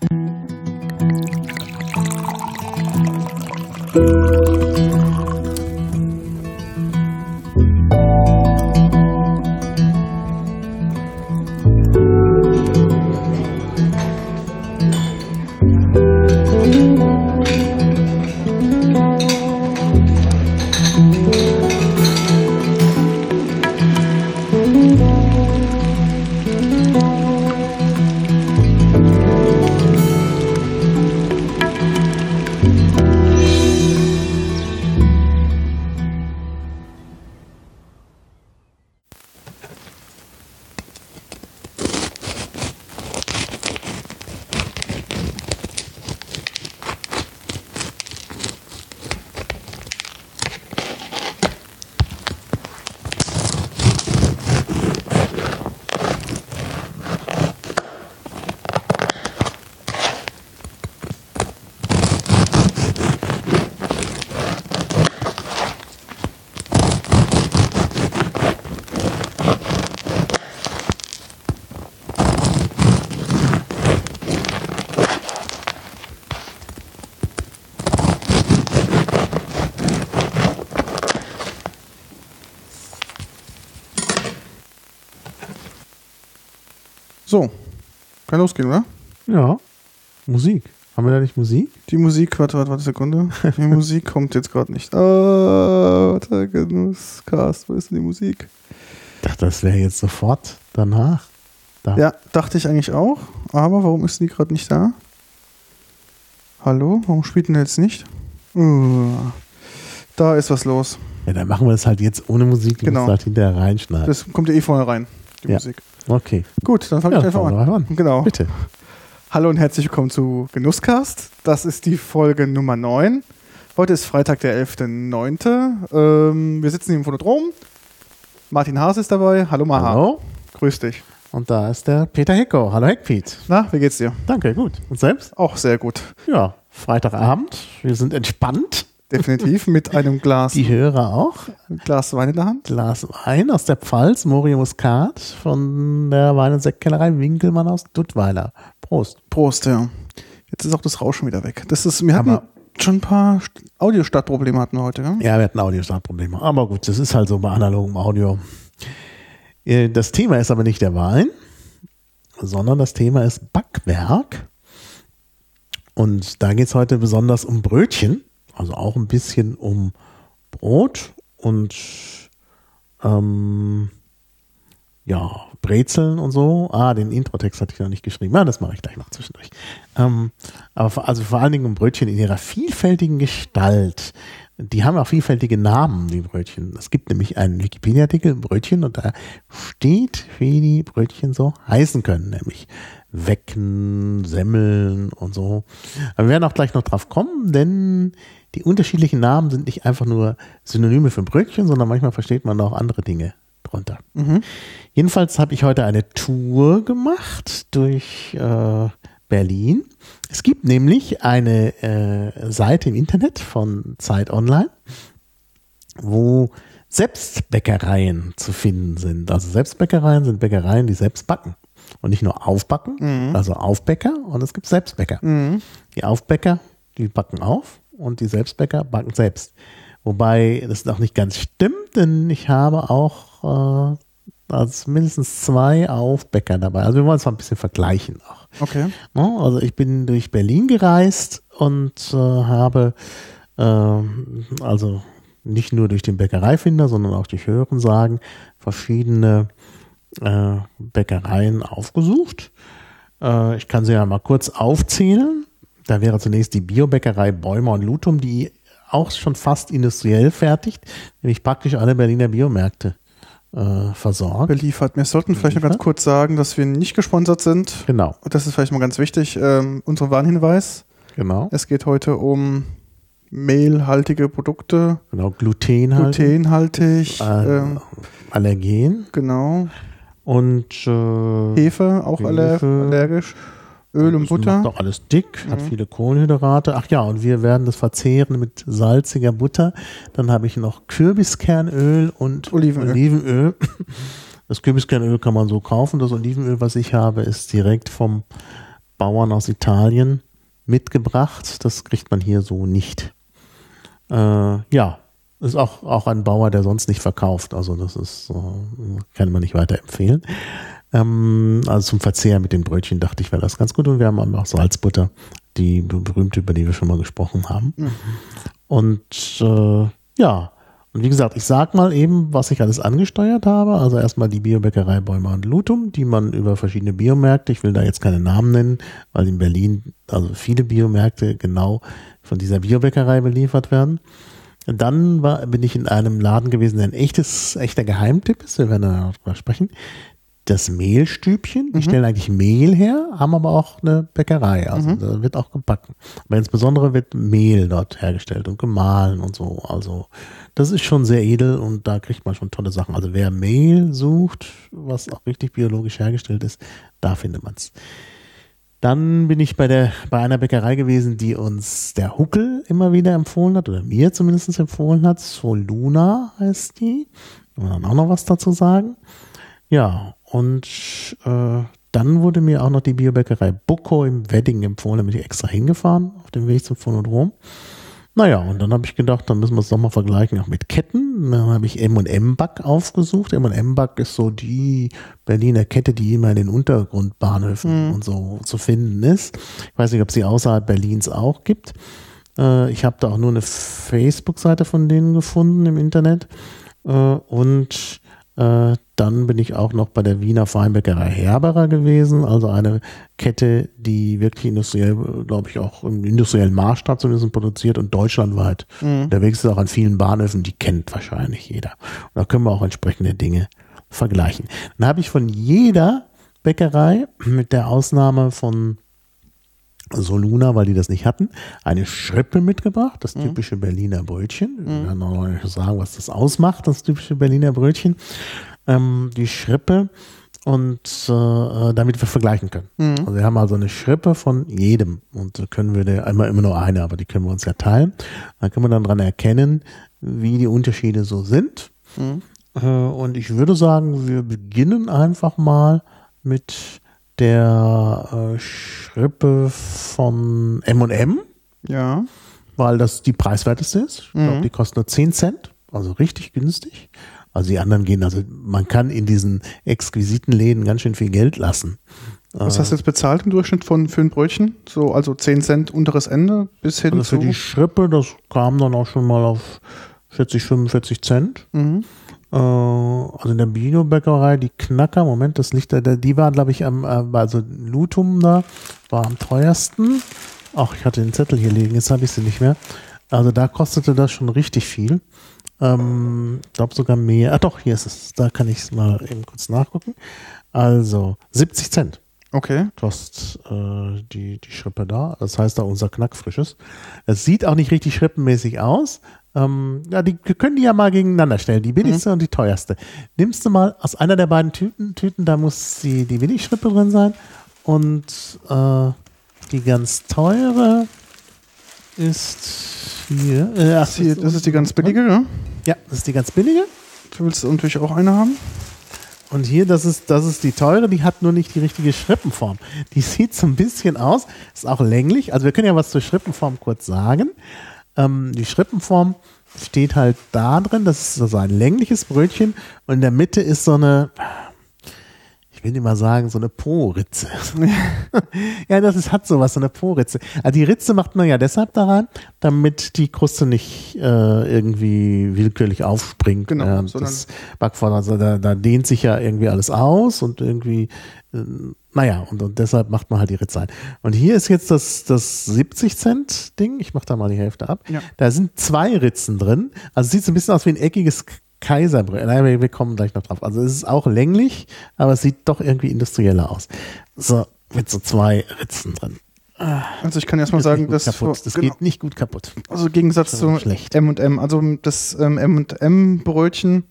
So, kann losgehen, oder? Ja. Musik. Haben wir da nicht Musik? Die Musik, warte, warte, warte, Sekunde. Die Musik kommt jetzt gerade nicht. Ah, warte, Genusscast, wo ist denn die Musik? Ich dachte, das wäre jetzt sofort danach. Da. Ja, dachte ich eigentlich auch. Aber warum ist die gerade nicht da? Hallo, warum spielt denn jetzt nicht? Uh, da ist was los. Ja, dann machen wir das halt jetzt ohne Musik. Du Genau. musst halt hinterher reinschneiden. Das kommt ja eh vorne rein, die Ja. Musik. okay. Gut, dann fange Ja, ich einfach an. an. Genau. Bitte. Hallo und herzlich willkommen zu Genusscast. Das ist die Folge Nummer 9. Heute ist Freitag, der 11.09. Ähm, wir sitzen hier im Phonodrom. Martin Haas ist dabei. Hallo Maha. Hallo. Grüß dich. Und da ist der Peter Hecko. Hallo Heckpiet. Na, wie geht's dir? Danke, gut. Und selbst? Auch sehr gut. Ja, Freitagabend. Wir sind entspannt. Definitiv mit einem Glas, Die Hörer auch. Glas Wein in der Hand. Glas Wein aus der Pfalz, Moria Muscat von der Wein- und Sektkellerei Winkelmann aus Duttweiler. Prost. Prost, ja. Jetzt ist auch das Rauschen wieder weg. Das ist, wir hatten Aber- schon ein paar St- Audiostartprobleme hatten wir heute, gell? Ja, wir hatten Audiostartprobleme. Aber gut, das ist halt so bei analogem Audio. Äh, Das Thema ist aber nicht der Wein, sondern das Thema ist Backwerk. Und da geht es heute besonders um Brötchen, also auch ein bisschen um Brot und ähm, ja, Brezeln und so. Ah, den Introtext hatte ich noch nicht geschrieben. Ja, das mache ich gleich noch zwischendurch. Ähm, aber also vor allen Dingen um Brötchen in ihrer vielfältigen Gestalt. Die haben auch vielfältige Namen, die Brötchen. Es gibt nämlich einen Wikipedia-Artikel, Brötchen, und da steht, wie die Brötchen so heißen können, nämlich Wecken, Semmeln und so. Aber wir werden auch gleich noch drauf kommen, denn die unterschiedlichen Namen sind nicht einfach nur Synonyme für Brötchen, sondern manchmal versteht man auch andere Dinge drunter. Jedenfalls habe ich heute eine Tour gemacht durch äh, Berlin. Es gibt nämlich eine äh, Seite im Internet von Zeit Online, wo Selbstbäckereien zu finden sind. Also Selbstbäckereien sind Bäckereien, die selbst backen. Und nicht nur aufbacken, also Aufbäcker, und es gibt Selbstbäcker. Die Aufbäcker, die backen auf und die Selbstbäcker backen selbst. Wobei das noch nicht ganz stimmt, denn ich habe auch äh, also mindestens zwei Aufbäcker dabei. Also wir wollen es mal ein bisschen vergleichen auch. Okay. Ne? Also ich bin durch Berlin gereist und äh, habe ähm, also nicht nur durch den Bäckereifinder, sondern auch durch Hörensagen verschiedene äh, Bäckereien aufgesucht. Äh, ich kann sie ja mal kurz aufzählen. Da wäre zunächst die Biobäckerei Bäumer und Lutum, die auch schon fast industriell fertigt, nämlich praktisch alle Berliner Biomärkte äh, versorgt. Beliefert. Wir sollten vielleicht noch ganz Beliefert? kurz sagen, dass wir nicht gesponsert sind. Genau, Das ist vielleicht mal ganz wichtig. Ähm, unser Warnhinweis. genau, Es geht heute um mehlhaltige Produkte, genau. Gluten halt. glutenhaltig, äh, ähm, Allergen genau, und äh, Hefe, auch Hefe. allergisch, Öl und das Butter. Macht doch alles dick, hat Mhm. viele Kohlenhydrate. Ach ja, und wir werden das verzehren mit salziger Butter. Dann habe ich noch Kürbiskernöl und Olivenöl. Olivenöl. Das Kürbiskernöl kann man so kaufen. Das Olivenöl, was ich habe, ist direkt vom Bauern aus Italien mitgebracht. Das kriegt man hier so nicht. Äh, ja, ist auch, auch ein Bauer, der sonst nicht verkauft. Also das ist, äh, kann man nicht weiterempfehlen. Ähm, also zum Verzehr mit den Brötchen dachte ich, wäre das ganz gut. Und wir haben auch Salzbutter, die berühmte, über die wir schon mal gesprochen haben. Mhm. Und äh, ja, und wie gesagt, ich sag mal eben, was ich alles angesteuert habe. Also erstmal die Biobäckerei Bäumer und Lutum, die man über verschiedene Biomärkte, ich will da jetzt keine Namen nennen, weil in Berlin also viele Biomärkte genau von dieser Biobäckerei beliefert werden. Dann war, bin ich in einem Laden gewesen, der ein echtes, echter Geheimtipp ist. Wir werden darüber sprechen das Mehlstübchen. Die mhm. stellen eigentlich Mehl her, haben aber auch eine Bäckerei. Also mhm. da wird auch gebacken. Aber insbesondere wird Mehl dort hergestellt und gemahlen und so. Also das ist schon sehr edel und da kriegt man schon tolle Sachen. Also wer Mehl sucht, was auch richtig biologisch hergestellt ist, da findet man es. Dann bin ich bei der bei einer Bäckerei gewesen, die uns der Huckel immer wieder empfohlen hat oder mir zumindest empfohlen hat. Soluna heißt die. Kann man dann auch noch was dazu sagen. Ja, und äh, dann wurde mir auch noch die Biobäckerei Bucco im Wedding empfohlen, da bin ich extra hingefahren auf dem Weg zum Phonodrom. Naja, und dann habe ich gedacht, dann müssen wir es doch mal vergleichen auch mit Ketten. Dann habe ich M&M Back aufgesucht. M&M Back ist so die Berliner Kette, die immer in den Untergrundbahnhöfen mhm. und so zu finden ist. Ich weiß nicht, ob sie außerhalb Berlins auch gibt. Äh, ich habe da auch nur eine Facebook-Seite von denen gefunden im Internet. Äh, und äh, dann bin ich auch noch bei der Wiener Feinbäckerei Herberer gewesen, also eine Kette, die wirklich industriell, glaube ich, auch im industriellen Maßstab zumindest produziert und deutschlandweit mhm. unterwegs ist auch an vielen Bahnhöfen, die kennt wahrscheinlich jeder. Und da können wir auch entsprechende Dinge vergleichen. Dann habe ich von jeder Bäckerei, mit der Ausnahme von Soluna, weil die das nicht hatten, eine Schrippe mitgebracht, das mhm. typische Berliner Brötchen. Wir mhm. werden noch nicht sagen, was das ausmacht, das typische Berliner Brötchen. Ähm, die Schrippe und äh, damit wir vergleichen können. Mhm. Also wir haben also eine Schrippe von jedem und können wir der, einmal immer nur eine, aber die können wir uns ja teilen. Da können wir dann dran erkennen, wie die Unterschiede so sind. Mhm. Äh, und ich würde sagen, wir beginnen einfach mal mit der äh, Schrippe von M&M. Ja. Weil das die preiswerteste ist. Ich glaube, mhm. die kostet nur 10 Cent. Also richtig günstig. Also die anderen gehen, also man kann in diesen exquisiten Läden ganz schön viel Geld lassen. Was äh, hast du jetzt bezahlt im Durchschnitt von, für ein Brötchen? So, also 10 Cent unteres Ende bis hin also zu? Für die Schrippe, das kam dann auch schon mal auf 40, 45 Cent. Mhm. Äh, also in der Biobäckerei, die Knacker, Moment, das Licht, die waren, glaube ich, am, äh, also Lutum da, war am teuersten. Ach, ich hatte den Zettel hier liegen, jetzt habe ich sie nicht mehr. Also da kostete das schon richtig viel. Ähm, glaube sogar mehr. Ah doch, hier ist es. Da kann ich es mal eben kurz nachgucken. Also 70 Cent. Okay. Kostet äh, die, die Schrippe da. Das heißt da unser Knackfrisches. Es sieht auch nicht richtig schrippenmäßig aus, ähm, ja, die können die ja mal gegeneinander stellen, die billigste mhm. und die teuerste. Nimmst du mal aus einer der beiden Tüten, Tüten da muss die, die Billigschrippe drin sein und äh, die ganz teure ist hier. Äh, ach, hier, das ist die ganz billige, ne? Ja, das ist die ganz billige. Du willst natürlich auch eine haben? Und hier, das ist, das ist die teure, die hat nur nicht die richtige Schrippenform. Die sieht so ein bisschen aus, ist auch länglich. Also wir können ja was zur Schrippenform kurz sagen. Ähm, die Schrippenform steht halt da drin, das ist so ein längliches Brötchen und in der Mitte ist so eine, ich will nicht mal sagen, so eine Po-Ritze. ja, das ist, hat sowas, so eine Po-Ritze. Also die Ritze macht man ja deshalb daran, damit die Kruste nicht äh, irgendwie willkürlich aufspringt. Genau. Ja, das Backvorder, also da, da dehnt sich ja irgendwie alles aus und irgendwie äh, naja, und, und deshalb macht man halt die Ritze ein. Und hier ist jetzt das, das 70 Cent Ding. Ich mache da mal die Hälfte ab. Ja. Da sind zwei Ritzen drin. Also sieht so ein bisschen aus wie ein eckiges Kaiserbrötchen. Nein, wir kommen gleich noch drauf. Also es ist auch länglich, aber es sieht doch irgendwie industrieller aus. So, mit so zwei Ritzen drin. Also ich kann erstmal sagen, dass das genau. geht nicht gut kaputt. Also im Gegensatz zu M&M, also das M&M Brötchen,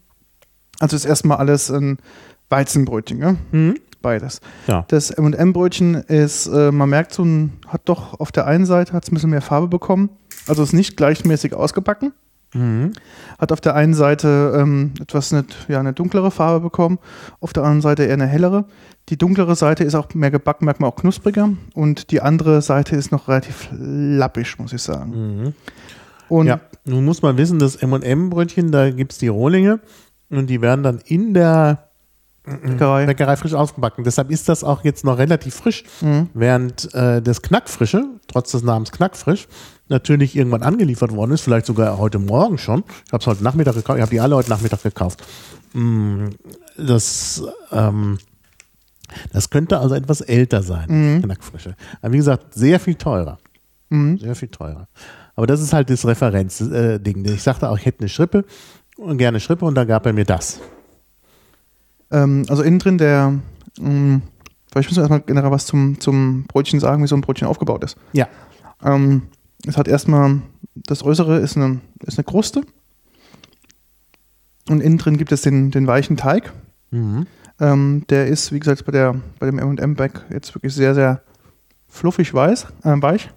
also ist erstmal alles ein Weizenbrötchen, ja? Mhm beides. Ja. Das M&M-Brötchen ist, äh, man merkt so, hat doch auf der einen Seite hat es ein bisschen mehr Farbe bekommen. Also ist nicht gleichmäßig ausgebacken. Hat auf der einen Seite ähm, etwas eine, ja, eine dunklere Farbe bekommen, auf der anderen Seite eher eine hellere. Die dunklere Seite ist auch mehr gebacken, merkt man auch knuspriger. Und die andere Seite ist noch relativ lappisch, muss ich sagen. Und Ja, nun muss man wissen, das M&M-Brötchen, da gibt es die Rohlinge und die werden dann in der Bäckerei. Bäckerei frisch ausgebacken. Deshalb ist das auch jetzt noch relativ frisch, während äh, das Knackfrische, trotz des Namens Knackfrisch, natürlich irgendwann angeliefert worden ist, vielleicht sogar heute Morgen schon. Ich habe es heute Nachmittag gekauft, ich habe die alle heute Nachmittag gekauft. Mm, Das, ähm, das könnte also etwas älter sein, Knackfrische. Aber wie gesagt, sehr viel teurer. Sehr viel teurer. Aber das ist halt das Referenzding. Äh, ich sagte auch, ich hätte eine Schrippe und gerne Schrippe und da gab er mir das. Ähm, also innen drin der, mh, vielleicht müssen wir erstmal generell was zum, zum Brötchen sagen, wie so ein Brötchen aufgebaut ist. Ja. Ähm, es hat erstmal, das Äußere ist eine, ist eine Kruste. Und innen drin gibt es den, den weichen Teig. Ähm, der ist, wie gesagt, bei, der, bei dem M&M-Back jetzt wirklich sehr, sehr fluffig weiß, äh, weich.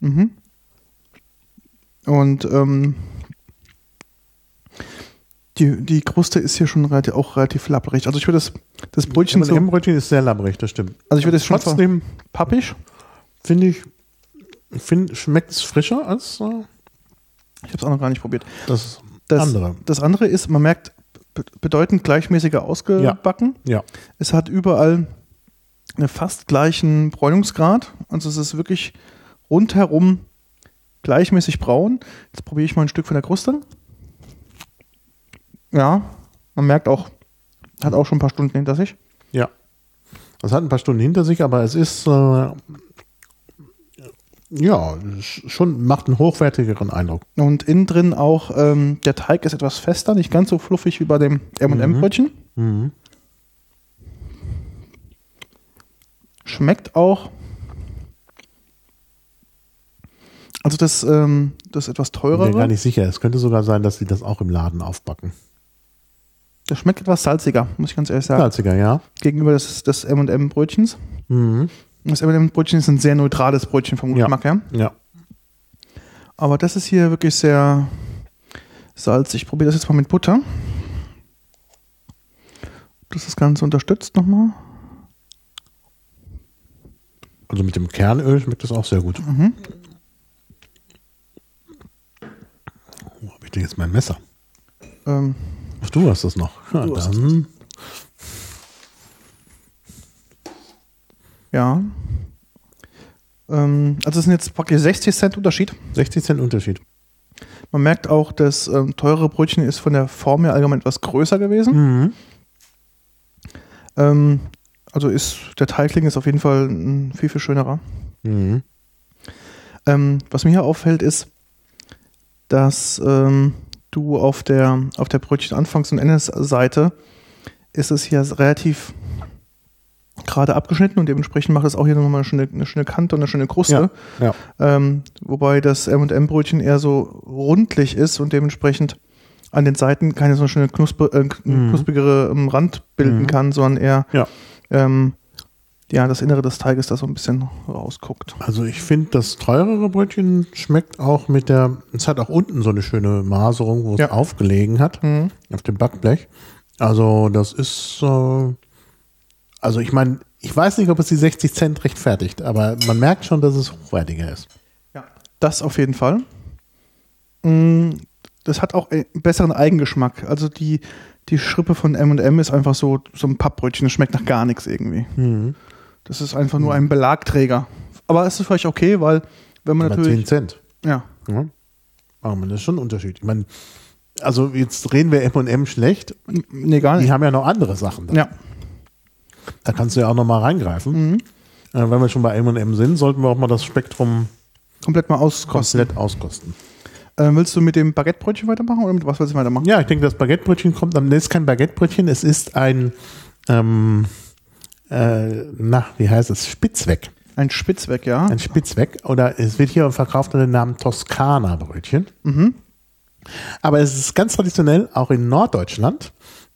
Mhm. Und ähm, die, die Kruste ist hier schon relativ, auch relativ labbrig. Also ich würde das, das Brötchen so, M&M-Brötchen ist sehr labbrig, das stimmt. also ich würde es schon Trotzdem pappig. finde ich, find, schmeckt es frischer als äh, Ich habe es auch noch gar nicht probiert. das, Das andere. Das andere ist, man merkt, be- bedeutend gleichmäßiger ausgebacken. Ja. Es hat überall einen fast gleichen Bräunungsgrad. Also es ist wirklich rundherum gleichmäßig braun. Jetzt probiere ich mal ein Stück von der Kruste. Ja, man merkt auch, hat auch schon ein paar Stunden hinter sich. Ja. Das hat ein paar Stunden hinter sich, aber es ist äh, ja sch- schon macht einen hochwertigeren Eindruck. Und innen drin auch, ähm, der Teig ist etwas fester, nicht ganz so fluffig wie bei dem M&M-Brötchen. Mhm. Schmeckt auch. Also das, ähm, das etwas Ich bin mir gar nicht sicher. Es könnte sogar sein, dass sie das auch im Laden aufbacken. Das schmeckt etwas salziger, muss ich ganz ehrlich sagen, Salziger, ja. gegenüber des, des M&M-Brötchens. Mhm. Das M&M-Brötchen ist ein sehr neutrales Brötchen vom Ja. Geschmack her. Ja. Aber das ist hier wirklich sehr salzig. Ich probiere das jetzt mal mit Butter. Das das Ganze unterstützt nochmal. Also mit dem Kernöl schmeckt das auch sehr gut. Mhm. Wo habe ich denn jetzt mein Messer? Ähm, Ach, du hast das noch. Ja, Du dann. ja. Ähm, also es sind jetzt praktisch 60 Cent Unterschied. 60 Cent Unterschied. Man merkt auch, das ähm, teurere Brötchen ist von der Form her allgemein etwas größer gewesen. Mhm. Ähm, also ist der Teigling ist auf jeden Fall ein viel, viel schönerer. Mhm. Ähm, was mir hier auffällt, ist, dass ähm, du auf der, auf der Brötchen-Anfangs- und Endesseite ist es hier relativ gerade abgeschnitten und dementsprechend macht es auch hier nochmal eine schöne, eine schöne Kante und eine schöne Kruste. Ja. ja. Ähm, wobei das M&M-Brötchen eher so rundlich ist und dementsprechend an den Seiten keine so schöne knusper, äh, knusprigere ähm, Rand bilden Mhm. kann, sondern eher Ja. ähm, ja, das Innere des Teiges da so ein bisschen rausguckt. Also ich finde, das teurere Brötchen schmeckt auch mit der, es hat auch unten so eine schöne Maserung, wo es Ja. aufgelegen hat, Mhm. auf dem Backblech. Also das ist, äh, also ich meine, ich weiß nicht, ob es die 60 Cent rechtfertigt, aber man merkt schon, dass es hochwertiger ist. Ja. Das auf jeden Fall. Mm, Das hat auch einen besseren Eigengeschmack. Also die, die Schrippe von M&M ist einfach so, so ein Pappbrötchen. Das schmeckt nach gar nichts irgendwie. Mhm. Das ist einfach nur ein Belagträger. Aber es ist vielleicht okay, weil wenn man 10 natürlich... Cent. Ja, Ja. Aber man, das ist schon ein Unterschied. Ich meine, also jetzt reden wir M&M schlecht. Nee, gar Die nicht. haben ja noch andere Sachen. Da, Ja, da kannst du ja auch noch mal reingreifen. mhm. Äh, wenn wir schon bei M&M sind, sollten wir auch mal das Spektrum komplett mal auskosten. komplett auskosten. Ähm, willst du mit dem Baguettebrötchen weitermachen oder mit was willst du weitermachen? Ja, ich denke, das Baguettebrötchen kommt, am- das ist kein Baguettebrötchen, es ist ein, ähm, äh, na, wie heißt es, Spitzweck. Ein Spitzweck, ja. Ein Spitzweck. Oder es wird hier verkauft unter dem Namen Toskana-Brötchen. Mhm. Aber es ist ganz traditionell auch in Norddeutschland,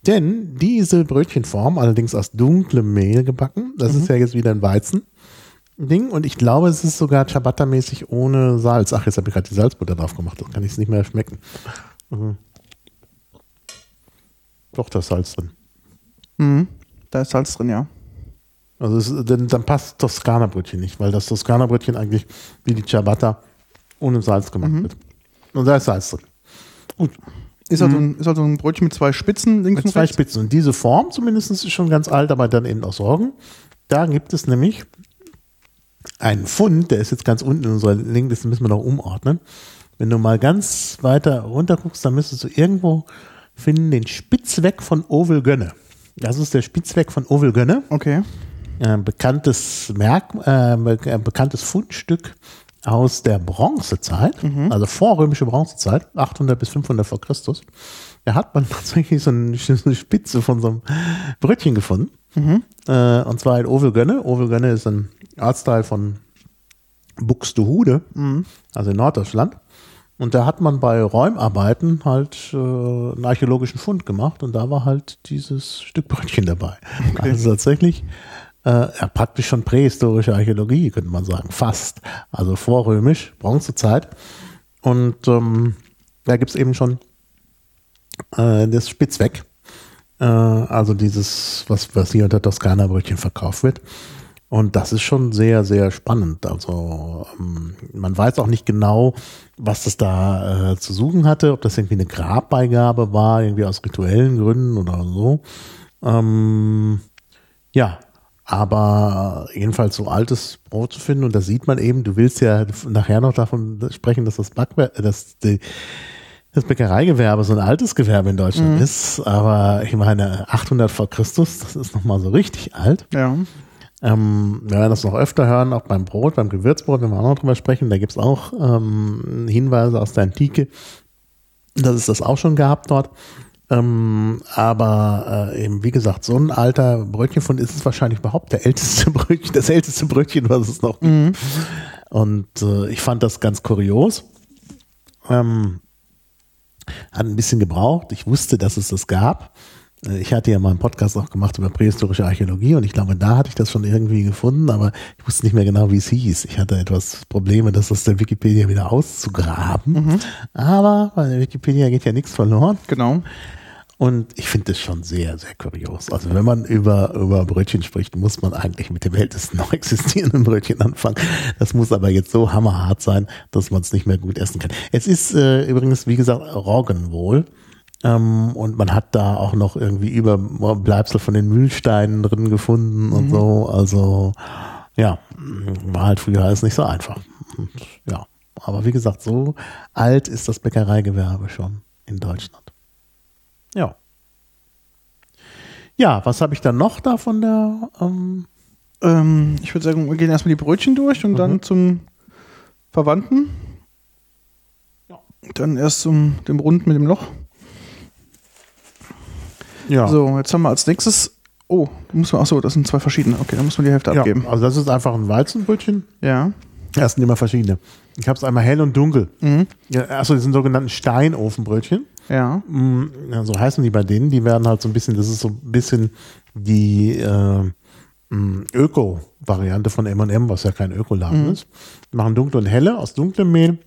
denn diese Brötchenform, allerdings aus dunklem Mehl gebacken, das ist ja jetzt wieder ein Weizen, Ding und ich glaube, es ist sogar Ciabatta-mäßig ohne Salz. Ach, jetzt habe ich gerade die Salzbutter drauf gemacht, das kann ich es nicht mehr schmecken. Mhm. Doch, da ist Salz drin. Mhm. Da ist Salz drin, ja. Also es, dann, dann passt Toskana-Brötchen nicht, weil das Toskana-Brötchen eigentlich wie die Ciabatta ohne Salz gemacht Mhm. wird. Und da ist Salz drin. Gut. Ist also, ein, ist also ein Brötchen mit zwei Spitzen links Mit und zwei rechts. Spitzen. Und diese Form zumindest ist schon ganz alt, aber dann eben aus Roggen. Da gibt es nämlich einen Fund, der ist jetzt ganz unten in unserer Link, das müssen wir noch umordnen. Wenn du mal ganz weiter runter guckst, dann müsstest du irgendwo finden den Spitzweck von Ovel Gönne. Das ist der Spitzweck von Ovel Gönne. Okay. Äh, bekanntes Merk, äh, äh, bekanntes Fundstück aus der Bronzezeit, also vorrömische Bronzezeit, 800 bis 500 vor Christus. Da hat man tatsächlich so eine, so eine Spitze von so einem Brötchen gefunden. Äh, und zwar in Ovelgönne. Ovelgönne ist ein Ortsteil von Buxtehude, also in Norddeutschland. Und da hat man bei Räumarbeiten halt äh, einen archäologischen Fund gemacht und da war halt dieses Stück Brötchen dabei. Also tatsächlich äh, ja, praktisch schon prähistorische Archäologie, könnte man sagen, fast. Also vorrömisch, Bronzezeit. Und ähm, da gibt's eben schon äh, das Spitzweck. Äh, also dieses, was, was hier unter Toskana-Brötchen verkauft wird. Und das ist schon sehr, sehr spannend. Also ähm, man weiß auch nicht genau, was das da äh, zu suchen hatte, ob das irgendwie eine Grabbeigabe war, irgendwie aus rituellen Gründen oder so. Ähm, ja, aber jedenfalls so altes Brot zu finden und da sieht man eben, du willst ja nachher noch davon sprechen, dass das Backwerk, dass die, das Bäckereigewerbe so ein altes Gewerbe in Deutschland ist, aber ich meine 800 vor Christus, das ist noch mal so richtig alt. Ja. Ähm, wir werden das noch öfter hören, auch beim Brot, beim Gewürzbrot, wenn wir auch noch drüber sprechen. Da gibt's auch ähm, Hinweise aus der Antike, dass es das auch schon gab dort. Ähm, aber äh, eben, wie gesagt, so ein alter Brötchenfund ist es wahrscheinlich überhaupt der älteste Brötchen, das älteste Brötchen, was es noch gibt. Und äh, ich fand das ganz kurios. Ähm, hat ein bisschen gebraucht. Ich wusste, dass es das gab. Äh, Ich hatte ja mal einen Podcast auch gemacht über prähistorische Archäologie und ich glaube, da hatte ich das schon irgendwie gefunden, aber ich wusste nicht mehr genau, wie es hieß. Ich hatte etwas Probleme, das aus der Wikipedia wieder auszugraben. Aber bei der Wikipedia geht ja nichts verloren. Genau. Und ich finde das schon sehr, sehr kurios. Also wenn man über, über Brötchen spricht, muss man eigentlich mit dem ältesten noch existierenden Brötchen anfangen. Das muss aber jetzt so hammerhart sein, dass man es nicht mehr gut essen kann. Es ist äh, übrigens, wie gesagt, Roggenwohl. Ähm, und man hat da auch noch irgendwie Überbleibsel von den Mühlsteinen drin gefunden und so. Also ja, war halt früher alles nicht so einfach. Und, ja, aber wie gesagt, so alt ist das Bäckereigewerbe schon in Deutschland. Ja. Ja, was habe ich dann noch da von der ähm, Ähm, ich würde sagen, wir gehen erstmal die Brötchen durch und Mhm. dann zum Verwandten. Dann erst zum dem Rund mit dem Loch. ja. So, jetzt haben wir als nächstes. Oh, muss man, achso, das sind zwei verschiedene. Okay, dann muss man die Hälfte ja, abgeben. also das ist einfach ein Weizenbrötchen. Ja. Das sind immer verschiedene. Ich habe es einmal hell und dunkel. Mhm. Ja, achso, die sind sogenannten Steinofenbrötchen. Ja. Mm, ja, so heißen die bei denen. Die werden halt so ein bisschen, das ist so ein bisschen die äh, mm, Öko-Variante von M&M, was ja kein Ökoladen ist. Die machen dunkle und helle aus dunklem Mehl,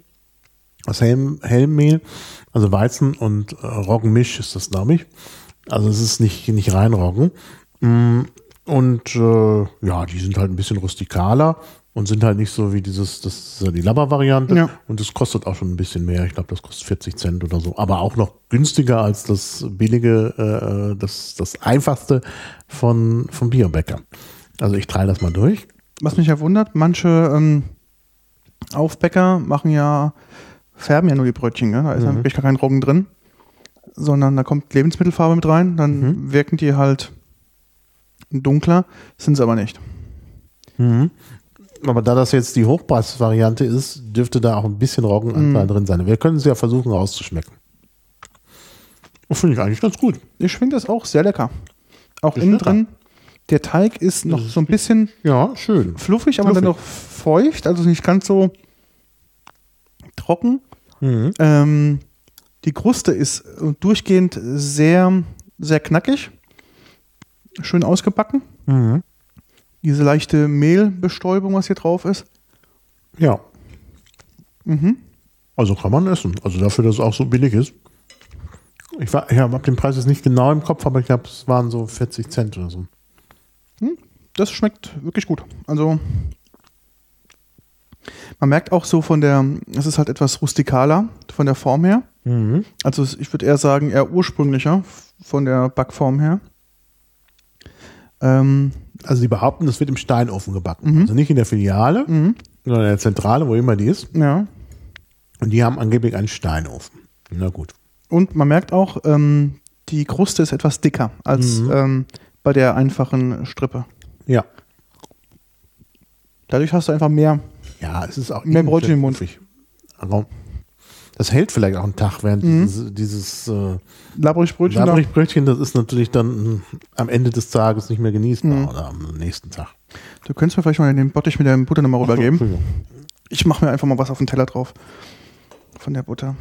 aus hellem, hellem Mehl, also Weizen und äh, Roggenmisch ist das, glaube ich. Also es ist nicht, nicht rein Roggen. Mm, Und äh, ja, die sind halt ein bisschen rustikaler und sind halt nicht so wie dieses, das ist ja die Labber-Variante. Ja. Und das kostet auch schon ein bisschen mehr. Ich glaube, das kostet 40 Cent oder so. Aber auch noch günstiger als das billige, äh, das, das einfachste von, vom Biobäcker. Also ich teile das mal durch. Was mich ja wundert, manche ähm, Aufbäcker machen ja, färben ja nur die Brötchen, ne? da ist ja wirklich gar kein Roggen drin, sondern da kommt Lebensmittelfarbe mit rein, dann wirken die halt dunkler, sind sie aber nicht. Aber da das jetzt die Hochpreisvariante ist, dürfte da auch ein bisschen Roggenanteil drin sein. Wir können es ja versuchen auszuschmecken. Das finde ich eigentlich ganz gut. Ich finde das auch sehr lecker. Auch Ist innen lecker. drin, der Teig ist noch so ein bisschen Ja, schön. fluffig, aber Fluffig. dann noch feucht, also nicht ganz so trocken. Mhm. Ähm, die Kruste ist durchgehend sehr, sehr knackig. Schön ausgebacken. Mhm. Diese leichte Mehlbestäubung, was hier drauf ist. Ja, Mhm. also kann man essen. Also dafür, dass es auch so billig ist. Ich, war- ich habe den Preis jetzt nicht genau im Kopf, aber ich glaube, es waren so 40 Cent oder so. Das schmeckt wirklich gut. Also man merkt auch so von der, es ist halt etwas rustikaler von der Form her. Mhm. Also ich würde eher sagen, eher ursprünglicher von der Backform her. Ähm, Also die behaupten, das wird im Steinofen gebacken. Mhm. Also nicht in der Filiale, mhm. sondern in der Zentrale, wo immer die ist. Ja. Und die haben angeblich einen Steinofen. Na gut. Und man merkt auch, ähm, die Kruste ist etwas dicker als Mhm. ähm, bei der einfachen Strippe. Ja. Dadurch hast du einfach mehr. Ja, es ist auch Mehr Brötchen im Mund. Aber das hält vielleicht auch einen Tag, während Mhm. dieses, dieses äh, Labrigbrötchen. Labrigbrötchen, das ist natürlich dann mh, am Ende des Tages nicht mehr genießbar Mhm. oder am nächsten Tag. Du könntest mir vielleicht mal den Bottich mit der Butter nochmal rübergeben. Entschuldigung. Ich mache mir einfach mal was auf den Teller drauf. Von der Butter.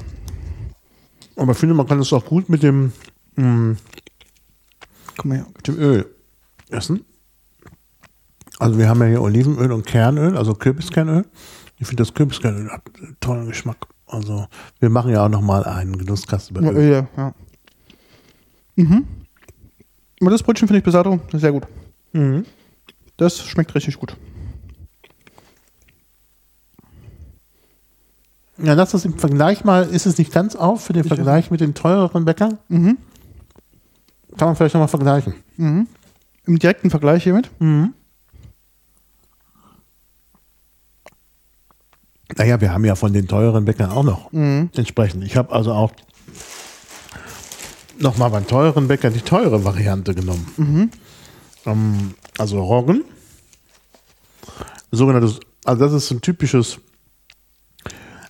Aber ich finde, man kann es auch gut mit dem, mh, her. mit dem Öl essen. Also wir haben ja hier Olivenöl und Kernöl, also Kürbiskernöl. Ich finde das Kürbiskernöl hat einen tollen Geschmack. Also wir machen ja auch nochmal einen Genusskasten bei Ja, Öl. Ja. ja. Mhm. Aber das Brötchen finde ich Besato sehr gut. Mhm. Das schmeckt richtig gut. Ja, lass das im Vergleich mal, ist es nicht ganz auf für den Ich- Vergleich mit den teureren Bäckern? Mhm. Kann man vielleicht nochmal vergleichen. Mhm. Im direkten Vergleich hiermit. Mhm. Naja, wir haben ja von den teuren Bäckern auch noch Mhm. entsprechend. Ich habe also auch nochmal beim teuren Bäcker die teure Variante genommen. Mhm. Ähm, also Roggen. Sogenanntes, also das ist ein typisches,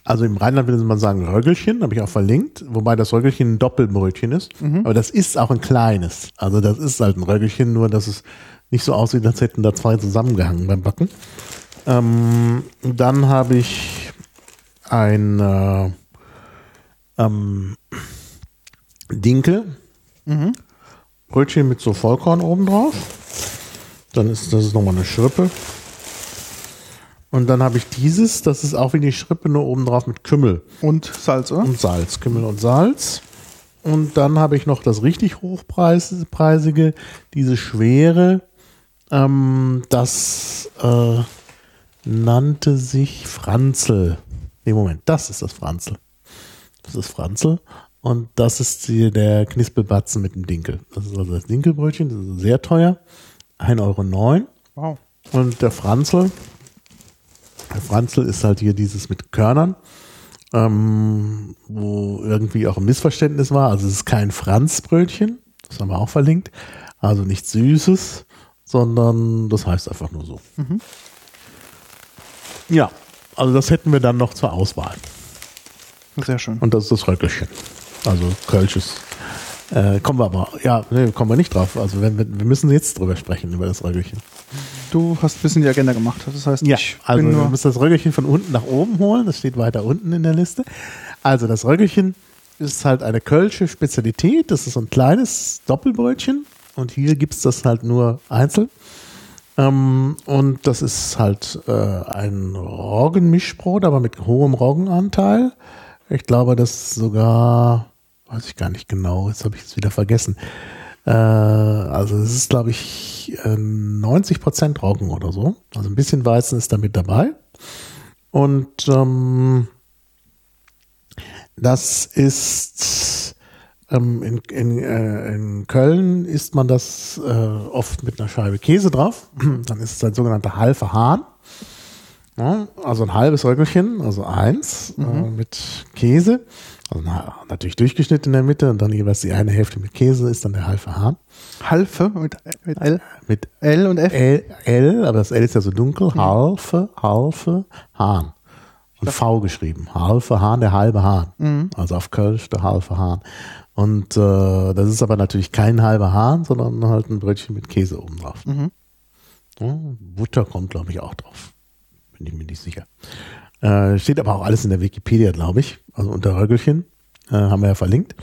also im Rheinland würde man sagen Röggelchen, habe ich auch verlinkt, wobei das Röggelchen ein Doppelbrötchen ist. Aber das ist auch ein kleines. Also das ist halt ein Röggelchen, nur dass es nicht so aussieht, als hätten da zwei zusammengehangen beim Backen. Ähm, dann habe ich ein äh, ähm, Dinkel, Mhm. Brötchen mit so Vollkorn oben drauf. Dann ist das ist nochmal eine Schrippe. Und dann habe ich dieses, das ist auch wie die Schrippe, nur oben drauf mit Kümmel Und Salz, oder? und Salz. Kümmel und Salz. Und dann habe ich noch das richtig hochpreisige, diese schwere, ähm, das äh, nannte sich Franzel. Nee, Moment, das ist das Franzel. Das ist Franzel. Und das ist die, der Knispelbatzen mit dem Dinkel. Das ist also das Dinkelbrötchen, das ist sehr teuer. 1,09 Euro. Wow. Und der Franzel, der Franzel ist halt hier dieses mit Körnern, ähm, wo irgendwie auch ein Missverständnis war. Also es ist kein Franzbrötchen, das haben wir auch verlinkt. Also nichts Süßes, sondern das heißt einfach nur so. Mhm. Ja, also das hätten wir dann noch zur Auswahl. Sehr schön. Und das ist das Röckelchen. Also Kölsches. Äh, kommen wir aber, ja, nee, kommen wir nicht drauf. Also wenn wir, wir müssen jetzt drüber sprechen, über das Röckelchen. Du hast ein bisschen die Agenda gemacht. Das heißt, Ja, ich also bin wir nur. müssen das Röggelchen von unten nach oben holen. Das steht weiter unten in der Liste. Also das Röggelchen ist halt eine kölsche Spezialität. Das ist so ein kleines Doppelbrötchen. Und hier gibt es das halt nur einzeln. Ähm, und das ist halt äh, ein Roggenmischbrot, aber mit hohem Roggenanteil. Ich glaube, das sogar, weiß ich gar nicht genau, jetzt habe ich es wieder vergessen. Äh, also es ist, glaube ich, äh, 90 Prozent Roggen oder so. Also ein bisschen Weizen ist da mit dabei. Und ähm, das ist ähm, in, in, äh, in Köln isst man das äh, oft mit einer Scheibe Käse drauf. Dann ist es ein sogenannter halfer Hahn. Ja, also ein halbes Röckelchen, also eins äh, mit Käse. Also na, natürlich durchgeschnitten in der Mitte und dann jeweils die eine Hälfte mit Käse ist dann der halfe Hahn. Halfe mit, mit L, Mit L und F. L, L, aber das L ist ja so dunkel. Halfe, halfe, Hahn. Und V geschrieben. Halfe Hahn, der halbe Hahn. Also auf Kölsch der halfe Hahn. Und äh, das ist aber natürlich kein halber Hahn, sondern halt ein Brötchen mit Käse oben drauf. Mhm. Ja, Butter kommt, glaube ich, auch drauf. Bin ich mir nicht sicher. Äh, steht aber auch alles in der Wikipedia, glaube ich. Also unter Röggelchen. Äh, haben wir ja verlinkt.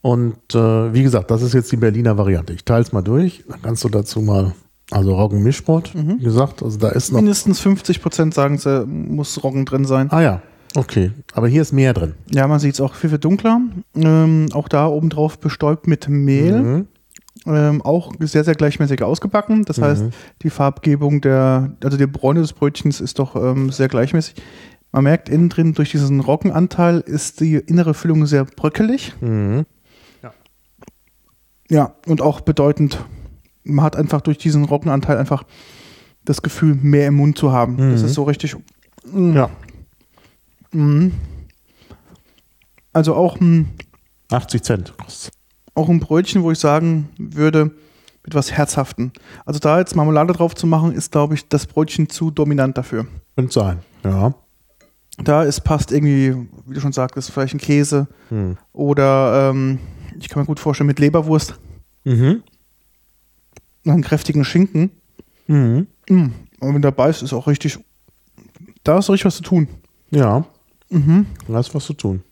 Und äh, wie gesagt, das ist jetzt die Berliner Variante. Ich teile es mal durch. Dann kannst du dazu mal Also Roggenmischbrot, wie gesagt. Also da ist noch. Mindestens 50 Prozent sagen sie, muss Roggen drin sein. Ah ja, okay. Aber hier ist mehr drin. Ja, man sieht es auch viel, viel dunkler. Ähm, auch da obendrauf bestäubt mit Mehl. Mhm. Ähm, auch sehr, sehr gleichmäßig ausgebacken. Das heißt, die Farbgebung der, also die Bräune des Brötchens ist doch ähm, sehr gleichmäßig. Man merkt innen drin, durch diesen Roggenanteil ist die innere Füllung sehr bröckelig. Mhm. Ja, und auch bedeutend. Man hat einfach durch diesen Roggenanteil einfach das Gefühl, mehr im Mund zu haben. Das Mhm. ist so richtig. mm, Ja, Mhm. Also auch ein, 80 Cent kostet. auch ein Brötchen, wo ich sagen würde, mit was Herzhaften. Also da jetzt Marmelade drauf zu machen, ist, glaube ich, das Brötchen zu dominant dafür. Könnte sein. Ja. Da ist passt irgendwie, wie du schon sagtest, vielleicht ein Käse Mhm. oder ähm, ich kann mir gut vorstellen, mit Leberwurst Mhm. und einen kräftigen Schinken. Mhm. Mm. Und wenn dabei ist, ist auch richtig, da ist richtig was zu tun. Ja, Mhm. da ist was zu tun.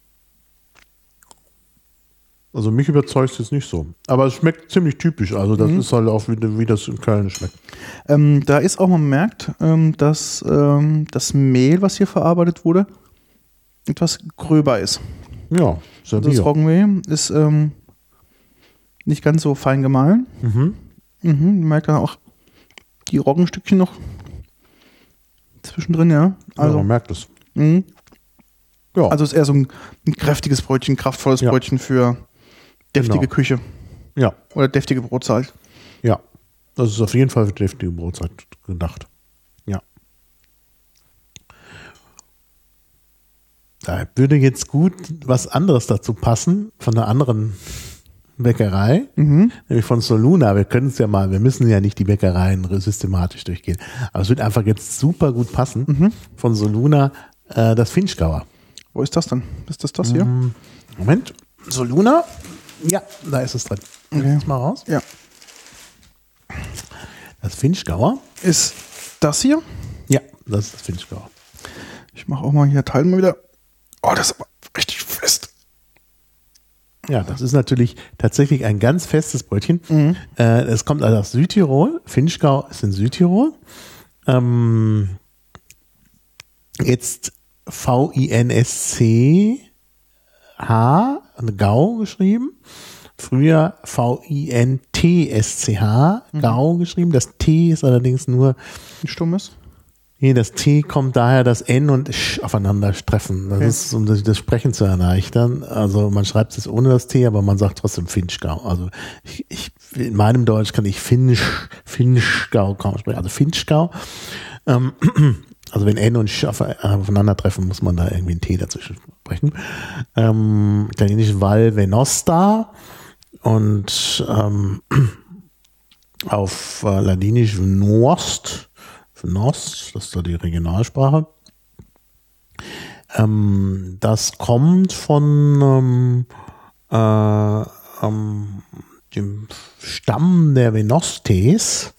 Also mich überzeugt es jetzt nicht so. Aber es schmeckt ziemlich typisch. Also das ist halt auch, wie, wie das in Köln schmeckt. Ähm, da ist auch, man merkt, ähm, dass ähm, das Mehl, was hier verarbeitet wurde, etwas gröber ist. Ja, Also das. Roggenmehl ist ähm, nicht ganz so fein gemahlen. Mhm. Mhm, man merkt dann auch die Roggenstückchen noch zwischendrin, ja. Also, ja, Also, man merkt es. Ja, also es ist eher so ein, ein kräftiges Brötchen, kraftvolles Ja. Brötchen für deftige Genau. Küche ja, oder deftige Brotzeit. ja. Das ist auf jeden Fall für deftige Brotzeit gedacht. Ja. Da würde jetzt gut was anderes dazu passen von einer anderen Bäckerei, Mhm. nämlich von Soluna. Wir können es ja mal, wir müssen ja nicht die Bäckereien systematisch durchgehen. Aber es wird einfach jetzt super gut passen. Mhm. Von Soluna äh, das Finchgauer. Wo ist das denn? Ist das das hier? Mhm. Moment. Soluna. Ja, da ist es drin. Okay. Jetzt mal raus. Ja. Das Finchgauer. Ist das hier? Ja, das ist das Finchgauer. Ich mache auch mal hier, teilen wir wieder. Oh, das ist aber richtig fest. Ja, das ist natürlich tatsächlich ein ganz festes Brötchen. Mhm. Äh, es kommt also aus Südtirol. Finchgau ist in Südtirol. Ähm, jetzt V-I-N-S-C-H, Gau geschrieben. Früher V-I-N-T-S-C-H, Gau geschrieben. Das T ist allerdings nur Ein stummes. Nee, das T kommt daher, dass N und Sch aufeinander treffen. Das Okay. ist, um das, das Sprechen zu erleichtern. Also man schreibt es ohne das T, aber man sagt trotzdem Finchgau. Also ich, ich, in meinem Deutsch kann ich Finch, Finchgau kaum sprechen. Also Finchgau. Ähm, also wenn N und Sch äh, aufeinandertreffen, muss man da irgendwie ein T dazwischen sprechen. Ähm, Italienisch Val Venosta und ähm, auf äh, Ladinisch Nost. Nost, das ist da die Regionalsprache. Ähm, das kommt von ähm, äh, ähm, dem Stamm der Venostes?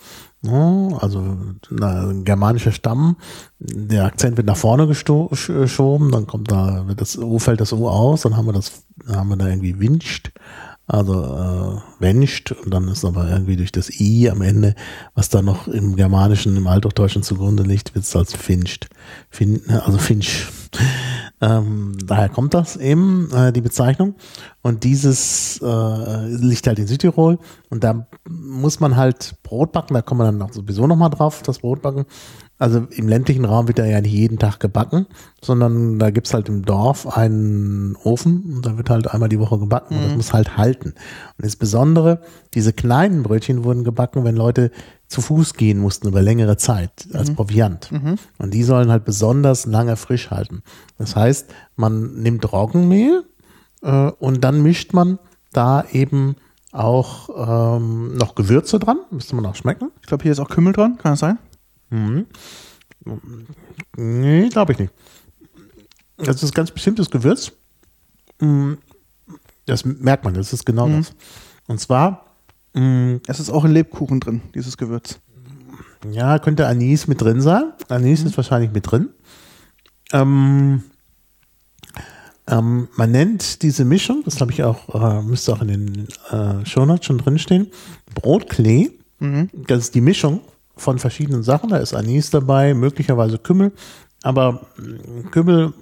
Also ein germanischer Stamm. Der Akzent wird nach vorne sch- geschoben, dann kommt da, wird das O fällt das O aus, dann haben wir das, haben wir da irgendwie winscht, also äh, wenscht und dann ist aber irgendwie durch das I am Ende, was da noch im Germanischen, im Althochdeutschen zugrunde liegt, wird es als finscht. Fin, also finch. Ähm, daher kommt das eben, äh, die Bezeichnung. Und dieses äh, liegt halt in Südtirol. Und da muss man halt Brot backen, da kommen wir dann auch sowieso nochmal drauf, das Brot backen. Also im ländlichen Raum wird da ja nicht jeden Tag gebacken, sondern da gibt's halt im Dorf einen Ofen und da wird halt einmal die Woche gebacken und das muss halt halten. Und insbesondere diese kleinen Brötchen wurden gebacken, wenn Leute zu Fuß gehen mussten über längere Zeit als Proviant. Und die sollen halt besonders lange frisch halten. Das heißt, man nimmt Roggenmehl äh, und dann mischt man da eben auch ähm, noch Gewürze dran, müsste man auch schmecken. Ich glaube, hier ist auch Kümmel dran. Kann das sein? Nee, glaube ich nicht. Das ist ganz bestimmtes Gewürz. Mm, Das merkt man, das ist genau das. Und zwar, mm, Es ist auch in Lebkuchen drin, dieses Gewürz. ja, könnte Anis mit drin sein. Anis ist wahrscheinlich mit drin. Ähm, ähm, man nennt diese Mischung, das habe ich auch, äh, müsste auch in den äh, Shownotes schon drinstehen, Brotklee. Mhm. Das ist die Mischung von verschiedenen Sachen. Da ist Anis dabei, möglicherweise Kümmel. Aber mm, Kümmel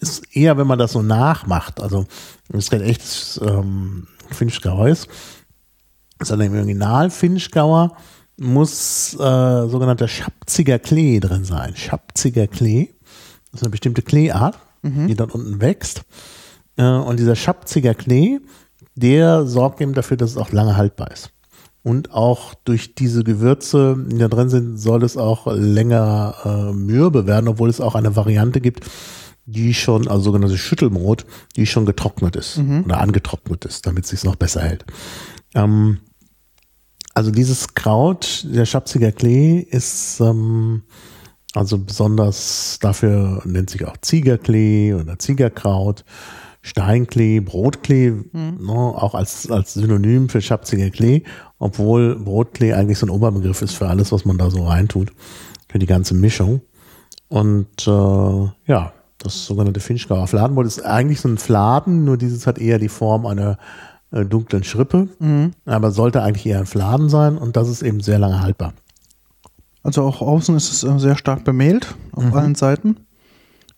ist eher, wenn man das so nachmacht. Also das ist kein echtes ähm, Finchgauer ist, sondern im Original Finchgauer muss äh, sogenannter Schapziger Klee drin sein. Schapziger Klee. Das ist eine bestimmte Kleeart, die dort unten wächst. Äh, und dieser Schapziger Klee, der sorgt eben dafür, dass es auch lange haltbar ist. Und auch durch diese Gewürze, die da drin sind, soll es auch länger äh, mürbe werden, obwohl es auch eine Variante gibt, die schon, also sogenannte Schüttelbrot, die schon getrocknet ist oder angetrocknet ist, damit es sich noch besser hält. Ähm, also dieses Kraut, der Schapziger Klee, ist ähm, also besonders dafür nennt sich auch Ziegerklee oder Ziegerkraut, Steinklee, Brotklee, ne, auch als, als Synonym für Schapziger Klee, obwohl Brotklee eigentlich so ein Oberbegriff ist für alles, was man da so reintut, für die ganze Mischung. Und äh, ja, das sogenannte Finchgauer Fladenbrot ist eigentlich so ein Fladen, nur dieses hat eher die Form einer äh, dunklen Schrippe, aber sollte eigentlich eher ein Fladen sein und das ist eben sehr lange haltbar. Also auch außen ist es äh, sehr stark bemehlt auf allen Seiten.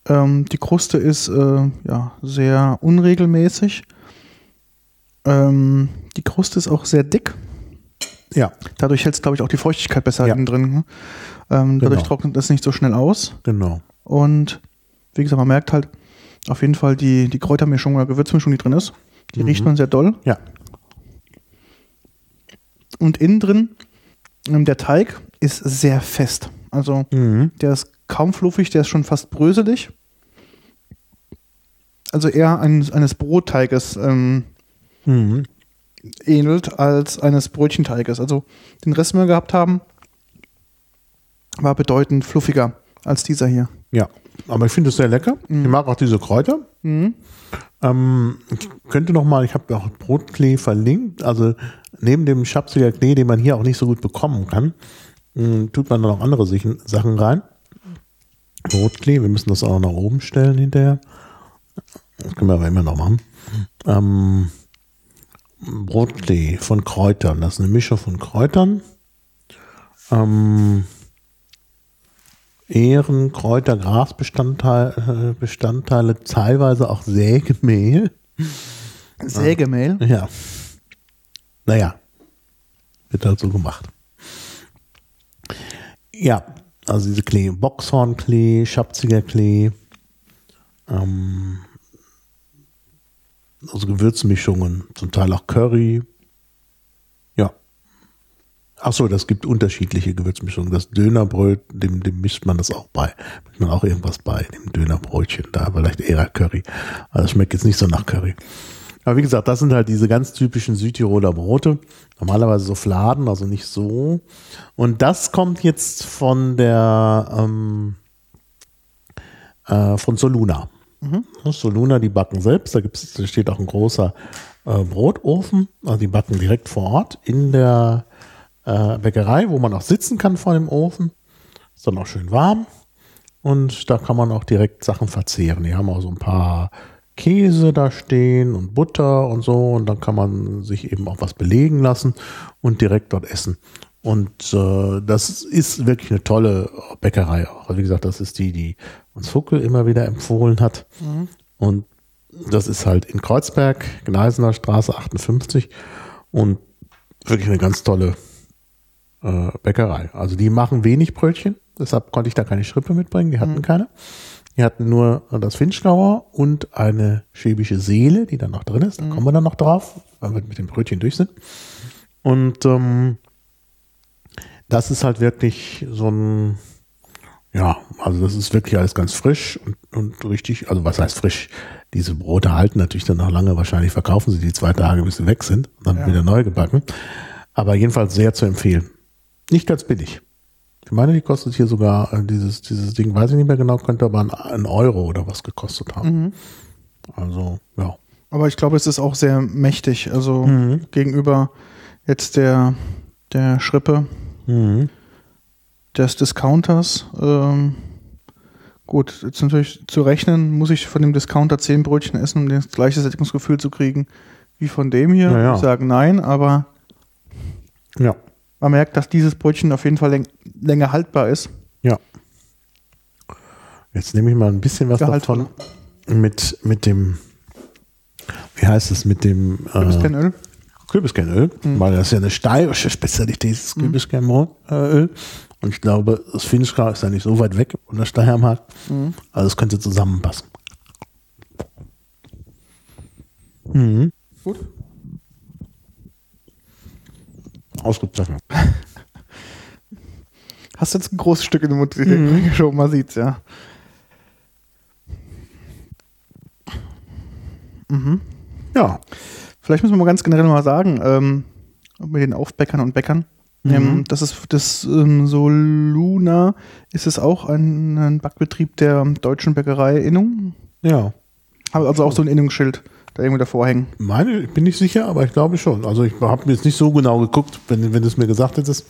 Ähm, die Kruste ist äh, ja sehr unregelmäßig. Ähm, die Kruste ist auch sehr dick. Ja, Dadurch hält es, glaube ich, auch die Feuchtigkeit besser Ja. innen drin. ne? Ähm, dadurch Genau. trocknet es nicht so schnell aus. genau. Und wie gesagt, man merkt halt auf jeden Fall die, die Kräutermischung oder Gewürzmischung, die drin ist. Die riecht man sehr doll. Ja, Und innen drin, ähm, der Teig ist sehr fest. Also mhm. der ist kaum fluffig, der ist schon fast bröselig. Also eher eines, eines Brotteiges ähm, Mhm. ähnelt als eines Brötchenteiges. Also den Rest, den wir gehabt haben, war bedeutend fluffiger als dieser hier. ja. Aber ich finde es sehr lecker. Ich mag auch diese Kräuter. Mhm. Ähm, ich könnte noch mal, ich habe auch Brotklee verlinkt. Also neben dem Schapsiger Klee, den man hier auch nicht so gut bekommen kann, mh, tut man dann noch andere Sachen rein. Brotklee, wir müssen das auch nach oben stellen hinterher. Das können wir aber immer noch machen. Ähm, Brotklee von Kräutern. Das ist eine Mischung von Kräutern. Ähm, Ehren, Kräuter, Grasbestandteile, Bestandteile, teilweise auch Sägemehl. Sägemehl. Ja. Naja, wird halt so gemacht. Ja, also diese Klee, Boxhornklee, Schapziger Klee, ähm, also Gewürzmischungen, zum Teil auch Curry. Ach so, das gibt unterschiedliche Gewürzmischungen. Das Dönerbrot, dem, dem mischt man das auch bei. Mischt man auch irgendwas bei, dem Dönerbrötchen. Da vielleicht eher Curry. Also das schmeckt jetzt nicht so nach Curry. Aber wie gesagt, das sind halt diese ganz typischen Südtiroler Brote. Normalerweise so Fladen, also nicht so. Und das kommt jetzt von der ähm, äh, von Soluna. Soluna, die backen selbst. Da, gibt's, da steht auch ein großer äh, Brotofen. Also die backen direkt vor Ort in der äh, Bäckerei, wo man auch sitzen kann vor dem Ofen. Ist dann auch schön warm. Und da kann man auch direkt Sachen verzehren. Die haben auch so ein paar Käse da stehen und Butter und so. Und dann kann man sich eben auch was belegen lassen und direkt dort essen. Und äh, das ist wirklich eine tolle Bäckerei auch. Also wie gesagt, das ist die, die uns Fuckel immer wieder empfohlen hat. Und das ist halt in Kreuzberg, Gneisener Straße 58. Und wirklich eine ganz tolle äh, Bäckerei. Also die machen wenig Brötchen, deshalb konnte ich da keine Schrippe mitbringen, die hatten keine. Die hatten nur das Finchgauer und eine schwäbische Seele, die dann noch drin ist. Da kommen wir dann noch drauf, weil wir mit dem Brötchen durch sind. Und ähm, das ist halt wirklich so ein, ja, also das ist wirklich alles ganz frisch und, und richtig, also was heißt frisch? Diese Brote halten natürlich dann noch lange, wahrscheinlich verkaufen sie die zwei Tage, bis sie weg sind, und dann Ja. wieder neu gebacken. Aber jedenfalls sehr zu empfehlen. Nicht ganz billig. Ich meine, die kostet hier sogar, äh, dieses, dieses Ding, weiß ich nicht mehr genau, könnte aber ein, ein Euro oder was gekostet haben. Mhm. Also, ja. Aber ich glaube, es ist auch sehr mächtig. Also Mhm. gegenüber jetzt der, der Schrippe Mhm. des Discounters. Ähm, gut, jetzt natürlich zu rechnen, muss ich von dem Discounter 10 Brötchen essen, um das gleiche Sättigungsgefühl zu kriegen wie von dem hier. Ja, ja. Ich sage nein, aber Ja. Man merkt, dass dieses Brötchen auf jeden Fall läng länger haltbar ist. Ja. Jetzt nehme ich mal ein bisschen was Gehaltvoller. davon mit, mit dem, wie heißt es, mit dem äh, Kürbiskernöl. Kürbiskernöl, weil das ja eine steirische Spezialität ist, Kürbiskernöl. Und ich glaube, das Finchgau ist ja nicht so weit weg von der Steiermark. Also es könnte zusammenpassen. Mhm. Gut. Ausgezeichnet. Hast jetzt ein großes Stück in den Mund geschoben, man sieht's, ja. Ja. Vielleicht müssen wir mal ganz generell mal sagen, ähm, mit den Aufbäckern und Bäckern. Ähm, das ist das ähm, so Luna ist es auch ein, ein Backbetrieb der deutschen Bäckerei Innung. Ja. Also auch so ein Innungsschild da irgendwie davor hängen. Meine, ich bin nicht sicher, aber ich glaube schon. Also ich habe mir jetzt nicht so genau geguckt, wenn, wenn du es mir gesagt hättest,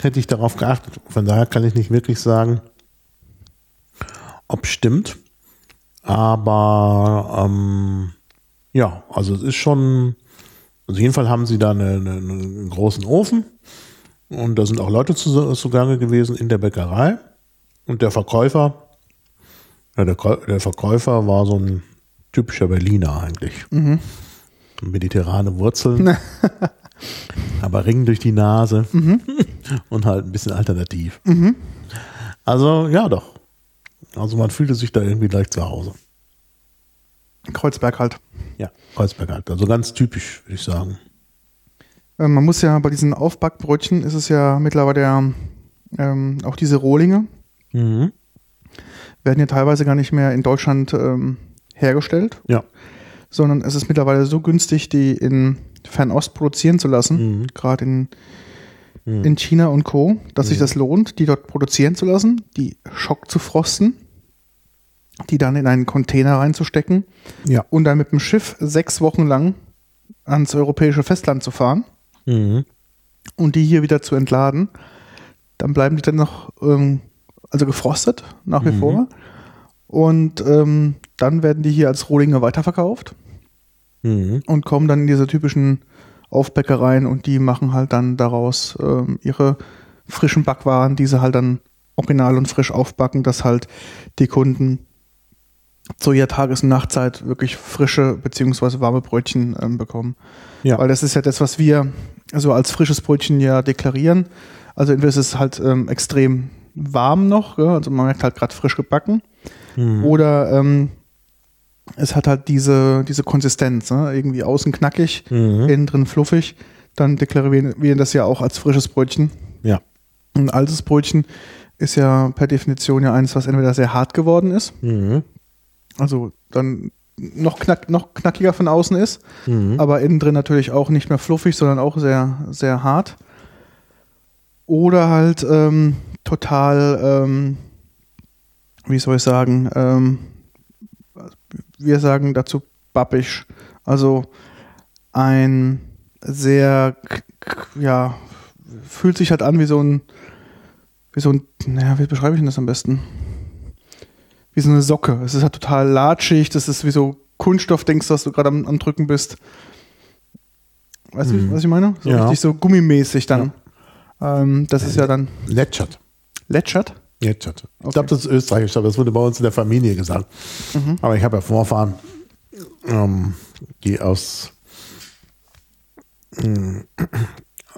hätte ich darauf geachtet. Von daher kann ich nicht wirklich sagen, ob stimmt. Aber ähm, ja, also es ist schon, also jeden Fall haben sie da eine, eine, einen großen Ofen und da sind auch Leute zu, zugange gewesen in der Bäckerei und der Verkäufer, ja, der, der Verkäufer war so ein typischer Berliner eigentlich. Mediterrane Wurzeln, aber Ring durch die Nase und halt ein bisschen alternativ. Also ja doch. Also man fühlte sich da irgendwie gleich zu Hause. Kreuzberg halt. Ja, Kreuzberg halt. Also ganz typisch, würde ich sagen. Äh, man muss ja bei diesen Aufbackbrötchen ist es ja mittlerweile ja, ähm, auch diese Rohlinge Mhm. werden ja teilweise gar nicht mehr in Deutschland ähm, hergestellt, Ja. sondern es ist mittlerweile so günstig, die in Fernost produzieren zu lassen, Mhm. gerade in, in China und Co., dass sich das lohnt, die dort produzieren zu lassen, die Schock zu frosten, die dann in einen Container reinzustecken Ja. und dann mit dem Schiff sechs Wochen lang ans europäische Festland zu fahren Mhm. und die hier wieder zu entladen. Dann bleiben die dann noch ähm, also gefrostet nach wie vor. Und ähm, dann werden die hier als Rohlinge weiterverkauft Mhm. und kommen dann in diese typischen Aufbäckereien und die machen halt dann daraus ähm, ihre frischen Backwaren, die sie halt dann original und frisch aufbacken, dass halt die Kunden zu ihrer Tages- und Nachtzeit wirklich frische beziehungsweise warme Brötchen ähm, bekommen. Ja. Weil das ist ja das, was wir so als frisches Brötchen ja deklarieren. Also entweder ist es halt ähm, extrem warm noch, ja, also man merkt halt gerade frisch gebacken. Mhm. Oder ähm, es hat halt diese, diese Konsistenz, ne? irgendwie außen knackig, Mhm. innen drin fluffig. Dann deklarieren wir das ja auch als frisches Brötchen. Ja. Ein altes Brötchen ist ja per Definition ja eines, was entweder sehr hart geworden ist, Mhm. also dann noch, knack, noch knackiger von außen ist, Mhm. aber innen drin natürlich auch nicht mehr fluffig, sondern auch sehr, sehr hart. Oder halt ähm, total, ähm, wie soll ich sagen, ähm, wir sagen dazu babbisch. Also ein sehr, ja, fühlt sich halt an wie so ein, wie so ein, naja, wie beschreibe ich denn das am besten? Wie so eine Socke. Es ist halt total latschig, das ist wie so Kunststoff, denkst du, dass du gerade am, am Drücken bist. Weißt du, was ich meine? So Ja. richtig so gummimäßig dann. Ähm, das ist ja dann Letschert. Letschert. Letschert. Ich Okay. glaube, das ist österreichisch, aber das wurde bei uns in der Familie gesagt. Aber ich habe ja Vorfahren, ähm, die aus, ähm,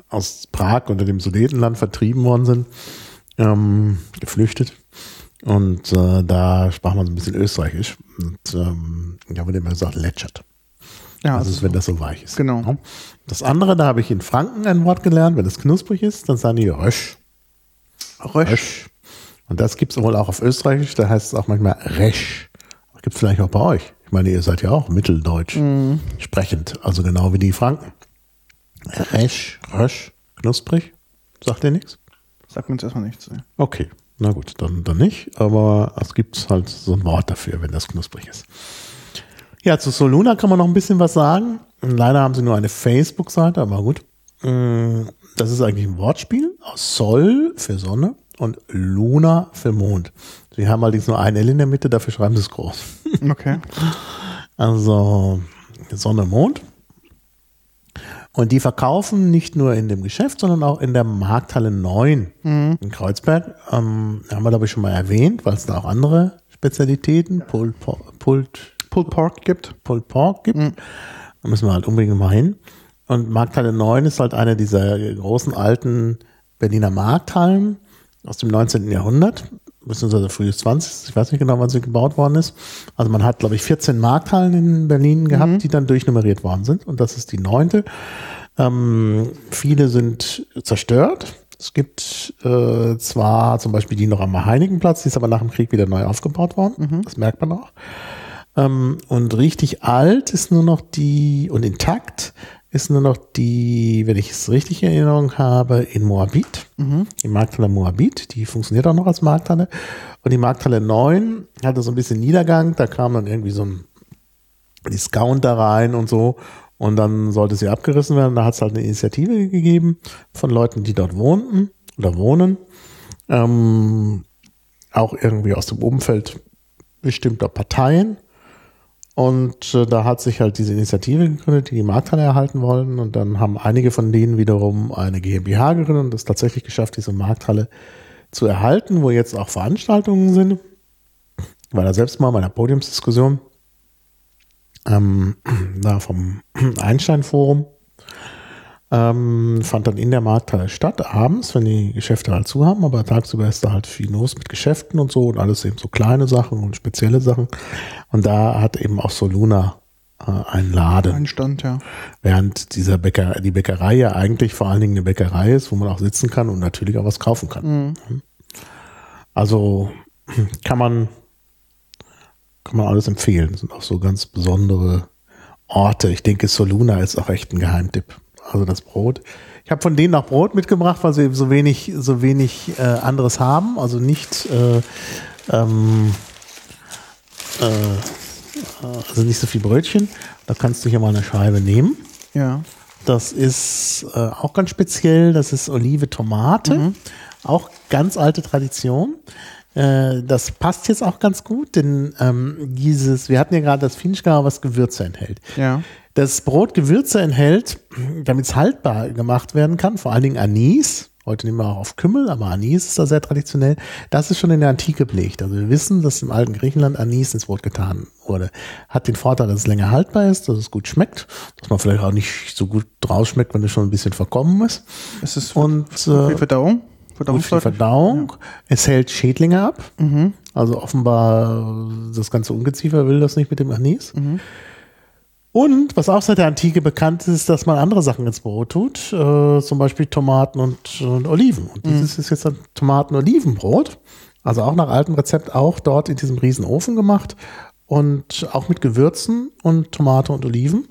aus Prag unter dem Sudetenland vertrieben worden sind, ähm, geflüchtet. Und äh, da sprach man so ein bisschen österreichisch. Und ähm, da wurde immer gesagt, Letschert. Ja, Das ist, wenn das so weich ist. Genau. Das andere, da habe ich in Franken ein Wort gelernt, wenn es knusprig ist, dann sagen die Rösch. Rösch. Rösch. Und das gibt es wohl auch auf Österreichisch, da heißt es auch manchmal Resch. Gibt es vielleicht auch bei euch. Ich meine, ihr seid ja auch Mitteldeutsch sprechend, also genau wie die Franken. Resch, Rösch, knusprig. Sagt ihr nichts? Sagt mir jetzt erstmal nichts. ne. Okay, na gut, dann, dann nicht, aber es gibt halt so ein Wort dafür, wenn das knusprig ist. Ja, zu Soluna kann man noch ein bisschen was sagen. Leider haben sie nur eine Facebook-Seite, aber gut. Mm, Das ist eigentlich ein Wortspiel aus Sol für Sonne und Luna für Mond. Sie haben allerdings nur ein L in der Mitte, dafür schreiben sie es groß. Okay. Also Sonne, Mond. Und die verkaufen nicht nur in dem Geschäft, sondern auch in der Markthalle 9 Mhm. in Kreuzberg. Ähm, haben wir, glaube ich, schon mal erwähnt, weil es da auch andere Spezialitäten, Pulled, Pulled, Pulled Pork gibt. Pulled Pork gibt. Da müssen wir halt unbedingt mal hin. Und Markthalle 9 ist halt eine dieser großen alten Berliner Markthallen aus dem 19. Jahrhundert, beziehungsweise frühes 20. Ich weiß nicht genau, wann sie gebaut worden ist. Also man hat, glaube ich, 14 Markthallen in Berlin gehabt, die dann durchnummeriert worden sind. Und das ist die neunte. Ähm, viele sind zerstört. Es gibt äh, zwar zum Beispiel die noch am Heinigenplatz, die ist aber nach dem Krieg wieder neu aufgebaut worden. Das merkt man auch. Ähm, und richtig alt ist nur noch die, und intakt ist nur noch die, wenn ich es richtig in Erinnerung habe, in Moabit. Die Markthalle Moabit, die funktioniert auch noch als Markthalle. Und die Markthalle 9 hatte so ein bisschen Niedergang, da kam dann irgendwie so ein Discounter rein und so. Und dann sollte sie abgerissen werden. Da hat es halt eine Initiative gegeben von Leuten, die dort wohnten oder wohnen. Ähm, auch irgendwie aus dem Umfeld bestimmter Parteien. Und äh, da hat sich halt diese Initiative gegründet, die die Markthalle erhalten wollten. Und dann haben einige von denen wiederum eine GmbH gegründet und es tatsächlich geschafft, diese Markthalle zu erhalten, wo jetzt auch Veranstaltungen sind. Ich war da selbst mal bei einer Podiumsdiskussion ähm, da vom Einstein-Forum. Ähm, fand dann in der Markthalle statt, abends, wenn die Geschäfte halt zu haben, aber tagsüber ist da halt viel los mit Geschäften und so und alles eben so kleine Sachen und spezielle Sachen. Und da hat eben auch so Luna äh, einen Laden. Ein Stand, ja. Während dieser Bäcker, die Bäckerei ja eigentlich vor allen Dingen eine Bäckerei ist, wo man auch sitzen kann und natürlich auch was kaufen kann. Also kann man, kann man alles empfehlen. Das sind auch so ganz besondere Orte. Ich denke, Soluna ist auch echt ein Geheimtipp. Also das Brot. Ich habe von denen auch Brot mitgebracht, weil sie eben so wenig, so wenig äh, anderes haben. Also nicht, äh, ähm, äh, also nicht so viel Brötchen. Da kannst du hier mal eine Scheibe nehmen. Ja. Das ist äh, auch ganz speziell. Das ist Olive Tomate. Auch ganz alte Tradition. Äh, das passt jetzt auch ganz gut, denn ähm, dieses, wir hatten ja gerade das Finchgau, was Gewürze enthält. Ja. Das Brot Gewürze enthält, damit es haltbar gemacht werden kann, vor allen Dingen Anis. Heute nehmen wir auch auf Kümmel, aber Anis ist da sehr traditionell. Das ist schon in der Antike belegt. Also wir wissen, dass im alten Griechenland Anis ins Brot getan wurde. Hat den Vorteil, dass es länger haltbar ist, dass es gut schmeckt, dass man vielleicht auch nicht so gut draus schmeckt, wenn es schon ein bisschen verkommen ist. Es ist Und für äh, Verdauung. gut für. Verdauung. Es hält Schädlinge ab. Mhm. Also offenbar das ganze Ungeziefer will das nicht mit dem Anis. Mhm. Und was auch seit der Antike bekannt ist, ist, dass man andere Sachen ins Brot tut, äh, zum Beispiel Tomaten und, und Oliven. Und dieses ist jetzt ein Tomaten-Olivenbrot, also auch nach altem Rezept auch dort in diesem riesen Ofen gemacht und auch mit Gewürzen und Tomate und Oliven.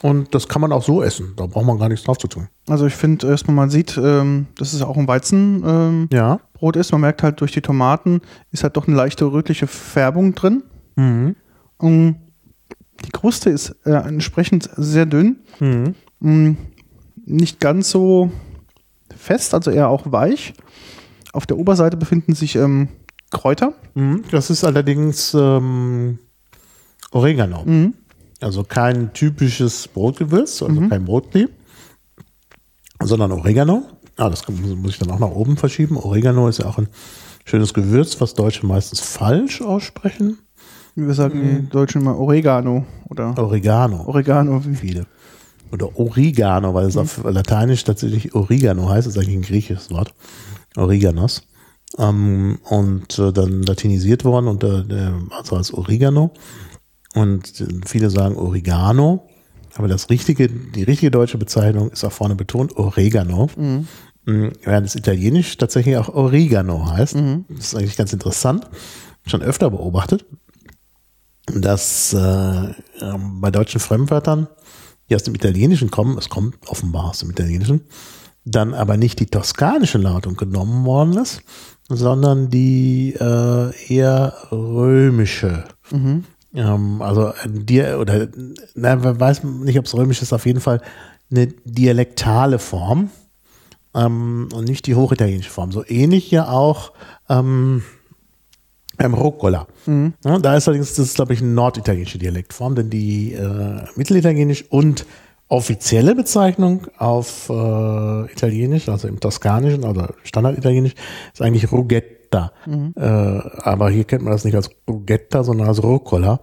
Und das kann man auch so essen. Da braucht man gar nichts drauf zu tun. Also ich finde erstmal, man sieht, ähm, dass es auch ein Weizenbrot ähm, Ja. Ist. Man merkt halt durch die Tomaten ist halt doch eine leichte rötliche Färbung drin. Mhm. Und die Kruste ist äh, entsprechend sehr dünn. Mhm. Mm, Nicht ganz so fest, also eher auch weich. Auf der Oberseite befinden sich ähm, Kräuter. Mhm. Das ist allerdings ähm, Oregano. Mhm. Also kein typisches Brotgewürz, also kein Brotklee, sondern Oregano. Ah, das muss ich dann auch nach oben verschieben. Oregano ist ja auch ein schönes Gewürz, was Deutsche meistens falsch aussprechen. Wie wir sagen Mhm. die Deutschen immer Oregano oder Oregano. Oregano. Viele. Oder Origano, weil es auf Lateinisch tatsächlich Oregano heißt, das ist eigentlich ein griechisches Wort. Oreganos. Ähm, und äh, dann latinisiert worden und äh, also als Oregano. Und äh, viele sagen Oregano, aber das richtige, die richtige deutsche Bezeichnung ist auch vorne betont Oregano. Mhm. Während es italienisch tatsächlich auch Oregano heißt. Das ist eigentlich ganz interessant. Schon öfter beobachtet, dass äh, ähm, bei deutschen Fremdwörtern, die aus dem Italienischen kommen, es kommt offenbar aus dem Italienischen, dann aber nicht die toskanische Lautung genommen worden ist, sondern die äh, eher römische. Ähm, also Dia oder na, man weiß nicht, ob es römisch ist, auf jeden Fall eine dialektale Form ähm, und nicht die hochitalienische Form. So ähnlich ja auch ähm, beim Rucola. Ja, da ist allerdings, das ist, glaube ich, eine norditalienische Dialektform, denn die äh, mittelitalienisch und offizielle Bezeichnung auf äh, Italienisch, also im Toskanischen oder Standarditalienisch, ist eigentlich Rughetta. Äh, aber hier kennt man das nicht als Rughetta, sondern als Rucola.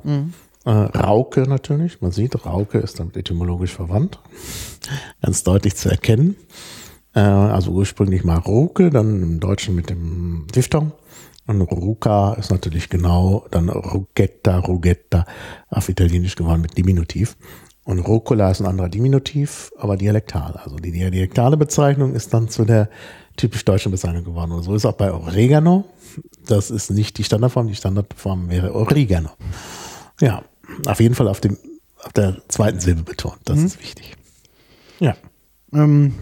Äh, Rauke natürlich, man sieht, Rauke ist damit etymologisch verwandt. Ganz deutlich zu erkennen. Äh, also ursprünglich mal Ruke, dann im Deutschen mit dem Diphthong. Und Ruca ist natürlich genau dann Rughetta, Rughetta auf Italienisch geworden mit Diminutiv. Und Rucola ist ein anderer Diminutiv, aber dialektal. Also die dialektale Bezeichnung ist dann zu der typisch deutschen Bezeichnung geworden. Und so ist auch bei Oregano. Das ist nicht die Standardform. Die Standardform wäre Oregano. Ja, auf jeden Fall auf dem, auf der zweiten Silbe betont. Das Mhm. ist wichtig. Ja. Ähm,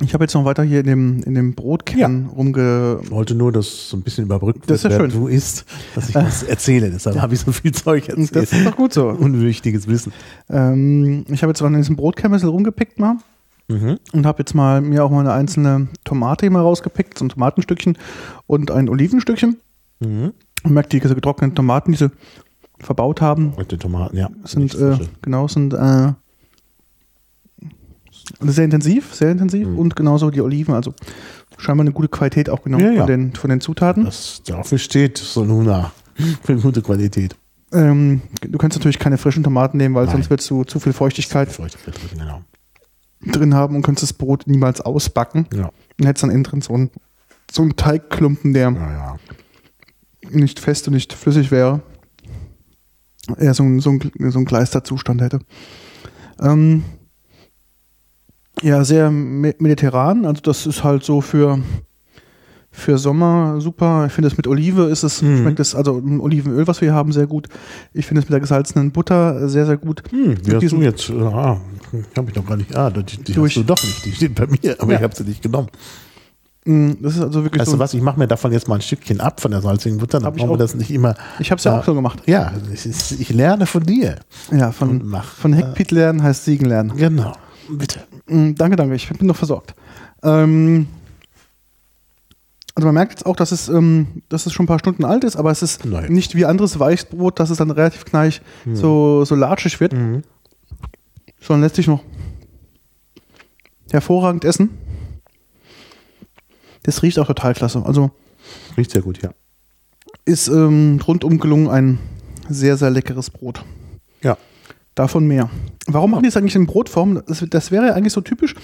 ich habe jetzt noch weiter hier in dem, in dem Brotkern rumge. Ich wollte nur, dass so ein bisschen überbrückt Das ist ja schön. du isst, dass ich das erzähle. Deshalb habe ich so viel Zeug erzählt. Das ist doch gut so. Unwichtiges Wissen. Ähm, ich habe jetzt noch in diesem Brotkern rumgepickt mal. Mhm. und habe jetzt mal mir auch mal eine einzelne Tomate mal rausgepickt, so ein Tomatenstückchen und ein Olivenstückchen. Mhm. Man merkt, diese getrockneten Tomaten, die sie verbaut haben, Mit den Tomaten, ja. sind, äh, genau, sind äh, sehr intensiv, sehr intensiv Mhm. und genauso die Oliven, also scheinbar eine gute Qualität auch genommen Ja, ja. Von, den, von den Zutaten. Das dafür steht Soluna. Für gute Qualität. Ähm, du kannst natürlich keine frischen Tomaten nehmen, weil Nein. sonst wird du zu viel Feuchtigkeit Feuchtigkeit drin, genau. drin haben und könntest das Brot niemals ausbacken. Ja. Und hättest dann innen drin so einen, so einen Teigklumpen, der ja. nicht fest und nicht flüssig wäre. Eher so ein, so ein, so ein Kleisterzustand hätte. Ähm, ja, sehr me- mediterran. Also das ist halt so für, für Sommer super. Ich finde es mit Olive ist es, Mhm. schmeckt es, also Olivenöl, was wir hier haben, sehr gut. Ich finde es mit der gesalzenen Butter sehr, sehr gut. Hm, Mit hast du jetzt? Ah, habe ich noch gar nicht. Ah, die, die Durch- hast du doch nicht. Die steht bei mir, aber Ja. ich habe sie nicht genommen. Mm, Das ist also wirklich Weißt so. du was? Ich mache mir davon jetzt mal ein Stückchen ab von der salzigen Butter. Dann brauchen wir das nicht immer. Ich habe es ja Ja. auch so gemacht. Ja, ich, ich lerne von dir. Ja, von, mach. von Heckpiet lernen heißt Siegen lernen. Genau. Bitte. Mm, Danke, danke. Ich bin noch versorgt. Ähm, also man merkt jetzt auch, dass es, ähm, dass es schon ein paar Stunden alt ist, aber es ist Nein. nicht wie anderes Weißbrot, dass es dann relativ kneich so, so latschig wird, Mhm. sondern lässt sich noch hervorragend essen. Das riecht auch total klasse. Also Riecht sehr gut, ja. ist ähm, rundum gelungen ein sehr, sehr leckeres Brot. Ja. Davon mehr. Warum machen die es eigentlich in Brotform? Das, das wäre ja eigentlich so typisch,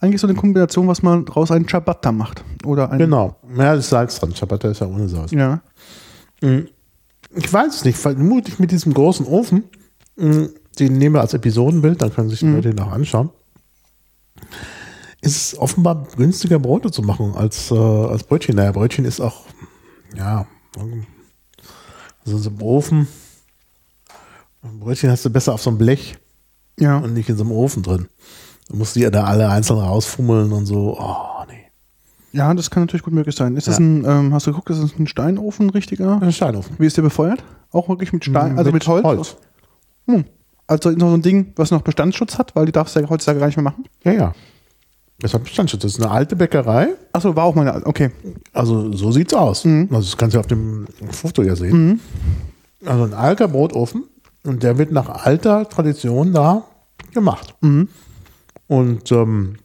eigentlich so eine Kombination, was man daraus einen Ciabatta macht. Oder ein, Genau. Ja, das ist Salz dran. Ciabatta ist ja ohne Salz. Ja. Ich weiß es nicht. Vermutlich mit diesem großen Ofen. mh, Den nehmen wir als Episodenbild, dann können sich die Leute den auch anschauen. Ist es offenbar günstiger, Brote zu machen als, äh, als Brötchen. Naja, Brötchen ist auch, ja, also so im Ofen. Ein Brötchen hast du besser auf so einem Blech Ja. und nicht in so einem Ofen drin. Du musst die ja da alle einzeln rausfummeln und so. Oh, nee. ja, das kann natürlich gut möglich sein. Ist das Ja. ein, ähm, hast du geguckt, ist das ein Steinofen, richtiger? Ein Steinofen. Wie ist der befeuert? Auch wirklich mit Stein, also mit, Holz? Holz. Hm. Also noch so ein Ding, was noch Bestandsschutz hat, weil die darfst du ja heutzutage gar nicht mehr machen. Ja, ja. Das hat Bestandsschutz. Das ist eine alte Bäckerei. Achso, war auch meine, okay. Also so sieht's aus. Mhm. Also das kannst du auf dem Foto ja sehen. Also ein alter Brotofen und der wird nach alter Tradition da gemacht. Mhm. Und ähm,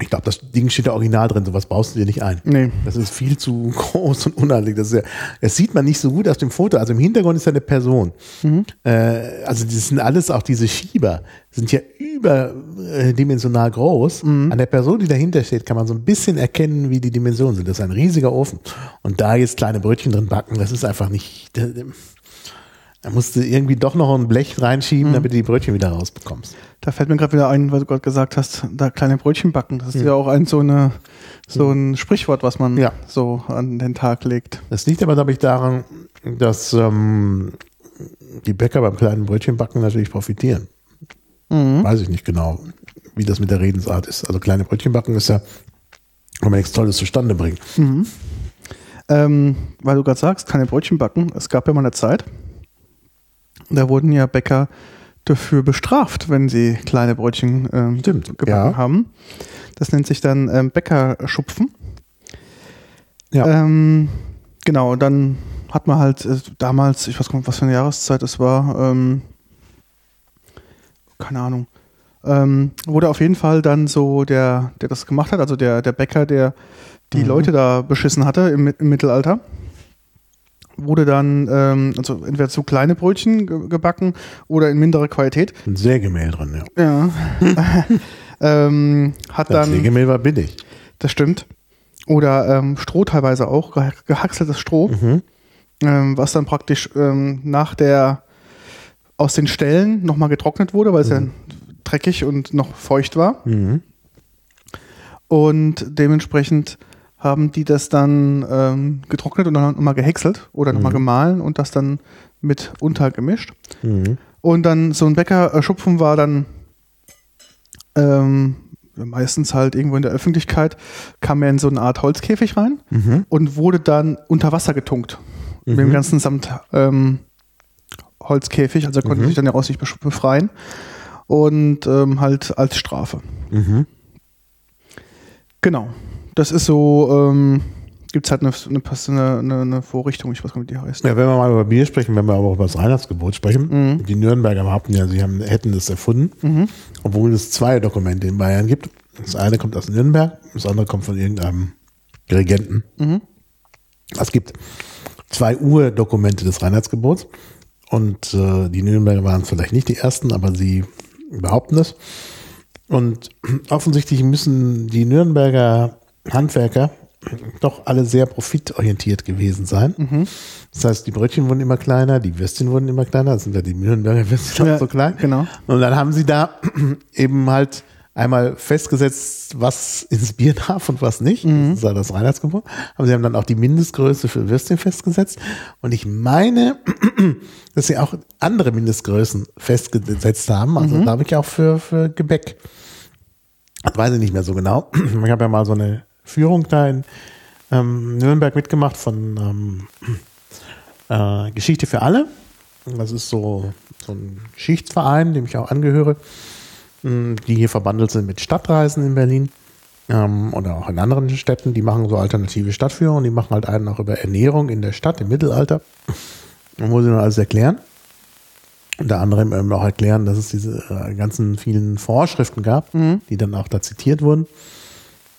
ich glaube, das Ding steht da original drin, sowas baust du dir nicht ein. Nee. Das ist viel zu groß und unheimlich. Das, ja, das sieht man nicht so gut aus dem Foto. Also im Hintergrund ist ja eine Person. Äh, also das sind alles auch diese Schieber, sind ja überdimensional groß. An der Person, die dahinter steht, kann man so ein bisschen erkennen, wie die Dimensionen sind. Das ist ein riesiger Ofen. Und da jetzt kleine Brötchen drin backen, das ist einfach nicht. Da, musst du irgendwie doch noch ein Blech reinschieben, damit du die Brötchen wieder rausbekommst. Da fällt mir gerade wieder ein, weil du gerade gesagt hast, da kleine Brötchen backen. Das ist ja auch ein so, eine, so ein Sprichwort, was man Ja. so an den Tag legt. Das liegt aber, glaube ich, daran, dass ähm, die Bäcker beim kleinen Brötchenbacken natürlich profitieren. Weiß ich nicht genau, wie das mit der Redensart ist. Also kleine Brötchenbacken ist ja, wenn man nichts Tolles zustande bringt. Ähm, weil du gerade sagst, keine Brötchen backen. Es gab ja mal eine Zeit, da wurden ja Bäcker dafür bestraft, wenn sie kleine Brötchen ähm, Stimmt, gebacken ja. haben. Das nennt sich dann ähm, Bäckerschupfen. Ja. Ähm, genau, dann hat man halt äh, damals, ich weiß gar nicht, was für eine Jahreszeit es war, ähm, keine Ahnung. ähm, wurde auf jeden Fall dann so der, der das gemacht hat, also der, der Bäcker, der die Mhm. Leute da beschissen hatte im, im Mittelalter, wurde dann ähm, also entweder zu kleine Brötchen ge gebacken oder in mindere Qualität. Ein Sägemehl drin, ja. Ja. ähm, hat Das dann, Sägemehl war billig. das stimmt. Oder ähm, Stroh teilweise auch, geha- gehackseltes Stroh, Mhm. ähm, was dann praktisch ähm, nach der aus den Ställen nochmal getrocknet wurde, weil es ja dreckig und noch feucht war. Mhm. Und dementsprechend haben die das dann ähm, getrocknet und dann nochmal gehäckselt oder nochmal Mhm. gemahlen und das dann mit untergemischt. Mhm. Und dann so ein Bäckerschupfen war dann ähm, meistens halt irgendwo in der Öffentlichkeit, kam er in so eine Art Holzkäfig rein Mhm. und wurde dann unter Wasser getunkt. Mit dem Mhm. ganzen Samt ähm, Holzkäfig, also er konnte Mhm. sich dann ja aus sich besch- befreien. Und ähm, halt als Strafe. Mhm. Genau. Das ist so, ähm, gibt es halt eine, eine, eine, eine Vorrichtung, ich weiß gar nicht, wie die heißt. Ja, wenn wir mal über Bier sprechen, wenn wir aber auch über das Reinheitsgebot sprechen, Mhm. die Nürnberger behaupten ja, sie haben, hätten das erfunden, Mhm. obwohl es zwei Dokumente in Bayern gibt. Das eine kommt aus Nürnberg, das andere kommt von irgendeinem Regenten. Mhm. Es gibt zwei Urdokumente des Reinheitsgebots und äh, die Nürnberger waren vielleicht nicht die ersten, aber sie behaupten das. Und offensichtlich müssen die Nürnberger Handwerker doch alle sehr profitorientiert gewesen sein. Mhm. Das heißt, die Brötchen wurden immer kleiner, die Würstchen wurden immer kleiner, das sind ja die Nürnberger Würstchen Ja, auch so klein. genau. Und dann haben sie da eben halt einmal festgesetzt, was ins Bier darf und was nicht. Das ist ja das Reinheitsgebot. Aber sie haben dann auch die Mindestgröße für Würstchen festgesetzt. Und ich meine, dass sie auch andere Mindestgrößen festgesetzt haben. Also glaube ich auch für, für Gebäck. Das weiß ich nicht mehr so genau. Ich habe ja mal so eine Führung da in ähm, Nürnberg mitgemacht von ähm, äh, Geschichte für alle. Das ist so, so ein Schichtsverein, dem ich auch angehöre, mh, die hier verbandelt sind mit Stadtreisen in Berlin ähm, oder auch in anderen Städten. Die machen so alternative Stadtführungen. Die machen halt einen auch über Ernährung in der Stadt im Mittelalter. Da muss ich noch alles erklären. Unter anderem eben auch erklären, dass es diese äh, ganzen vielen Vorschriften gab, die dann auch da zitiert wurden.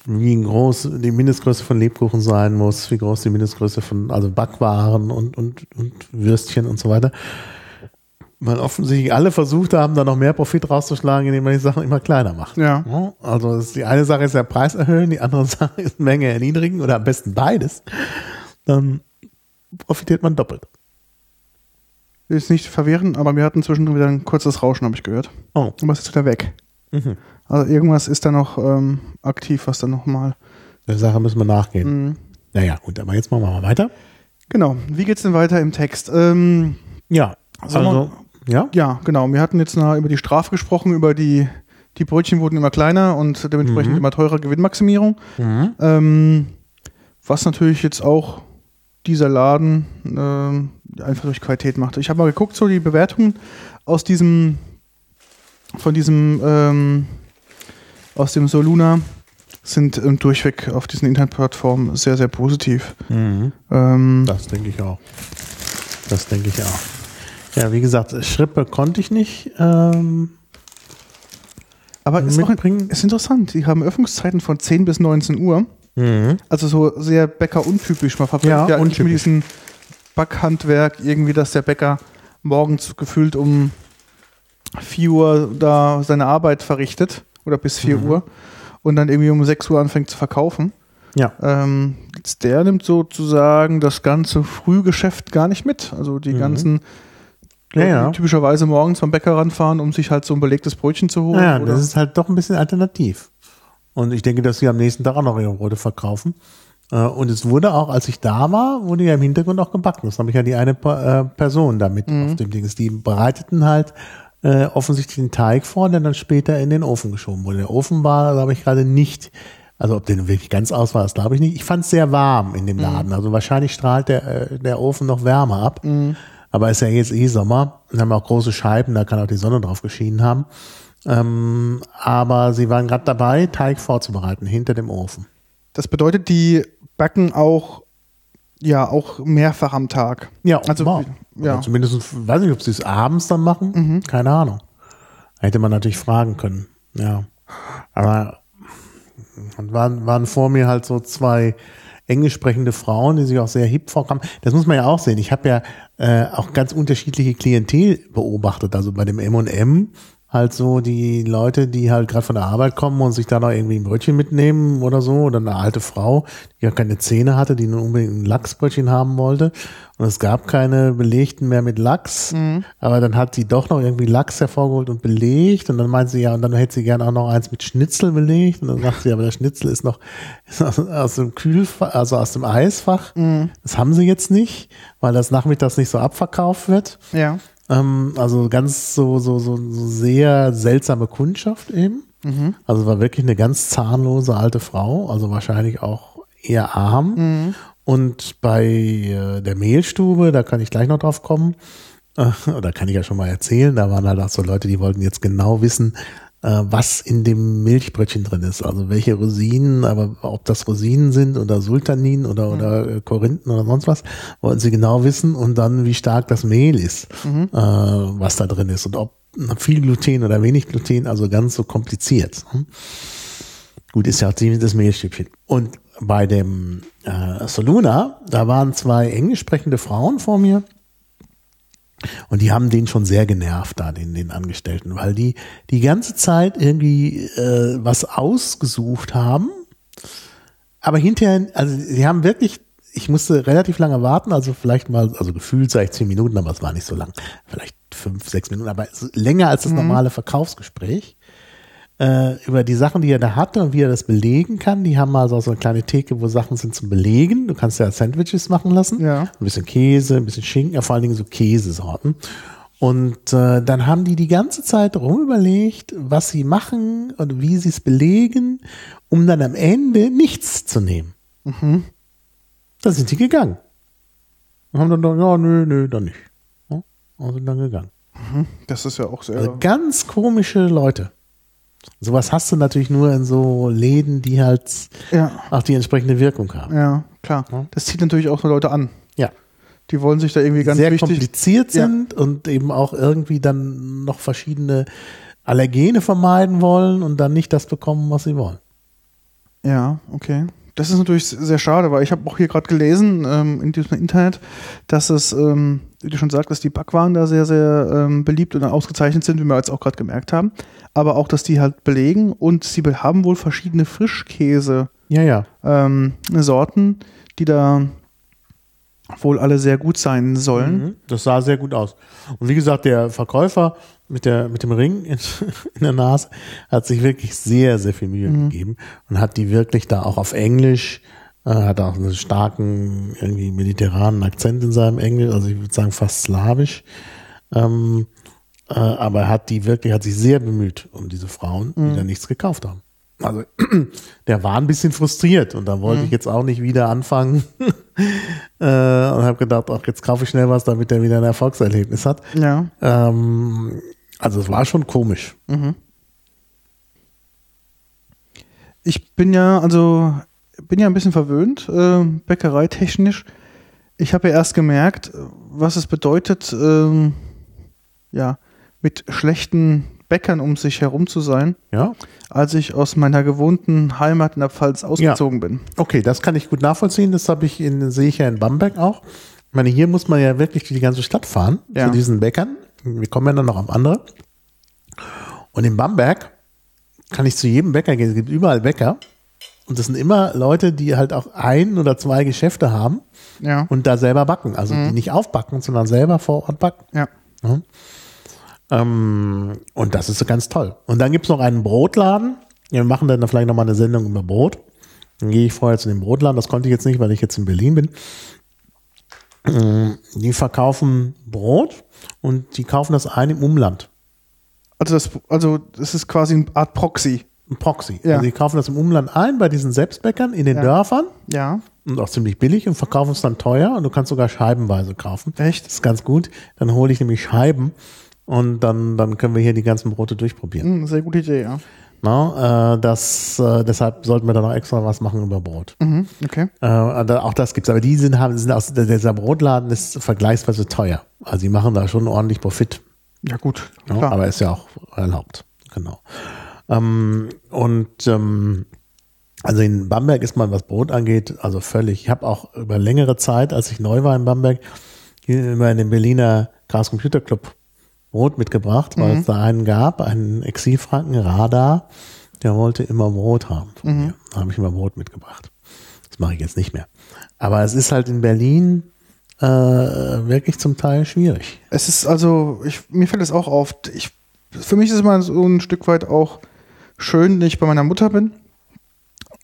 Wie groß die Mindestgröße von Lebkuchen sein muss, wie groß die Mindestgröße von also Backwaren und, und, und Würstchen und so weiter. Weil offensichtlich alle versucht haben, da noch mehr Profit rauszuschlagen, indem man die Sachen immer kleiner macht. Ja. Also die eine Sache ist der Preis erhöhen, die andere Sache ist Menge erniedrigen oder am besten beides. Dann profitiert man doppelt. Ist nicht verwirrend, aber wir hatten zwischendrin wieder ein kurzes Rauschen, habe ich gehört. Oh. Aber es ist wieder weg. Mhm. Also irgendwas ist da noch ähm, aktiv, was dann nochmal. Der Sache müssen wir nachgehen. Mhm. Naja, gut, aber jetzt machen wir mal weiter. Genau. Wie geht's denn weiter im Text? Ähm, Ja, Sollen wir- also, ja. ja, genau. Wir hatten jetzt über die Strafe gesprochen, über die, die Brötchen wurden immer kleiner und dementsprechend Mhm. immer teurer Gewinnmaximierung. Mhm. Ähm, was natürlich jetzt auch dieser Laden ähm, einfach durch Qualität macht. Ich habe mal geguckt, so die Bewertungen aus diesem, von diesem, ähm, aus dem Soluna sind ähm, durchweg auf diesen Internetplattformen sehr, sehr positiv. Mhm. Ähm, Das denke ich auch. Das denke ich auch. Ja, wie gesagt, Schrippe konnte ich nicht ähm, aber es ist, auch, ist interessant. Die haben Öffnungszeiten von 10 bis 19 Uhr. Mhm. Also so sehr Bäcker-untypisch. Man verbringt Ja, ja, mit untypisch. diesem Backhandwerk irgendwie, dass der Bäcker morgens gefühlt um 4 Uhr da seine Arbeit verrichtet oder bis 4 Mhm. Uhr und dann irgendwie um 6 Uhr anfängt zu verkaufen. Ja. Ähm, der nimmt sozusagen das ganze Frühgeschäft gar nicht mit. Also die Mhm. ganzen Ja, ja. die typischerweise morgens vom Bäcker ranfahren, um sich halt so ein belegtes Brötchen zu holen. Naja, oder? das ist halt doch ein bisschen alternativ. Und ich denke, dass sie am nächsten Tag auch noch ihre Brote verkaufen. Äh, Und es wurde auch, als ich da war, wurde ja im Hintergrund auch gebacken. Das habe ich ja die eine äh, Person damit Mhm. auf dem Ding. Die bereiteten halt äh, offensichtlich den Teig vor, der dann später in den Ofen geschoben wurde. Der Ofen war, glaube ich, gerade nicht, also ob der wirklich ganz aus war, das glaube ich nicht. Ich fand es sehr warm in Mhm. dem Laden. Also wahrscheinlich strahlt der, äh, der Ofen noch Wärme ab. Aber ist ja jetzt eh Sommer. Wir haben auch große Scheiben, da kann auch die Sonne drauf geschienen haben. Ähm, aber sie waren gerade dabei, Teig vorzubereiten hinter dem Ofen. Das bedeutet, die backen auch, ja, auch mehrfach am Tag. Ja, Also, wow. ja. Zumindest, weiß nicht, ob sie es abends dann machen. Keine Ahnung. Hätte man natürlich fragen können. Ja. Aber und waren, waren vor mir halt so zwei englisch sprechende Frauen, die sich auch sehr hip vorkamen. Das muss man ja auch sehen. Ich habe ja äh, auch ganz unterschiedliche Klientel beobachtet. Also bei dem M&M halt so die Leute, die halt gerade von der Arbeit kommen und sich da noch irgendwie ein Brötchen mitnehmen oder so, oder eine alte Frau, die ja keine Zähne hatte, die nur unbedingt ein Lachsbrötchen haben wollte. Und es gab keine belegten mehr mit Lachs, mhm. aber dann hat sie doch noch irgendwie Lachs hervorgeholt und belegt und dann meint sie ja, und dann hätte sie gerne auch noch eins mit Schnitzel belegt und dann sagt sie, aber der Schnitzel ist noch aus, dem Kühlfach, also aus dem Eisfach. Mhm. Das haben sie jetzt nicht, weil das nachmittags nicht so abverkauft wird. Ja. Ähm, also ganz so, so, so, so sehr seltsame Kundschaft eben. Mhm. Also war wirklich eine ganz zahnlose alte Frau, also wahrscheinlich auch eher arm. Mhm. Und bei äh, der Mehlstube, da kann ich gleich noch drauf kommen, äh, oder kann ich ja schon mal erzählen, da waren halt auch so Leute, die wollten jetzt genau wissen, was in dem Milchbrötchen drin ist. Also welche Rosinen, aber ob das Rosinen sind oder Sultanin oder, mhm. oder äh, Korinthen oder sonst was, wollten sie genau wissen und dann, wie stark das Mehl ist, mhm. äh, was da drin ist und ob viel Gluten oder wenig Gluten, also ganz so kompliziert. Hm? Gut, ist ja auch ziemlich das Mehlstückchen. Und bei dem äh, Soluna, da waren zwei englisch sprechende Frauen vor mir und die haben den schon sehr genervt da, den, den Angestellten, weil die die ganze Zeit irgendwie äh, was ausgesucht haben. Aber hinterher, also sie haben wirklich, ich musste relativ lange warten, also vielleicht mal, also gefühlt sage ich zehn Minuten, aber es war nicht so lang. Vielleicht fünf, sechs Minuten, aber länger als das mhm. normale Verkaufsgespräch äh, über die Sachen, die er da hatte und wie er das belegen kann. Die haben also so eine kleine Theke, wo Sachen sind zum Belegen. Du kannst ja Sandwiches machen lassen. Ja. Ein bisschen Käse, ein bisschen Schinken, ja, vor allen Dingen so Käsesorten. Und äh, dann haben die die ganze Zeit rumüberlegt, was sie machen und wie sie es belegen, um dann am Ende nichts zu nehmen. Mhm. Da sind die gegangen. Und haben dann gedacht, ja, nö, nö, dann nicht. Ja, und sind dann gegangen. Mhm. Das ist ja auch sehr. Also ganz komische Leute. Sowas hast du natürlich nur in so Läden, die halt ja. auch die entsprechende Wirkung haben. Ja, klar. Das zieht natürlich auch so Leute an. Ja. Die wollen sich da irgendwie ganz Sehr wichtig kompliziert sind ja. und eben auch irgendwie dann noch verschiedene Allergene vermeiden wollen und dann nicht das bekommen, was sie wollen. Ja, okay. Das ist natürlich sehr schade, weil ich habe auch hier gerade gelesen ähm, in diesem Internet, dass es, ähm, wie du schon sagtest, die Backwaren da sehr, sehr ähm, beliebt und ausgezeichnet sind, wie wir jetzt auch gerade gemerkt haben. Aber auch, dass die halt belegen und sie haben wohl verschiedene Frischkäse. Ja, ja. Ähm, Sorten, die da wohl alle sehr gut sein sollen. Mhm, das sah sehr gut aus. Und wie gesagt, der Verkäufer mit, der, mit dem Ring in, in der Nase hat sich wirklich sehr, sehr viel Mühe mhm. gegeben und hat die wirklich da auch auf Englisch, äh, hat auch einen starken, irgendwie mediterranen Akzent in seinem Englisch, also ich würde sagen fast slawisch. Ähm, äh, aber er hat die wirklich, hat sich sehr bemüht um diese Frauen, die mhm. da nichts gekauft haben. Also der war ein bisschen frustriert und da wollte mhm. ich jetzt auch nicht wieder anfangen äh, und habe gedacht, ach jetzt kaufe ich schnell was, damit der wieder ein Erfolgserlebnis hat. Ja. Ähm, also es war schon komisch. Mhm. Ich bin ja, also bin ja ein bisschen verwöhnt, äh, bäckereitechnisch. Ich habe ja erst gemerkt, was es bedeutet, äh, ja, mit schlechten Bäckern um sich herum zu sein, ja. als ich aus meiner gewohnten Heimat in der Pfalz ausgezogen ja. bin. Okay, das kann ich gut nachvollziehen. Das habe ich in, sehe ich ja in Bamberg auch. Ich meine, hier muss man ja wirklich die ganze Stadt fahren ja. zu diesen Bäckern. Wir kommen ja dann noch am andere. Und in Bamberg kann ich zu jedem Bäcker gehen. Es gibt überall Bäcker. Und das sind immer Leute, die halt auch ein oder zwei Geschäfte haben ja. und da selber backen. Also mhm. die nicht aufbacken, sondern selber vor Ort backen. Ja. ja. Ähm, und das ist ganz toll. Und dann gibt es noch einen Brotladen. Wir machen dann vielleicht nochmal eine Sendung über Brot. Dann gehe ich vorher zu dem Brotladen. Das konnte ich jetzt nicht, weil ich jetzt in Berlin bin. Ähm, die verkaufen Brot und die kaufen das ein im Umland. Also das, also das ist quasi eine Art Proxy. Ein Proxy. Ja. Also die kaufen das im Umland ein bei diesen Selbstbäckern in den ja. Dörfern. Ja. Und auch ziemlich billig und verkaufen es dann teuer und du kannst sogar scheibenweise kaufen. Echt? Das ist ganz gut. Dann hole ich nämlich Scheiben und dann, dann können wir hier die ganzen Brote durchprobieren. Mhm, sehr gute Idee, ja. Na, äh, das, äh, deshalb sollten wir da noch extra was machen über Brot. Mhm, okay. Äh, auch das gibt's. Aber die sind, haben, sind aus, dieser Brotladen ist vergleichsweise teuer. Also die machen da schon ordentlich Profit. Ja, gut. Ja, aber ist ja auch erlaubt. Genau. Ähm, und ähm, also in Bamberg ist man, was Brot angeht, also völlig. Ich habe auch über längere Zeit, als ich neu war in Bamberg, immer in den Berliner Chaos Computer Club Brot mitgebracht, weil Mhm. es da einen gab, einen Exilfranken, Radar, der wollte immer Brot haben von Mhm. mir. Da habe ich immer Brot mitgebracht. Das mache ich jetzt nicht mehr. Aber es ist halt in Berlin äh, wirklich zum Teil schwierig. Es ist also, ich, mir fällt es auch auf. Ich, für mich ist es mal so ein Stück weit auch schön, wenn ich bei meiner Mutter bin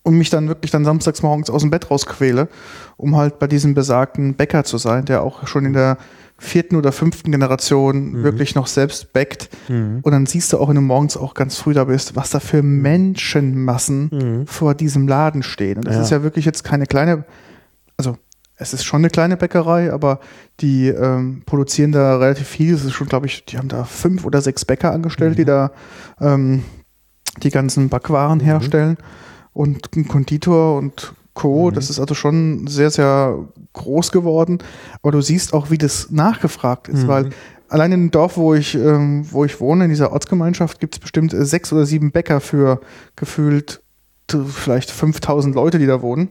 und mich dann wirklich dann samstags morgens aus dem Bett rausquäle, um halt bei diesem besagten Bäcker zu sein, der auch schon in der vierten oder fünften Generation wirklich noch selbst backt. Und dann siehst du auch, wenn du morgens auch ganz früh da bist, was da für Menschenmassen vor diesem Laden stehen. Und das Ja. ist ja wirklich jetzt keine kleine, also es ist schon eine kleine Bäckerei, aber die ähm, produzieren da relativ viel. Es ist schon, glaube ich, die haben da fünf oder sechs Bäcker angestellt, die da ähm, die ganzen Backwaren herstellen und ein Konditor und Co. Das ist also schon sehr, sehr groß geworden. Aber du siehst auch, wie das nachgefragt ist, weil allein in dem Dorf, wo ich, ähm, wo ich wohne, in dieser Ortsgemeinschaft, gibt es bestimmt äh, sechs oder sieben Bäcker für gefühlt vielleicht 5000 Leute, die da wohnen.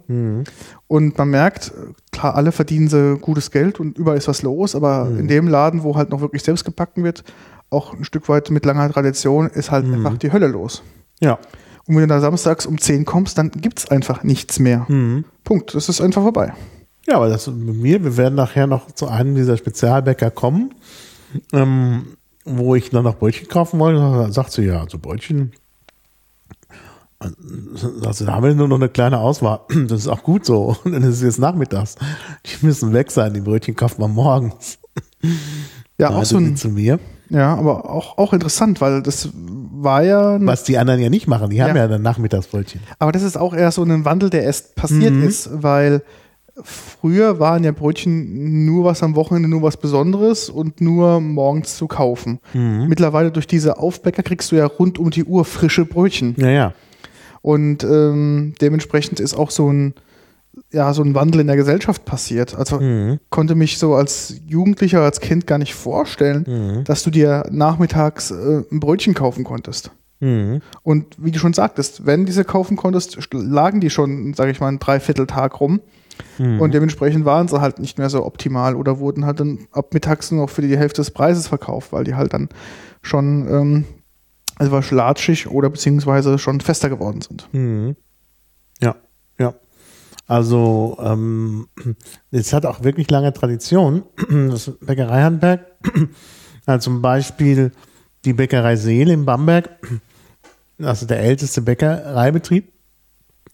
Und man merkt, klar, alle verdienen sie gutes Geld und überall ist was los, aber in dem Laden, wo halt noch wirklich selbst gebacken wird, auch ein Stück weit mit langer Tradition, ist halt einfach die Hölle los. Ja. Und wenn du da samstags um 10 kommst, dann gibt's einfach nichts mehr. Punkt. Das ist einfach vorbei. Ja, aber das mit mir, wir werden nachher noch zu einem dieser Spezialbäcker kommen, ähm, wo ich dann noch Brötchen kaufen wollte. Dann sagt sie, ja, also Brötchen, also da haben wir nur noch eine kleine Auswahl. Das ist auch gut so. Und dann ist es jetzt nachmittags. Die müssen weg sein, die Brötchen kauft man morgens. Ja, auch Meinte so ein, zu mir. Ja, aber auch, auch interessant, weil das war ja, Was die anderen ja nicht machen. Die haben Ja. ja dann Nachmittagsbrötchen. aber das ist auch eher so ein Wandel, der erst passiert Mhm. ist, weil früher waren ja Brötchen nur was am Wochenende, nur was Besonderes und nur morgens zu kaufen. Mhm. Mittlerweile durch diese Aufbäcker kriegst du ja rund um die Uhr frische Brötchen. Ja, ja. Und ähm, dementsprechend ist auch so ein, ja, so ein Wandel in der Gesellschaft passiert. Also Mhm. konnte mich so als Jugendlicher, als Kind gar nicht vorstellen, Mhm. dass du dir nachmittags äh, ein Brötchen kaufen konntest. Mhm. Und wie du schon sagtest, wenn diese kaufen konntest, st- lagen die schon, sage ich mal, einen Dreivierteltag rum. Mhm. Und dementsprechend waren sie halt nicht mehr so optimal oder wurden halt dann ab mittags nur noch für die Hälfte des Preises verkauft, weil die halt dann schon ähm, also war latschig oder beziehungsweise schon fester geworden sind. Mhm. Ja. Also ähm, es hat auch wirklich lange Tradition. Das Bäckereihandwerk, also zum Beispiel die Bäckerei Seel in Bamberg, also der älteste Bäckereibetrieb,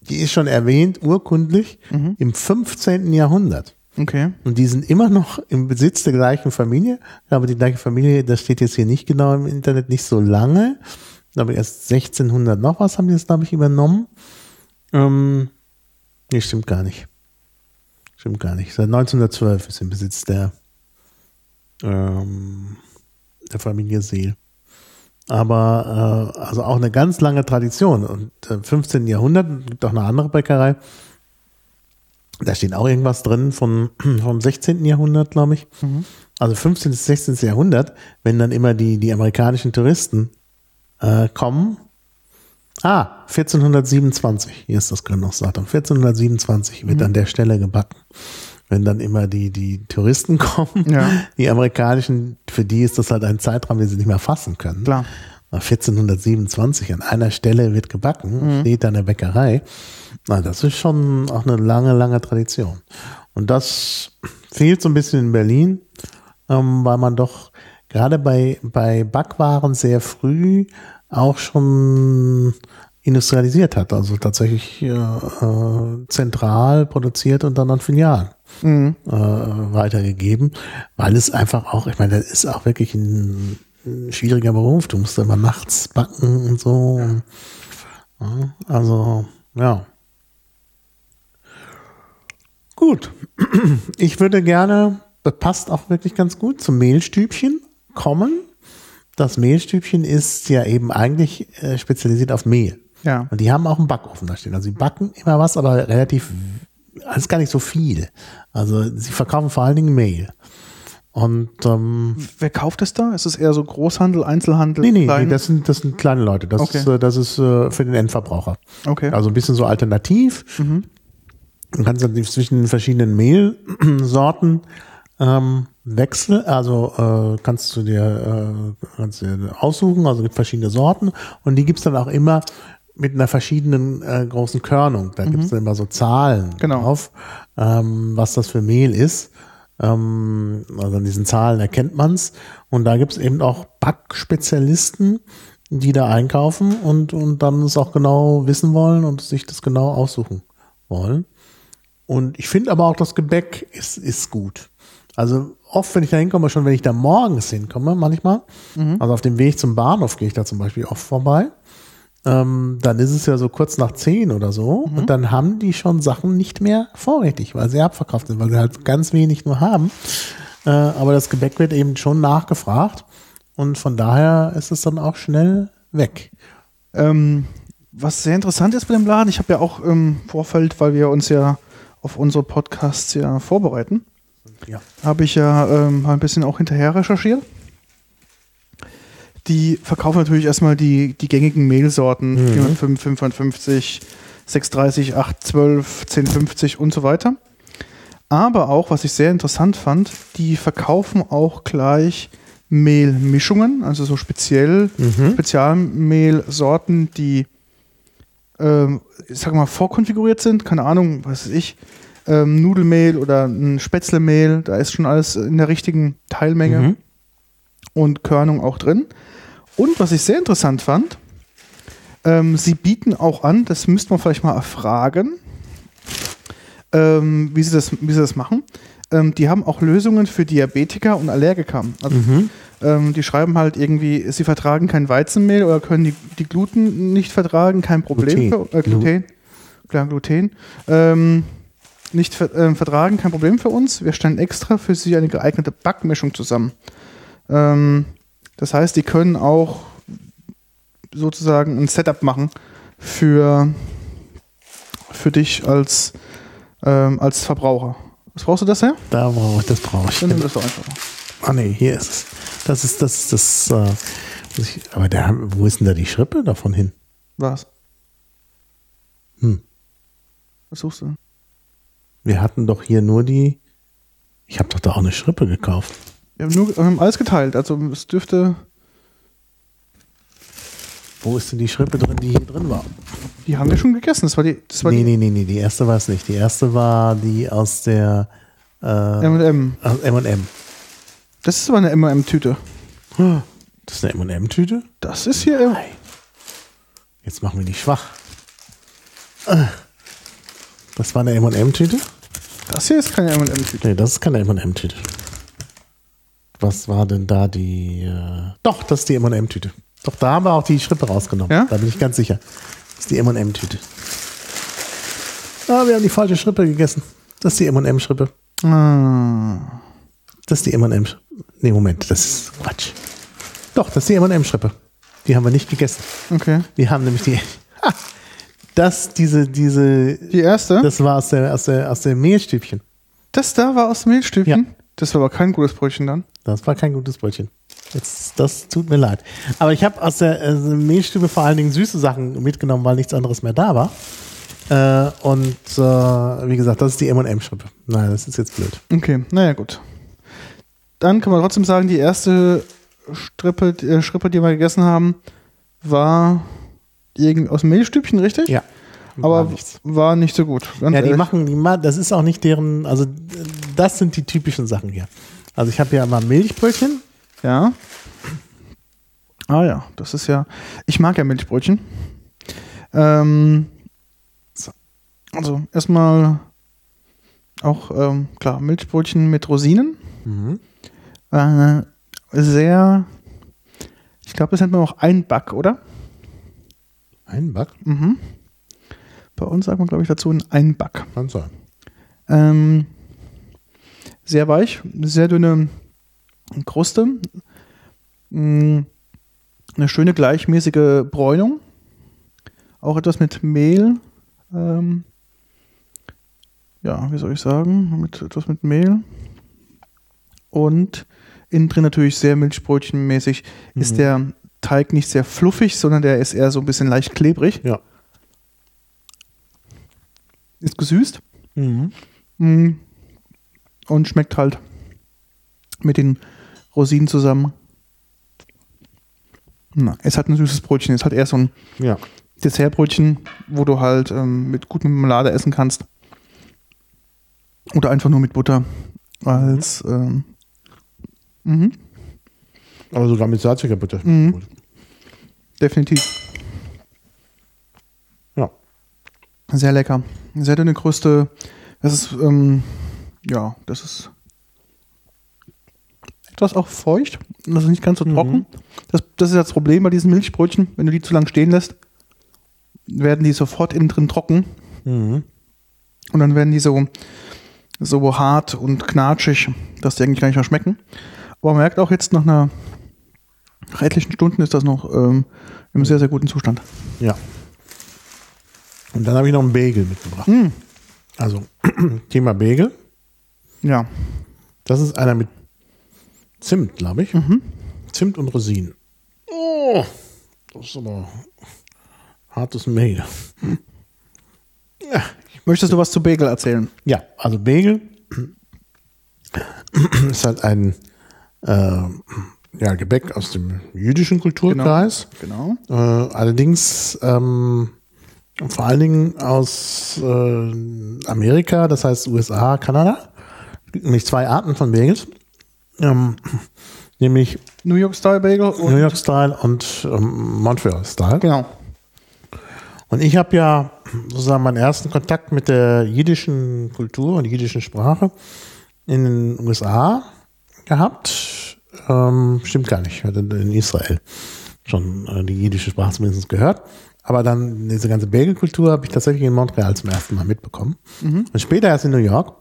die ist schon erwähnt, urkundlich, im 15. Jahrhundert. Okay. Und die sind immer noch im Besitz der gleichen Familie. Aber die gleiche Familie, das steht jetzt hier nicht genau im Internet, nicht so lange. Aber erst 1600 noch was haben die jetzt, glaube ich, übernommen. Ähm, nee, stimmt gar nicht. Stimmt gar nicht. Seit 1912 ist im Besitz der, ähm, der Familie Seel. Aber äh, also auch eine ganz lange Tradition. Und im 15. Jahrhundert gibt auch eine andere Bäckerei, da steht auch irgendwas drin von, vom 16. Jahrhundert, glaube ich. Also 15. bis 16. Jahrhundert, wenn dann immer die, die amerikanischen Touristen äh, kommen. Ah, 1427, hier ist das Gründungsdatum. 1427 wird an der Stelle gebacken. Wenn dann immer die, die Touristen kommen, Ja. die amerikanischen, für die ist das halt ein Zeitraum, den sie nicht mehr fassen können. Klar. 1427 an einer Stelle wird gebacken, steht da eine Bäckerei. Na, das ist schon auch eine lange, lange Tradition. Und das fehlt so ein bisschen in Berlin, ähm, weil man doch gerade bei, bei Backwaren sehr früh auch schon industrialisiert hat, also tatsächlich äh, äh, zentral produziert und dann an Filialen Mhm. äh, weitergegeben, weil es einfach auch, ich meine, das ist auch wirklich ein, ein schwieriger Beruf. Du musst immer nachts backen und so. Ja, also, ja. Gut. Ich würde gerne, das passt auch wirklich ganz gut, zum Mehlstübchen kommen. Das Mehlstübchen ist ja eben eigentlich äh, spezialisiert auf Mehl. Ja. Und die haben auch einen Backofen da stehen. Also sie backen immer was, aber relativ, alles gar nicht so viel. Also sie verkaufen vor allen Dingen Mehl. Und ähm, Wer kauft es da? Ist es eher so Großhandel, Einzelhandel? nee, nee, nee, das sind, das sind kleine Leute. Das Okay. ist, äh, das ist äh, für den Endverbraucher. okay. Also ein bisschen so alternativ. Mhm. Du kannst dann zwischen den verschiedenen Mehlsorten ähm, wechseln. Also äh, kannst du dir, äh, kannst dir aussuchen. Also es gibt verschiedene Sorten und die gibt's dann auch immer mit einer verschiedenen äh, großen Körnung. Da gibt's dann immer so Zahlen Mhm. Genau. drauf, ähm, was das für Mehl ist. Ähm, also an diesen Zahlen erkennt man's. Und da gibt's eben auch Backspezialisten, die da einkaufen und, und dann es auch genau wissen wollen und sich das genau aussuchen wollen. Und ich finde aber auch, das Gebäck ist, ist gut. Also oft, wenn ich da hinkomme, schon wenn ich da morgens hinkomme, manchmal, also auf dem Weg zum Bahnhof gehe ich da zum Beispiel oft vorbei, ähm, dann ist es ja so kurz nach zehn oder so und dann haben die schon Sachen nicht mehr vorrätig, weil sie abverkauft sind, weil sie halt ganz wenig nur haben. Äh, aber das Gebäck wird eben schon nachgefragt und von daher ist es dann auch schnell weg. Ähm, was sehr interessant ist bei dem Laden, ich habe ja auch im Vorfeld, weil wir uns ja auf unsere Podcasts ja vorbereiten, Ja. habe ich ja ähm, mal ein bisschen auch hinterher recherchiert. Die verkaufen natürlich erstmal die, die gängigen Mehlsorten, Mhm. 405, 550, 630, 812, 1050 und so weiter. Aber auch, was ich sehr interessant fand, die verkaufen auch gleich Mehlmischungen, also so speziell Mhm. Spezialmehlsorten, die, ähm, ich sag mal, vorkonfiguriert sind. Keine Ahnung, was weiß ich, ähm, Nudelmehl oder ein Spätzlemehl, da ist schon alles in der richtigen Teilmenge Mhm. und Körnung auch drin. Und was ich sehr interessant fand, ähm, sie bieten auch an, das müsste man vielleicht mal erfragen, ähm, wie, sie das, wie sie das machen. Ähm, die haben auch Lösungen für Diabetiker und Allergiker. Also Mhm. ähm, die schreiben halt irgendwie, sie vertragen kein Weizenmehl oder können die, die Gluten nicht vertragen, kein Problem. Gluten. Für, äh, Gluten. Klar, Gluten. Ähm, nicht ver ähm, vertragen, kein Problem für uns. Wir stellen extra für sie eine geeignete Backmischung zusammen. Ähm, das heißt, die können auch sozusagen ein Setup machen für, für dich als, ähm, als Verbraucher. Was brauchst du das her? Da brauche ich, das brauche ich. Dann nimm das doch einfach. Ah nee, hier ist es. Das ist das, ist das, äh, ich, aber der, wo ist denn da die Schrippe davon hin? Was? Hm. Was suchst du? Wir hatten doch hier nur die, ich habe doch da auch eine Schrippe gekauft. Wir haben nur haben alles geteilt. Also es dürfte. Wo ist denn die Schrippe drin, die hier drin war? Die haben wir schon gegessen. Das war die. Das war Nee, die nee, nee, nee, die erste war es nicht. Die erste war die aus der äh, M&M. aus M&M. Das ist aber eine M&M-Tüte. Das ist eine M&M-Tüte? Das ist hier. M- Jetzt machen wir die schwach. Äh. Das war eine M&M-Tüte? Das hier ist keine M&M-Tüte. Nee, das ist keine M&M-Tüte. Was war denn da die? Äh Doch, das ist die M&M-Tüte. Doch, da haben wir auch die Schrippe rausgenommen. Ja? Da bin ich ganz sicher. Das ist die M&M-Tüte. Ah, wir haben die falsche Schrippe gegessen. Das ist die M&M-Schrippe. Ah. Das ist die M&M. -Sch- Nee, Moment, das ist Quatsch. Doch, das ist die M&M-Schrippe. Die haben wir nicht gegessen. Okay. Wir haben nämlich die. Das, diese, diese. Die erste. Das, Das war aus der, aus der, aus der Mehlstübchen. da war aus dem Mehlstübchen. Ja. Das war aber kein gutes Brötchen dann. Das war kein gutes Brötchen. Jetzt, das tut mir leid. Aber ich habe aus der äh, Mehlstübe vor allen Dingen süße Sachen mitgenommen, weil nichts anderes mehr da war. Äh, und äh, wie gesagt, das ist die M&M-Schrippe. Nein, das ist jetzt blöd. Okay, naja, gut. Dann kann man trotzdem sagen, die erste Strippe, äh, Schrippe, die wir gegessen haben, war irgendwie aus dem Mehlstübchen, richtig? Ja. Aber War war nicht so gut. Ja, die ehrlich. machen, die ma das ist auch nicht deren, also das sind die typischen Sachen hier. Also ich habe hier mal Milchbrötchen. Ja. Ah ja, das ist ja. Ich mag ja Milchbrötchen. Ähm, so. Also erstmal auch ähm, klar Milchbrötchen mit Rosinen. Mhm. Äh, sehr. Ich glaube, das nennt man auch Einback, oder? Ein Back. Mhm. Bei uns sagt man, glaube ich, dazu ein Einback. Kann sein. Ähm, sehr weich, sehr dünne Kruste. Mm, Eine schöne gleichmäßige Bräunung. Auch etwas mit Mehl. Ähm, ja, wie soll ich sagen? Mit, etwas mit Mehl. Und innen drin natürlich sehr milchbrötchenmäßig ist der Teig nicht sehr fluffig, sondern der ist eher so ein bisschen leicht klebrig. Ja. Ist gesüßt Mhm. mm, und schmeckt halt mit den Rosinen zusammen. Na, es hat ein süßes Brötchen. Es hat eher so ein Ja. Dessertbrötchen, wo du halt ähm, mit gutem Marmelade essen kannst. Oder einfach nur mit Butter. Als ähm, mhm, Aber sogar mit salziger Butter. Mhm. definitiv Ja. sehr lecker. Sehr dünne Kruste. Das ist ähm, ja, das ist etwas auch feucht. Das ist nicht ganz so trocken. Das, das ist das Problem bei diesen Milchbrötchen. Wenn du die zu lang stehen lässt, werden die sofort innen drin trocken. Mhm. Und dann werden die so, so hart und knatschig, dass die eigentlich gar nicht mehr schmecken. Aber man merkt auch jetzt nach einer nach etlichen Stunden ist das noch ähm, im sehr, sehr guten Zustand. Ja. Und dann habe ich noch einen Bagel mitgebracht. Mm. Also, Thema Bagel. Ja. Das ist einer mit Zimt, glaube ich. Zimt und Rosinen. Oh, das ist aber hartes Mehl. Ja, Möchtest du was zu Bagel erzählen? ja, also Bagel ist halt ein äh, ja, Gebäck aus dem jüdischen Kulturkreis. Genau. Äh, allerdings ähm, vor allen Dingen aus äh, Amerika, das heißt USA, Kanada. Es gibt nämlich zwei Arten von Bagels. Ähm, nämlich New York Style Bagel und New York Style und ähm, Montreal Style. genau. Und ich habe ja sozusagen meinen ersten Kontakt mit der jiddischen Kultur und jiddischen Sprache in den USA gehabt. Ähm, stimmt gar nicht. Ich hatte in Israel schon äh, die jiddische Sprache zumindest gehört. Aber dann diese ganze Bagelkultur habe ich tatsächlich in Montreal zum ersten Mal mitbekommen. Und später erst in New York.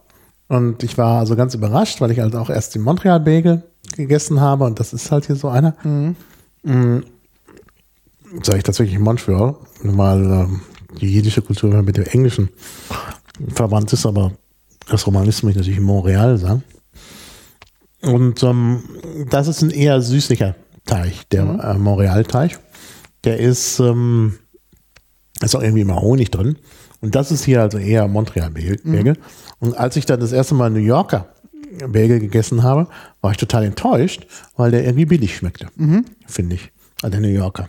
Und ich war also ganz überrascht, weil ich halt auch erst den Montreal Bagel gegessen habe. Und das ist halt hier so einer. Mm, sage ich tatsächlich Montreal, weil ähm, die jiddische Kultur mit der englischen verwandt ist, aber das Romanismus möchte ich natürlich Montreal sagen. Und ähm, das ist ein eher süßlicher Teig, der äh, Montreal-Teig. Der ist, ähm, ist auch irgendwie immer Honig drin. Und das ist hier also eher Montreal-Bagel. Und als ich dann das erste Mal New Yorker Bagel gegessen habe, war ich total enttäuscht, weil der irgendwie billig schmeckte, finde ich, an der New Yorker.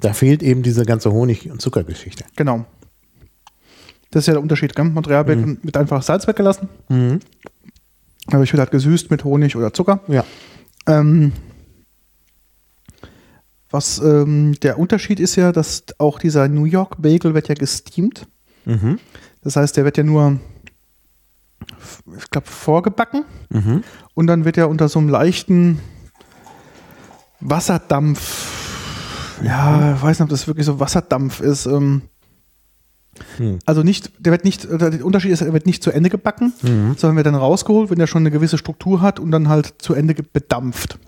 Da fehlt eben diese ganze Honig- und Zuckergeschichte. Genau. Das ist ja der Unterschied, gell? Montreal Bagel wird einfach Salz weggelassen. Aber ich wird halt gesüßt mit Honig oder Zucker. Ja. Ähm, was ähm, der Unterschied ist ja, dass auch dieser New York Bagel wird ja gesteamt. Mhm. Das heißt, der wird ja nur, ich glaube, vorgebacken Mhm. und dann wird er unter so einem leichten Wasserdampf, ja, ich weiß nicht, ob das wirklich so Wasserdampf ist. Ähm, Hm. Also nicht, der wird nicht, der Unterschied ist, er wird nicht zu Ende gebacken, Mhm. sondern wird dann rausgeholt, wenn er schon eine gewisse Struktur hat und dann halt zu Ende bedampft.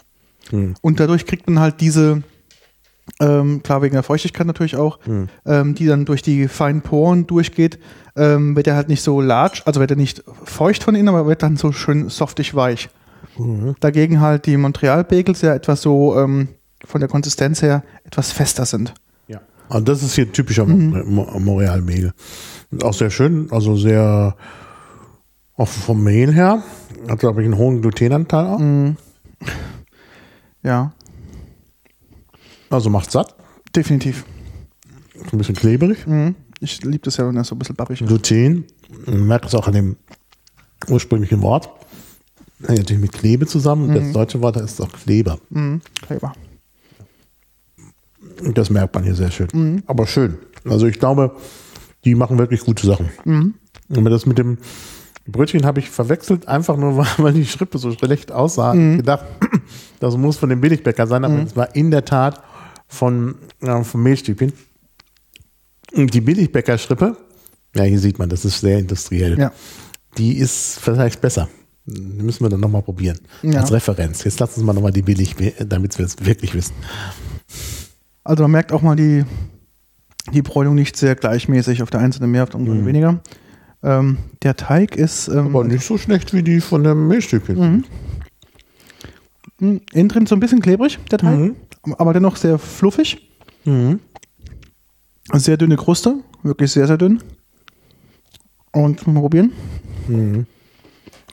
Mhm. Und dadurch kriegt man halt diese, ähm, klar wegen der Feuchtigkeit natürlich auch, Mhm. ähm, die dann durch die feinen Poren durchgeht, ähm, wird er halt nicht so large, also wird er nicht feucht von innen, aber wird dann so schön softig weich. Mhm. Dagegen halt die Montreal-Bagels ja etwas so ähm, von der Konsistenz her etwas fester sind. Ja. Und das ist hier typischer Mo- Montreal-Mehl. Auch sehr schön, also sehr, auch vom Mehl her, hat glaube ich einen hohen Glutenanteil auch. Ja, Also macht satt, definitiv. ein bisschen klebrig. Mhm. Ich liebe das ja, wenn das so ein bisschen babbig ist. Gluten, man merkt es auch an dem ursprünglichen Wort. Hängt natürlich mit Klebe zusammen. Das deutsche Wort ist auch Kleber. Mhm. Kleber. Und Das merkt man hier sehr schön. Aber schön. Also ich glaube, die machen wirklich gute Sachen. Und das mit dem Brötchen habe ich verwechselt, einfach nur, weil- die Schrippe so schlecht aussah. gedacht, das muss von dem Billigbäcker sein, aber es war in der Tat von, ja, vom Mehlstübchen. Und die Billigbäcker-Schrippe, ja, hier sieht man, das ist sehr industriell. Ja. Die ist vielleicht besser. Die müssen wir dann nochmal probieren. Ja. Als Referenz. Jetzt lassen wir mal nochmal die billig, damit wir es wirklich wissen. Also man merkt auch mal die, die Bräunung nicht sehr gleichmäßig, auf der Seite mehr, auf der anderen weniger. Ähm, der Teig ist, ähm, Aber nicht so schlecht wie die von dem Mehlstückchen. Hm, Innen drin so ein bisschen klebrig, der Teig, Mhm. Aber dennoch sehr fluffig. Mhm. Sehr dünne Kruste, wirklich sehr, sehr dünn. Und mal probieren. Mhm.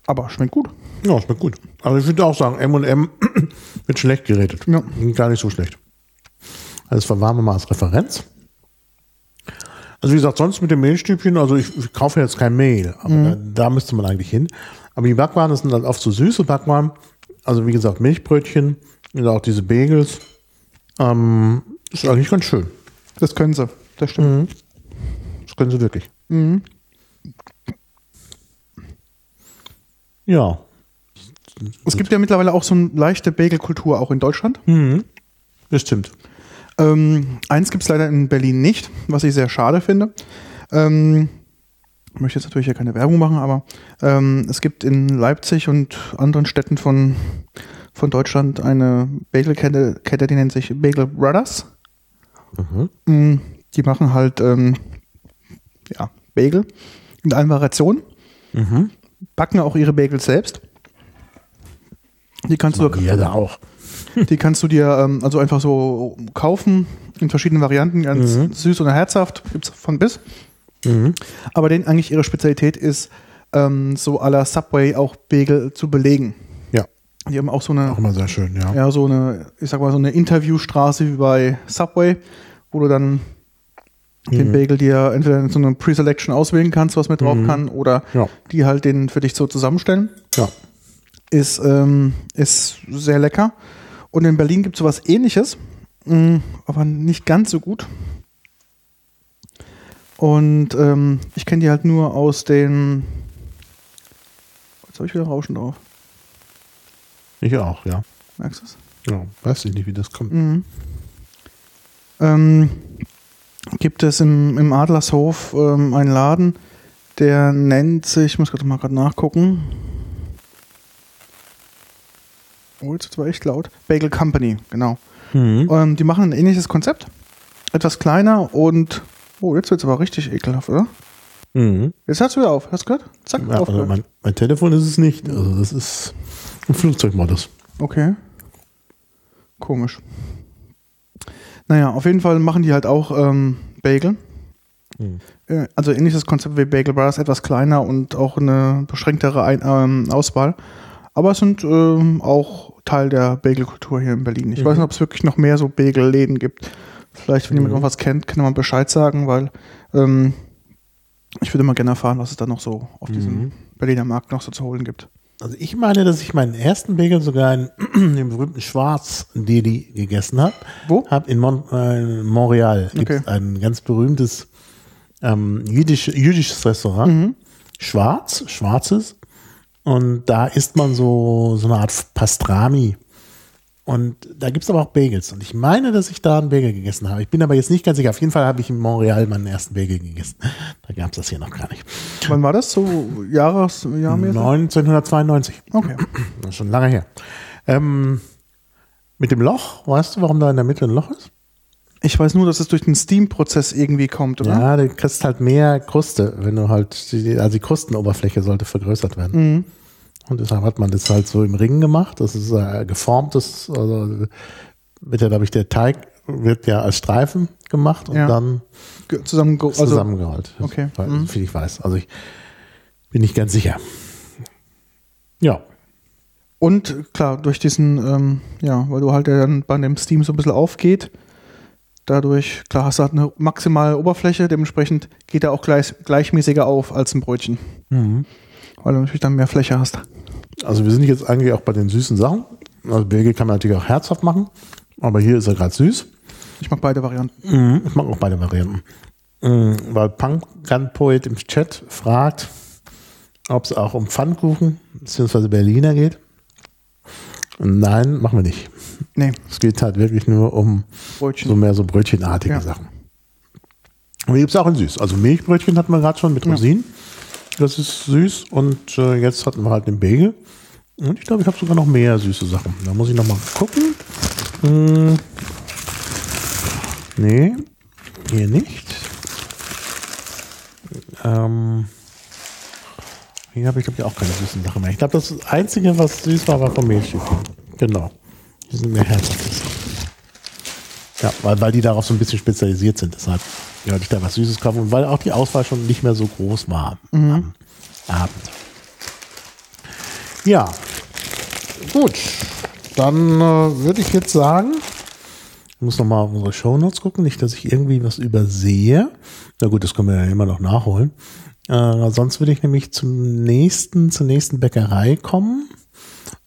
Aber schmeckt gut. Ja, schmeckt gut. Also ich würde auch sagen, M&M wird schlecht geredet. Ja. Gar nicht so schlecht. Also das verwahren wir mal als Referenz. Also wie gesagt, sonst mit den Mehlstübchen, also ich, ich kaufe jetzt kein Mehl, aber da, da müsste man eigentlich hin. Aber die Backwaren, das sind halt oft so süße Backwaren. Also wie gesagt, Milchbrötchen und auch diese Bagels. Ähm, ist eigentlich ganz schön. Das können sie. Das stimmt. Das können sie wirklich. Mhm. Ja. Es gibt ja mittlerweile auch so eine leichte Bagelkultur auch in Deutschland. Das stimmt. Ähm, eins gibt es leider in Berlin nicht, was ich sehr schade finde. Ähm, ich möchte jetzt natürlich hier keine Werbung machen, aber ähm, es gibt in Leipzig und anderen Städten von, von Deutschland eine Bagelkette, Kette, die nennt sich Bagel Brothers. Mm, Die machen halt ähm, ja, Bagel in allen Variationen, backen auch ihre Bagels selbst. Die kannst du Ja, da auch. die kannst du dir ähm, also einfach so kaufen in verschiedenen Varianten, ganz süß oder herzhaft, gibt's von bis. Aber denen eigentlich ihre Spezialität ist, ähm, so à la Subway auch Bagel zu belegen. Die haben auch so eine, auch immer sehr schön, ja. ja, so eine, ich sag mal, so eine Interviewstraße wie bei Subway, wo du dann den Bagel dir entweder in so einer Pre-Selection auswählen kannst, was mit drauf kann, oder Ja. die halt den für dich so zusammenstellen Ja. ist, ähm, ist sehr lecker. Und in Berlin gibt es sowas ähnliches, mh, aber nicht ganz so gut. Und ähm, ich kenne die halt nur aus den. Jetzt habe ich wieder Rauschen drauf. Ich auch, ja. Merkst du es? Ja, weiß ich nicht, wie das kommt. Mhm. Ähm, gibt es im, im Adlershof ähm, einen Laden, der nennt sich, ich muss gerade mal gerade nachgucken. Oh, jetzt zwar echt laut. Bagel Company, genau. Mhm. Ähm, die machen ein ähnliches Konzept. Etwas kleiner und. Oh, jetzt wird es aber richtig ekelhaft, oder? Mhm. Jetzt hört's wieder auf. Hast du gehört? Zack, Ja, also mein, mein Telefon ist es nicht. Also das ist ein Flugzeugmodus. Okay. Komisch. Naja, auf jeden Fall machen die halt auch ähm, Bagel. Hm. Äh, Also ähnliches Konzept wie Bagel Brothers, etwas kleiner und auch eine beschränktere Ein ähm, Auswahl. Aber es sind ähm, auch Teil der Bagelkultur hier in Berlin. Ich weiß nicht, ob es wirklich noch mehr so Bagelläden gibt. Vielleicht, wenn jemand noch was kennt, kann man Bescheid sagen, weil ähm, ich würde mal gerne erfahren, was es da noch so auf diesem Berliner Markt noch so zu holen gibt. Also ich meine, dass ich meinen ersten Bagel sogar in dem berühmten Schwarz-Deli gegessen habe. Wo? Hab in Mon äh, Montreal gibt Okay. ein ganz berühmtes ähm, jüdisch, jüdisches Restaurant. Schwarz, schwarzes. Und da isst man so, so eine Art Pastrami. Und da gibt es aber auch Bagels. Und ich meine, dass ich da einen Bagel gegessen habe. Ich bin aber jetzt nicht ganz sicher. Auf jeden Fall habe ich in Montreal meinen ersten Bagel gegessen. Da gab es das hier noch gar nicht. Wann war das? So Jahres, Jahrmäßig? 1992. Okay. Das ist schon lange her. Ähm, mit dem Loch, weißt du, warum da in der Mitte ein Loch ist? Ich weiß nur, dass es durch den Steam-Prozess irgendwie kommt, oder? Ja, du kriegst halt mehr Kruste, wenn du halt, die, also die Krustenoberfläche sollte vergrößert werden. Mhm. Und deshalb hat man das halt so im Ring gemacht. Das ist äh, geformtes, also wird ja, glaube ich, der Teig wird ja als Streifen gemacht und Ja. dann Ge- Zusammen, also, zusammengerollt. okay. Weil, Mhm. Viel ich weiß. Also ich bin nicht ganz sicher. Ja. Und klar, durch diesen, ähm, ja, weil du halt ja dann bei dem Steam so ein bisschen aufgeht, dadurch, klar, hast du halt eine maximale Oberfläche, dementsprechend geht er auch gleich, gleichmäßiger auf als ein Brötchen. Mhm. Weil du natürlich dann mehr Fläche hast. Also wir sind jetzt eigentlich auch bei den süßen Sachen. Also Bagel kann man natürlich auch herzhaft machen, aber hier ist er gerade süß. Ich mag beide Varianten. Mhm, ich mag auch beide Varianten. Mhm, weil Punk Gun Poet im Chat fragt, ob es auch um Pfannkuchen bzw. Berliner geht. Nein, machen wir nicht. Nee, Es geht halt wirklich nur um Brötchen. so mehr so brötchenartige Ja. Sachen. Und die gibt es auch in süß. Also Milchbrötchen hatten wir gerade schon mit Ja. Das ist süß. Und äh, jetzt hatten wir halt den Bagel. Und ich glaube, ich habe sogar noch mehr süße Sachen. Da muss ich noch mal gucken. Hm. Nee, hier nicht. Ähm, hier habe ich, glaube ich, auch keine süßen Sachen mehr. Ich glaube, das Einzige, was süß war, war vom Milchstückchen. Genau. Die sind mehr herzhaft. Ja, weil, weil die darauf so ein bisschen spezialisiert sind. Deshalb wollte ich da was Süßes kaufen und weil auch die Auswahl schon nicht mehr so groß war am Abend. Ja, gut. Dann äh, würde ich jetzt sagen, ich muss nochmal auf unsere Shownotes gucken, nicht, dass ich irgendwie was übersehe. Na gut, das können wir ja immer noch nachholen. Äh, sonst würde ich nämlich zum nächsten, zur nächsten Bäckerei kommen.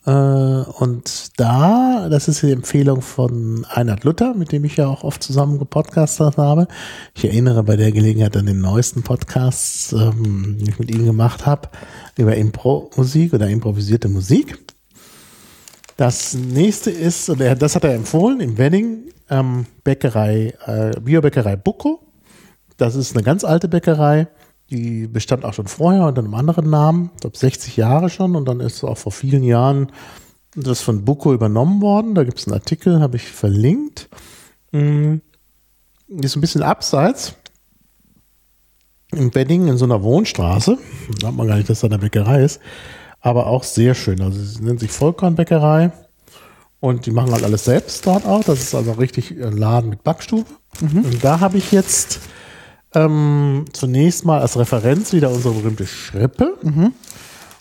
Äh, und da, das ist die Empfehlung von Einhard Luther, mit dem ich ja auch oft zusammen gepodcastet habe. Ich erinnere bei der Gelegenheit an den neuesten Podcasts, ähm, den ich mit ihm gemacht habe, über Impro-Musik oder improvisierte Musik. Das nächste ist, oder das hat er empfohlen, im Wedding, ähm, Bäckerei, äh, Biobäckerei Bucco. Das ist eine ganz alte Bäckerei. Die bestand auch schon vorher unter einem anderen Namen, ich glaube 60 Jahre schon. Und dann ist auch vor vielen Jahren das von Bucco übernommen worden. Da gibt es einen Artikel, habe ich verlinkt. Mm, Die ist ein bisschen abseits. Im Wedding in so einer Wohnstraße. Da hat man gar nicht, dass da eine Bäckerei ist. Aber auch sehr schön. Also sie nennt sich Vollkornbäckerei. Und die machen halt alles selbst dort auch. Das ist also richtig ein Laden mit Backstube. Und da habe ich jetzt ähm, zunächst mal als Referenz wieder unsere berühmte Schrippe.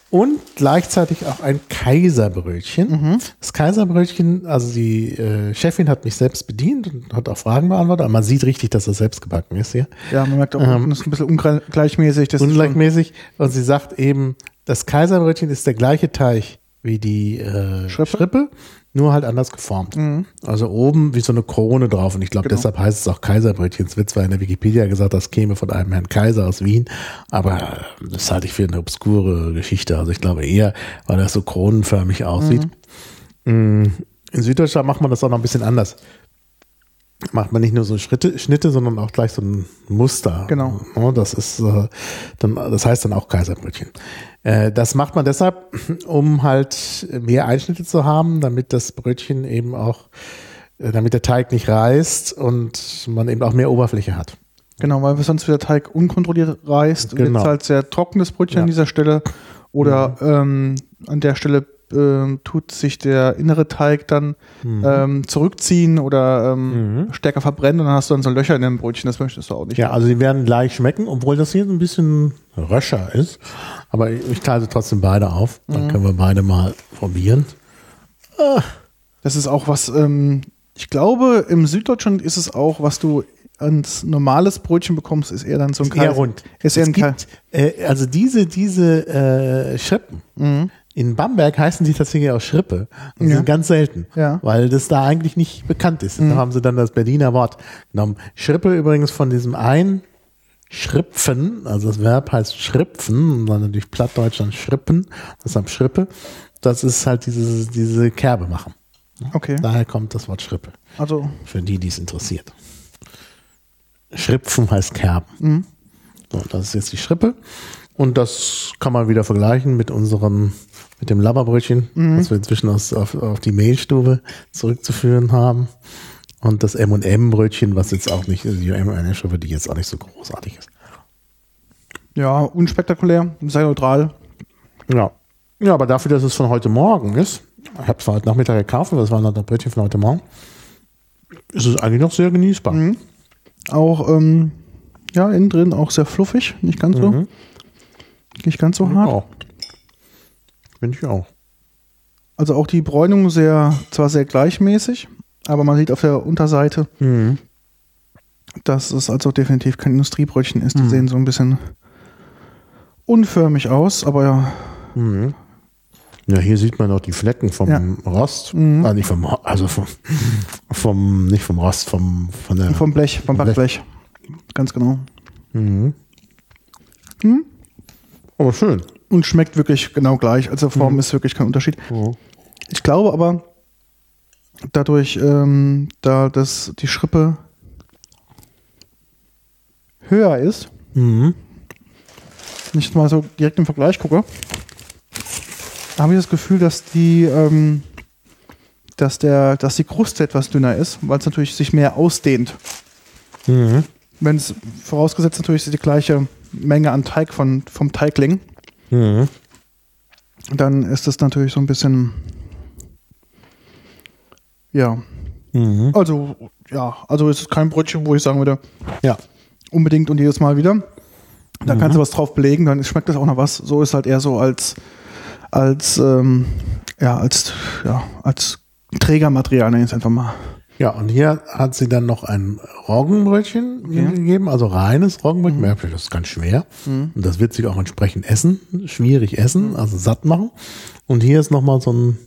Und gleichzeitig auch ein Kaiserbrötchen. Das Kaiserbrötchen, also die äh, Chefin hat mich selbst bedient und hat auch Fragen beantwortet, aber man sieht richtig, dass das selbst gebacken ist hier. Ja, man merkt auch, das ist ein bisschen ungleichmäßig. Das Ungleichmäßig. Und sie sagt eben, das Kaiserbrötchen ist der gleiche Teig wie die äh, Schrippe? Schrippe? Nur halt anders geformt. Also oben wie so eine Krone drauf. Und ich glaube, Genau. deshalb heißt es auch Kaiserbrötchen. Es wird zwar in der Wikipedia gesagt, das käme von einem Herrn Kaiser aus Wien, aber das halte ich für eine obskure Geschichte. Also ich glaube eher, weil das so kronenförmig aussieht. Mm, In Süddeutschland macht man das auch noch ein bisschen anders macht man nicht nur so Schritte, Schnitte, sondern auch gleich so ein Muster. Genau. Ja, Das ist, äh, dann, das heißt dann auch Kaiserbrötchen. Äh, Das macht man deshalb, um halt mehr Einschnitte zu haben, damit das Brötchen eben auch, äh, damit der Teig nicht reißt und man eben auch mehr Oberfläche hat. Genau, weil sonst wieder Teig unkontrolliert reißt. Und Genau. jetzt halt sehr trockenes Brötchen Ja. Mhm. an dieser Stelle. Oder ähm, an der Stelle ähm, tut sich der innere Teig dann Mhm. ähm, zurückziehen oder ähm, stärker verbrennen und dann hast du dann so Löcher in dem Brötchen. Das möchtest du auch nicht. Ja, also die werden gleich schmecken, obwohl das hier so ein bisschen röscher ist. Aber ich, ich teile sie trotzdem beide auf. Dann können wir beide mal probieren. Das ist auch was, ähm, ich glaube, im Süddeutschland ist es auch, was du ans normales Brötchen bekommst, ist eher dann so ein Ist eher rund. Ist eher es ein gibt, äh, also diese, diese äh, Schrippen. In Bamberg heißen die tatsächlich auch Schrippe. Und Ja. sind ganz selten. Ja. Weil das da eigentlich nicht bekannt ist. Da haben sie dann das Berliner Wort genommen. Schrippe übrigens von diesem ein Schripfen, also das Verb heißt schripfen, und dann natürlich Plattdeutsch dann schrippen, deshalb Schrippe. Das ist halt diese, diese Kerbe machen. Okay. Daher kommt das Wort Schrippe. Also, Für die, die es interessiert. Schripfen heißt Kerben. So, das ist jetzt die Schrippe. Und das kann man wieder vergleichen mit unserem, mit dem Labberbrötchen, was wir inzwischen aus, auf, auf die Mehlstube zurückzuführen haben. Und das M&M-Brötchen, was jetzt auch nicht, die M&M-Schrippe, die jetzt auch nicht so großartig ist. ja, unspektakulär, sehr neutral. Ja. Ja, aber dafür, dass es von heute Morgen ist, ich habe es heute Nachmittag gekauft, aber das war noch das Brötchen von heute Morgen, ist es eigentlich noch sehr genießbar. Auch, ähm, ja, innen drin auch sehr fluffig, nicht ganz so, nicht ganz so hart. Auch. Finde ich auch. Also auch die Bräunung sehr, zwar sehr gleichmäßig, aber man sieht auf der Unterseite, dass es also definitiv kein Industriebrötchen ist. Die sehen so ein bisschen unförmig aus, aber ja, Ja, hier sieht man auch die Flecken vom Ja. Rost. Ah, nicht vom, also vom, vom, nicht vom Rost, vom, von der, vom Blech, vom Blech. Backblech. Ganz genau. aber schön. Und schmeckt wirklich genau gleich. Also Form ist wirklich kein Unterschied. Ich glaube aber, dadurch, ähm, da das, die Schrippe höher ist, nicht mal so direkt im Vergleich gucke, habe ich das Gefühl, dass die, ähm, dass der, dass die Kruste etwas dünner ist, weil es natürlich sich mehr ausdehnt. Wenn es vorausgesetzt natürlich die gleiche Menge an Teig von, vom Teigling, dann ist das natürlich so ein bisschen Ja. Mhm. Also, ja, also es ist kein Brötchen, wo ich sagen würde, Ja. unbedingt und jedes Mal wieder. Da Mhm. kannst du was drauf belegen, dann schmeckt das auch noch was. So ist halt eher so als, als, ähm, ja, als, ja, als Trägermaterial, nenne ich es einfach mal. Ja, und hier hat sie dann noch ein Roggenbrötchen Okay. gegeben, also reines Roggenbrötchen. Ja, Das ist ganz schwer. Und das wird sich auch entsprechend essen, schwierig essen, also satt machen. Und hier ist nochmal so ein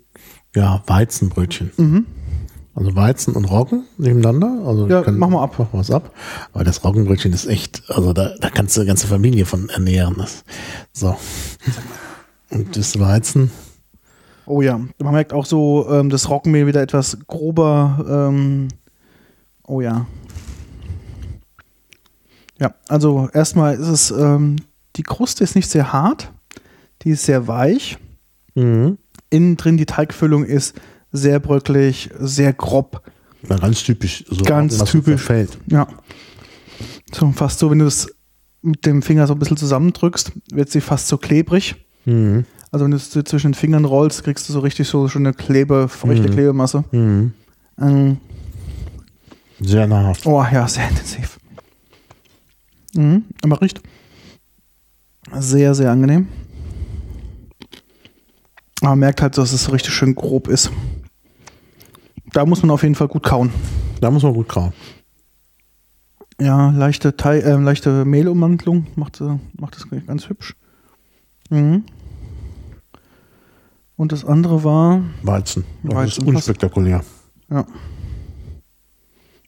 ja, Weizenbrötchen. Also Weizen und Roggen nebeneinander. Also Ja, kann- mach mal ab. Mach was ab. Aber das Roggenbrötchen ist echt, also da, da kannst du eine ganze Familie von ernähren. Das, so. Und das Weizen. Oh ja, man merkt auch so, ähm, das Roggenmehl wieder etwas grober. Ähm, oh ja. Ja, also erstmal ist es, ähm, die Kruste ist nicht sehr hart, die ist sehr weich. Mhm. Innen drin die Teigfüllung ist sehr bröckelig, sehr grob. Ja, ganz typisch. So Ganz typisch. Fällt. Ja. So fast so, wenn du es mit dem Finger so ein bisschen zusammendrückst, wird sie fast so klebrig. Mhm. Also wenn du es zwischen den Fingern rollst, kriegst du so richtig so schon eine Klebe, feuchte Mhm. Klebemasse. Mhm. Ähm, Sehr nahrhaft. oh ja, sehr intensiv. Mhm, aber riecht sehr, sehr angenehm. Aber man merkt halt, dass es richtig schön grob ist. Da muss man auf jeden Fall gut kauen. Da muss man gut kauen. Ja, leichte, Teig, äh, leichte Mehlummantelung macht, äh, macht das ganz hübsch. Mhm. Und das andere war, Weizen. Das Weizen, ist unspektakulär. ja.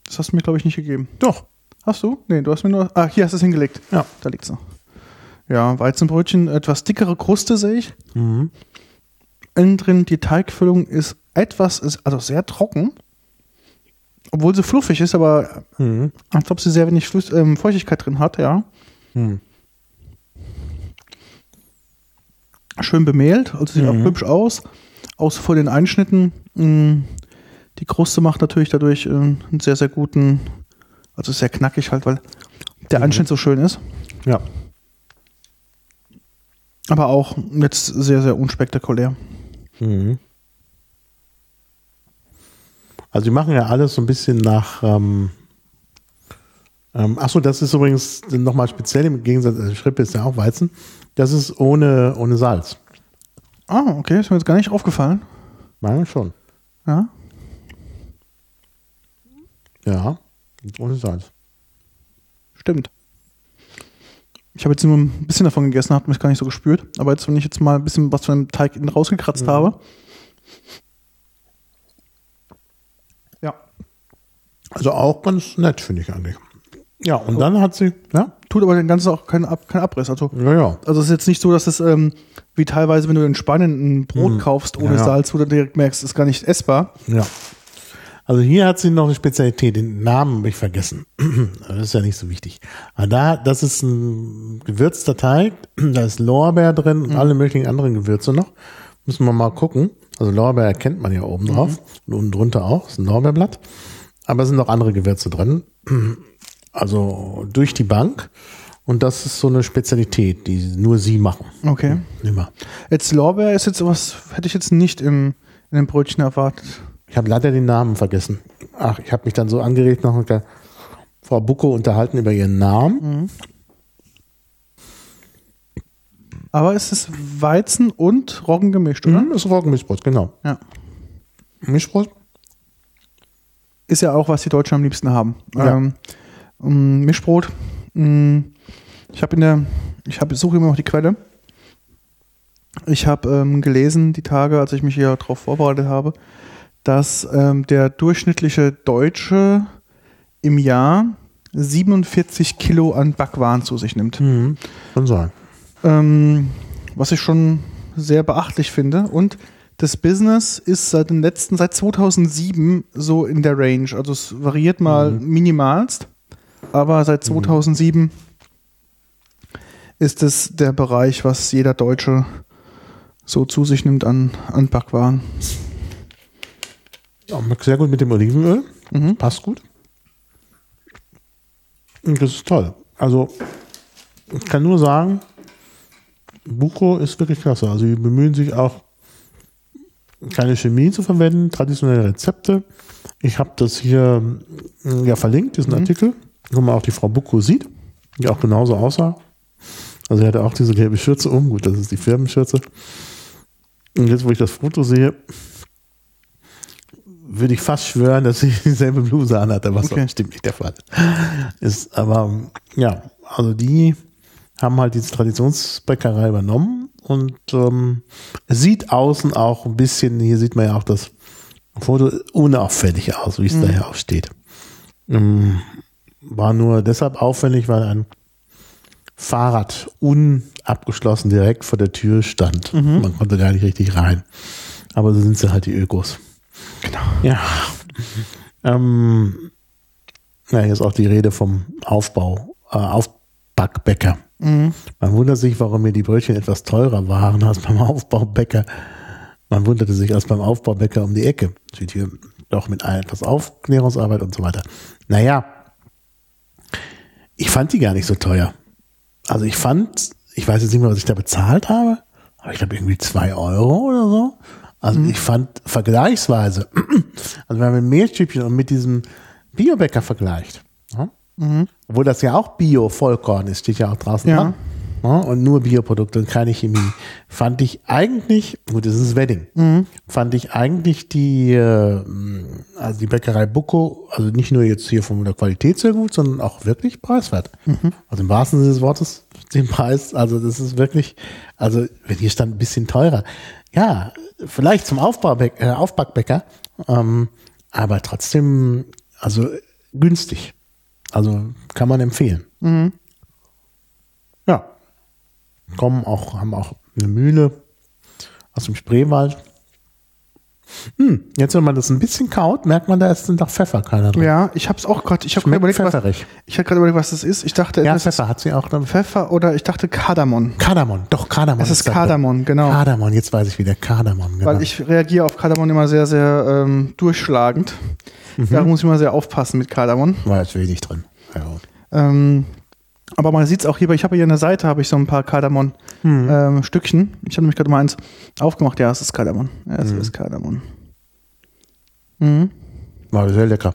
Das hast du mir, glaube ich, nicht gegeben. Doch. Hast du? Nee, du hast mir nur. Ah, hier hast du es hingelegt. Ja. Da liegt's noch. Ja, Weizenbrötchen, etwas dickere Kruste sehe ich. Mhm. Innen drin die Teigfüllung ist etwas, ist also sehr trocken. Obwohl sie fluffig ist, aber Mhm. als ob sie sehr wenig Flüss ähm, Feuchtigkeit drin hat, ja. Mhm. Schön bemehlt, also sieht Mhm. auch hübsch aus. Außer vor den Einschnitten. mh, Die Kruste macht natürlich dadurch äh, einen sehr, sehr guten, also sehr knackig halt, weil der Mhm. Einschnitt so schön ist. Ja. Aber auch jetzt sehr, sehr unspektakulär. Mhm. Also die machen ja alles so ein bisschen nach. Ähm, ähm, achso, das ist übrigens nochmal speziell im Gegensatz, also Schrippe ist ja auch Weizen. Das ist ohne, ohne Salz. Ah, okay, ist mir jetzt gar nicht aufgefallen. Meine schon. Ja. Ja, ohne Salz. Stimmt. Ich habe jetzt nur ein bisschen davon gegessen, habe mich gar nicht so gespürt. Aber jetzt, wenn ich jetzt mal ein bisschen was von dem Teig rausgekratzt Mhm. habe. Ja. Also auch ganz nett, finde ich eigentlich. Ja, und dann hat sie, ja, Tut aber den ganzen auch keinen, Ab keinen Abriss. Also, ja, ja. also es ist jetzt nicht so, dass es ähm, wie teilweise, wenn du in Spanien ein Brot kaufst ohne Mhm. Ja, ja. Salz, wo du direkt merkst, ist gar nicht essbar. Ja. Also hier hat sie noch eine Spezialität, den Namen habe ich vergessen. Das ist ja nicht so wichtig. Aber da, das ist ein gewürzter Teig, da ist Lorbeer drin und alle möglichen anderen Gewürze noch. Müssen wir mal gucken. Also Lorbeer erkennt man ja oben drauf und unten drunter auch, ist ein Lorbeerblatt. Aber es sind noch andere Gewürze drin. Also durch die Bank. Und das ist so eine Spezialität, die nur sie machen. Okay. Immer. Jetzt Lorbeer ist jetzt was, hätte ich jetzt nicht im, in dem Brötchen erwartet. Ich habe leider den Namen vergessen. Ach, ich habe mich dann so angeregt noch mit der Frau Bucko unterhalten über ihren Namen. Aber es ist Weizen und Roggen gemischt, oder? Mhm. Ist Roggenmischbrot, genau. Ja. Mischbrot? ist ja auch, was die Deutschen am liebsten haben. Ja. Ähm, ähm, Mischbrot. mh, Ich habe in der, ich habe suche immer noch die Quelle. Ich habe ähm, gelesen die Tage, als ich mich hier darauf vorbereitet habe, dass ähm, der durchschnittliche Deutsche im Jahr 47 Kilo an Backwaren zu sich nimmt. Mhm. Kann sein. Ähm, was ich schon sehr beachtlich finde. Und das Business ist seit den letzten, seit 2007 so in der Range. Also es variiert mal minimalst, aber seit 2007 ist es der Bereich, was jeder Deutsche so zu sich nimmt an, an Backwaren. Ja, sehr gut mit dem Olivenöl. Mhm. Passt gut. Und das ist toll. Also, ich kann nur sagen, Buko ist wirklich klasse. Also, die bemühen sich auch keine Chemie zu verwenden, traditionelle Rezepte. Ich habe das hier mm, ja verlinkt, diesen Artikel, wo man auch die Frau Bucco sieht, die auch genauso aussah. Also sie hatte auch diese gelbe Schürze um. Gut, das ist die Firmenschürze. Und jetzt, wo ich das Foto sehe, würde ich fast schwören, dass sie dieselbe Bluse anhatte, was Okay. auch bestimmt nicht der Fall ist. Aber ja, also die haben halt diese Traditionsbäckerei übernommen und ähm, sieht außen auch ein bisschen, hier sieht man ja auch das Foto unauffällig aus, wie es da ja auch steht. Ähm, war nur deshalb auffällig, weil ein Fahrrad unabgeschlossen direkt vor der Tür stand. Man konnte gar nicht richtig rein. Aber so sind sie halt die Ökos. Genau. Ja. Ähm, ja, hier ist auch die Rede vom Aufbau, äh, Aufbackbäcker. Mhm. Man wundert sich, warum mir die Brötchen etwas teurer waren als beim Aufbaubäcker. Man wunderte sich als beim Aufbaubäcker um die Ecke. Steht hier doch mit etwas Aufklärungsarbeit und so weiter. Naja, ich fand die gar nicht so teuer. Also ich fand, ich weiß jetzt nicht mehr, was ich da bezahlt habe, aber ich glaube irgendwie zwei Euro oder so. Also ich fand vergleichsweise, also wenn man mit Mehlstückchen und mit diesem Biobäcker vergleicht, ja, obwohl das ja auch Bio-Vollkorn ist, steht ja auch draußen Ja. dran, ja, und nur Bioprodukte und keine Chemie, fand ich eigentlich, gut, das ist Wedding, fand ich eigentlich die, äh, also die Bäckerei Bucco, also nicht nur jetzt hier von der Qualität sehr gut, sondern auch wirklich preiswert. Also im wahrsten Sinne des Wortes den Preis, also das ist wirklich, also wenn hier stand ein bisschen teurer, ja, vielleicht zum Aufbaubäck, äh, Aufbackbäcker, ähm, aber trotzdem, also günstig. Also kann man empfehlen. Ja. Kommen auch, haben auch eine Mühle aus dem Spreewald. Hm, jetzt, wenn man das ein bisschen kaut, merkt man, da ist noch Pfefferkörner drin. Ja, ich habe es auch gerade. Ich habe Schmeckt überlegt, was, pfefferig. ich habe gerade überlegt, was das ist. Ich dachte, Ja, Pfeffer hat sie auch dann. Pfeffer oder ich dachte Kardamom. Kardamom, doch Kardamom. Es ist. Kardamom, genau. Kardamom, jetzt weiß ich wieder, Kardamom, genau. Weil ich reagiere auf Kardamom immer sehr, sehr ähm, durchschlagend. Mhm. Da muss ich immer sehr aufpassen mit Kardamom. war jetzt wenig drin. Ja. Ähm, aber man sieht es auch hier, ich habe hier an der Seite habe ich so ein paar Kardamom-Stückchen. ich habe nämlich gerade mal eins aufgemacht. Ja, es ist Kardamom. Ja, es ist Kardamom. Mhm. War sehr lecker.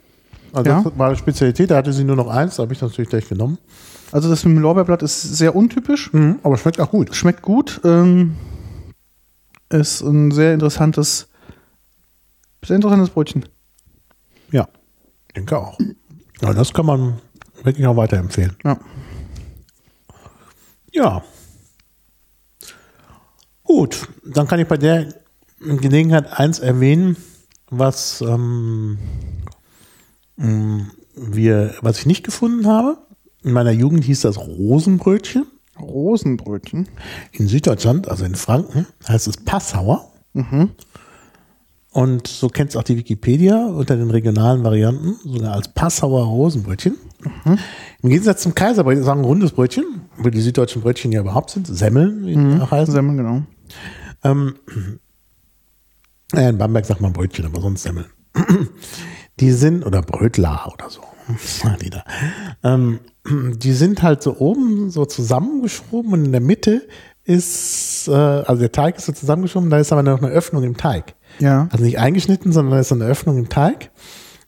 Also Ja. das war eine Spezialität, da hatte sie nur noch eins, da habe ich natürlich gleich genommen. Also das mit dem Lorbeerblatt ist sehr untypisch. Aber schmeckt auch gut. Schmeckt gut. Ähm, ist ein sehr interessantes, sehr interessantes Brötchen. Ja, denke auch. Ja, das kann man wirklich auch weiterempfehlen. Ja. Ja. Gut, dann kann ich bei der Gelegenheit eins erwähnen, was ähm, mh, wir, was ich nicht gefunden habe. In meiner Jugend hieß das Rosenbrötchen. Rosenbrötchen. In Süddeutschland, also in Franken, heißt es Passauer. Und so kennt es auch die Wikipedia unter den regionalen Varianten, sogar als Passauer Rosenbrötchen. Im Gegensatz zum Kaiserbrötchen, sagen rundes Brötchen, wo die süddeutschen Brötchen ja überhaupt sind, Semmeln, wie die auch heißen. Semmeln, genau. Ähm, naja, in Bamberg sagt man Brötchen, aber sonst Semmeln. Die sind, oder Brötler oder so. da. Ähm, die sind halt so oben so zusammengeschoben und in der Mitte ist, äh, also der Teig ist so zusammengeschoben, da ist aber noch eine Öffnung im Teig. Ja. Also nicht eingeschnitten, sondern da ist so eine Öffnung im Teig,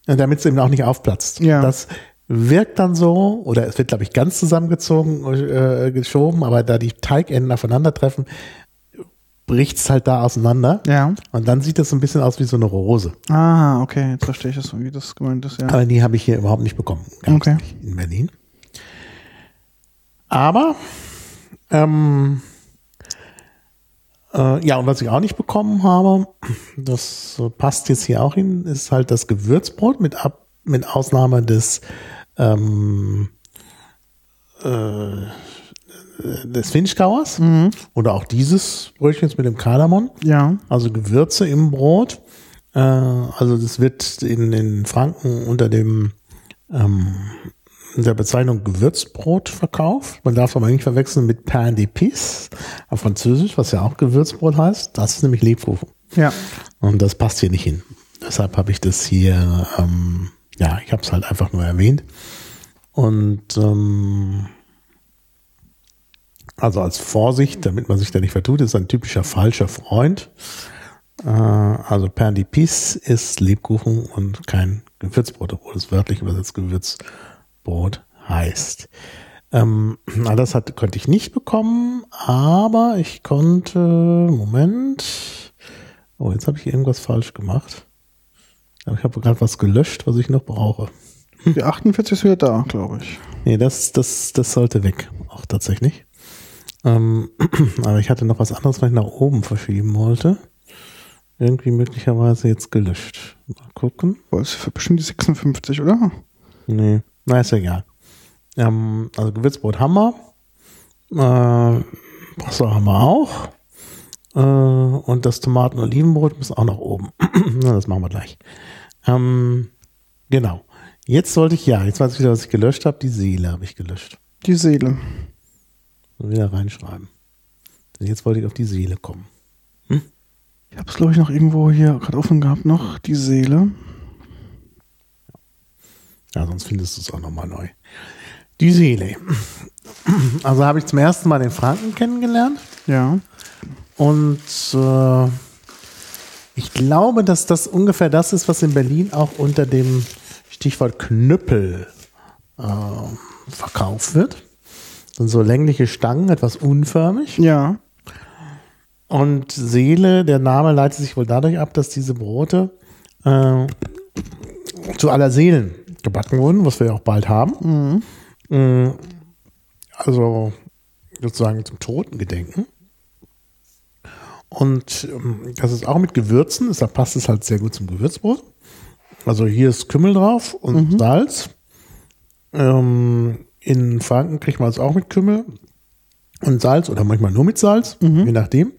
äh, damit es eben auch nicht aufplatzt. Ja. Das wirkt dann so, oder es wird, glaube ich, ganz zusammengezogen, äh, geschoben, aber da die Teigenden aufeinandertreffen, bricht es halt da auseinander. Ja. Und dann sieht das so ein bisschen aus wie so eine Rose. Ah, okay, jetzt verstehe ich das, wie das gemeint ist, ja. Aber die habe ich hier überhaupt nicht bekommen. Gab's Okay. nicht in Berlin. Aber, ähm, äh, ja, und was ich auch nicht bekommen habe, das passt jetzt hier auch hin, ist halt das Gewürzbrot mit, Ab mit Ausnahme des, ähm, äh, des Finchgauers oder auch dieses Brötchens mit dem Kardamom. Ja. Also Gewürze im Brot. Äh, also das wird in, in Franken unter dem ähm, der Bezeichnung Gewürzbrot verkauft. Man darf aber nicht verwechseln mit Pain d'épices auf Französisch, was ja auch Gewürzbrot heißt. Das ist nämlich Lebkuchen. Ja. Und das passt hier nicht hin. Deshalb habe ich das hier, ähm, ja, ich habe es halt einfach nur erwähnt. Und ähm, also als Vorsicht, damit man sich da nicht vertut, ist ein typischer falscher Freund. Äh, also Pain d'épices ist Lebkuchen und kein Gewürzbrot, obwohl es wörtlich übersetzt Gewürzbrot heißt. Ähm, na, das hat, konnte ich nicht bekommen, aber ich konnte, Moment, oh, jetzt habe ich irgendwas falsch gemacht. Ich habe gerade was gelöscht, was ich noch brauche. Die 48 ist wieder da, glaube ich. Nee, das, das, das sollte weg, auch tatsächlich. Ähm, aber ich hatte noch was anderes, was ich nach oben verschieben wollte. Irgendwie möglicherweise jetzt gelöscht. Mal gucken. Boah, ist für bestimmt die 56, oder? Nee, na ist ja egal. Ähm, also Gewürzbrot haben wir. Äh, Wasser haben wir auch. Äh, und das Tomaten- und Olivenbrot muss auch nach oben. Na, das machen wir gleich. Ähm, genau. Jetzt sollte ich, ja, jetzt weiß ich wieder, was ich gelöscht habe. Die Seele habe ich gelöscht. Die Seele. Und wieder reinschreiben. Denn jetzt wollte ich auf die Seele kommen. Ich habe es, glaube ich, noch irgendwo hier gerade offen gehabt, noch die Seele. Ja, sonst findest du es auch nochmal neu. Die Seele. Also habe ich zum ersten Mal den Franken kennengelernt. Ja. Und äh, ich glaube, dass das ungefähr das ist, was in Berlin auch unter dem Stichwort Knüppel äh, verkauft wird. Sind so längliche Stangen, etwas unförmig. Ja. Und Seele, der Name leitet sich wohl dadurch ab, dass diese Brote äh, zu aller Seelen gebacken wurden, was wir ja auch bald haben. Mm, Also sozusagen zum Totengedenken. Und ähm, das ist auch mit Gewürzen, deshalb passt es halt sehr gut zum Gewürzbrot. Also hier ist Kümmel drauf und Salz. Ähm, in Franken kriegt man es auch mit Kümmel und Salz oder manchmal nur mit Salz, je nachdem.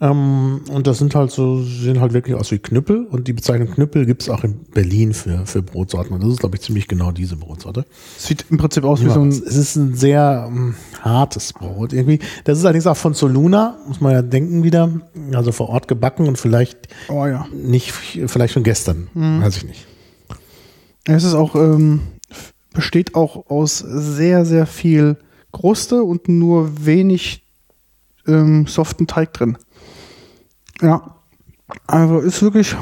Ähm, und das sind halt so, sehen halt wirklich aus wie Knüppel. Und die Bezeichnung Knüppel gibt es auch in Berlin für, für Brotsorten. Und das ist, glaube ich, ziemlich genau diese Brotsorte. Sieht im Prinzip aus wie Ja, so es ein. ist ein sehr ähm, hartes Brot irgendwie. Das ist allerdings auch von Soluna, muss man ja denken wieder. Also vor Ort gebacken und vielleicht Oh ja. nicht, vielleicht schon gestern, weiß ich nicht. Es ist auch, ähm, besteht auch aus sehr, sehr viel Kruste und nur wenig ähm, soften Teig drin. Ja. Also ist wirklich,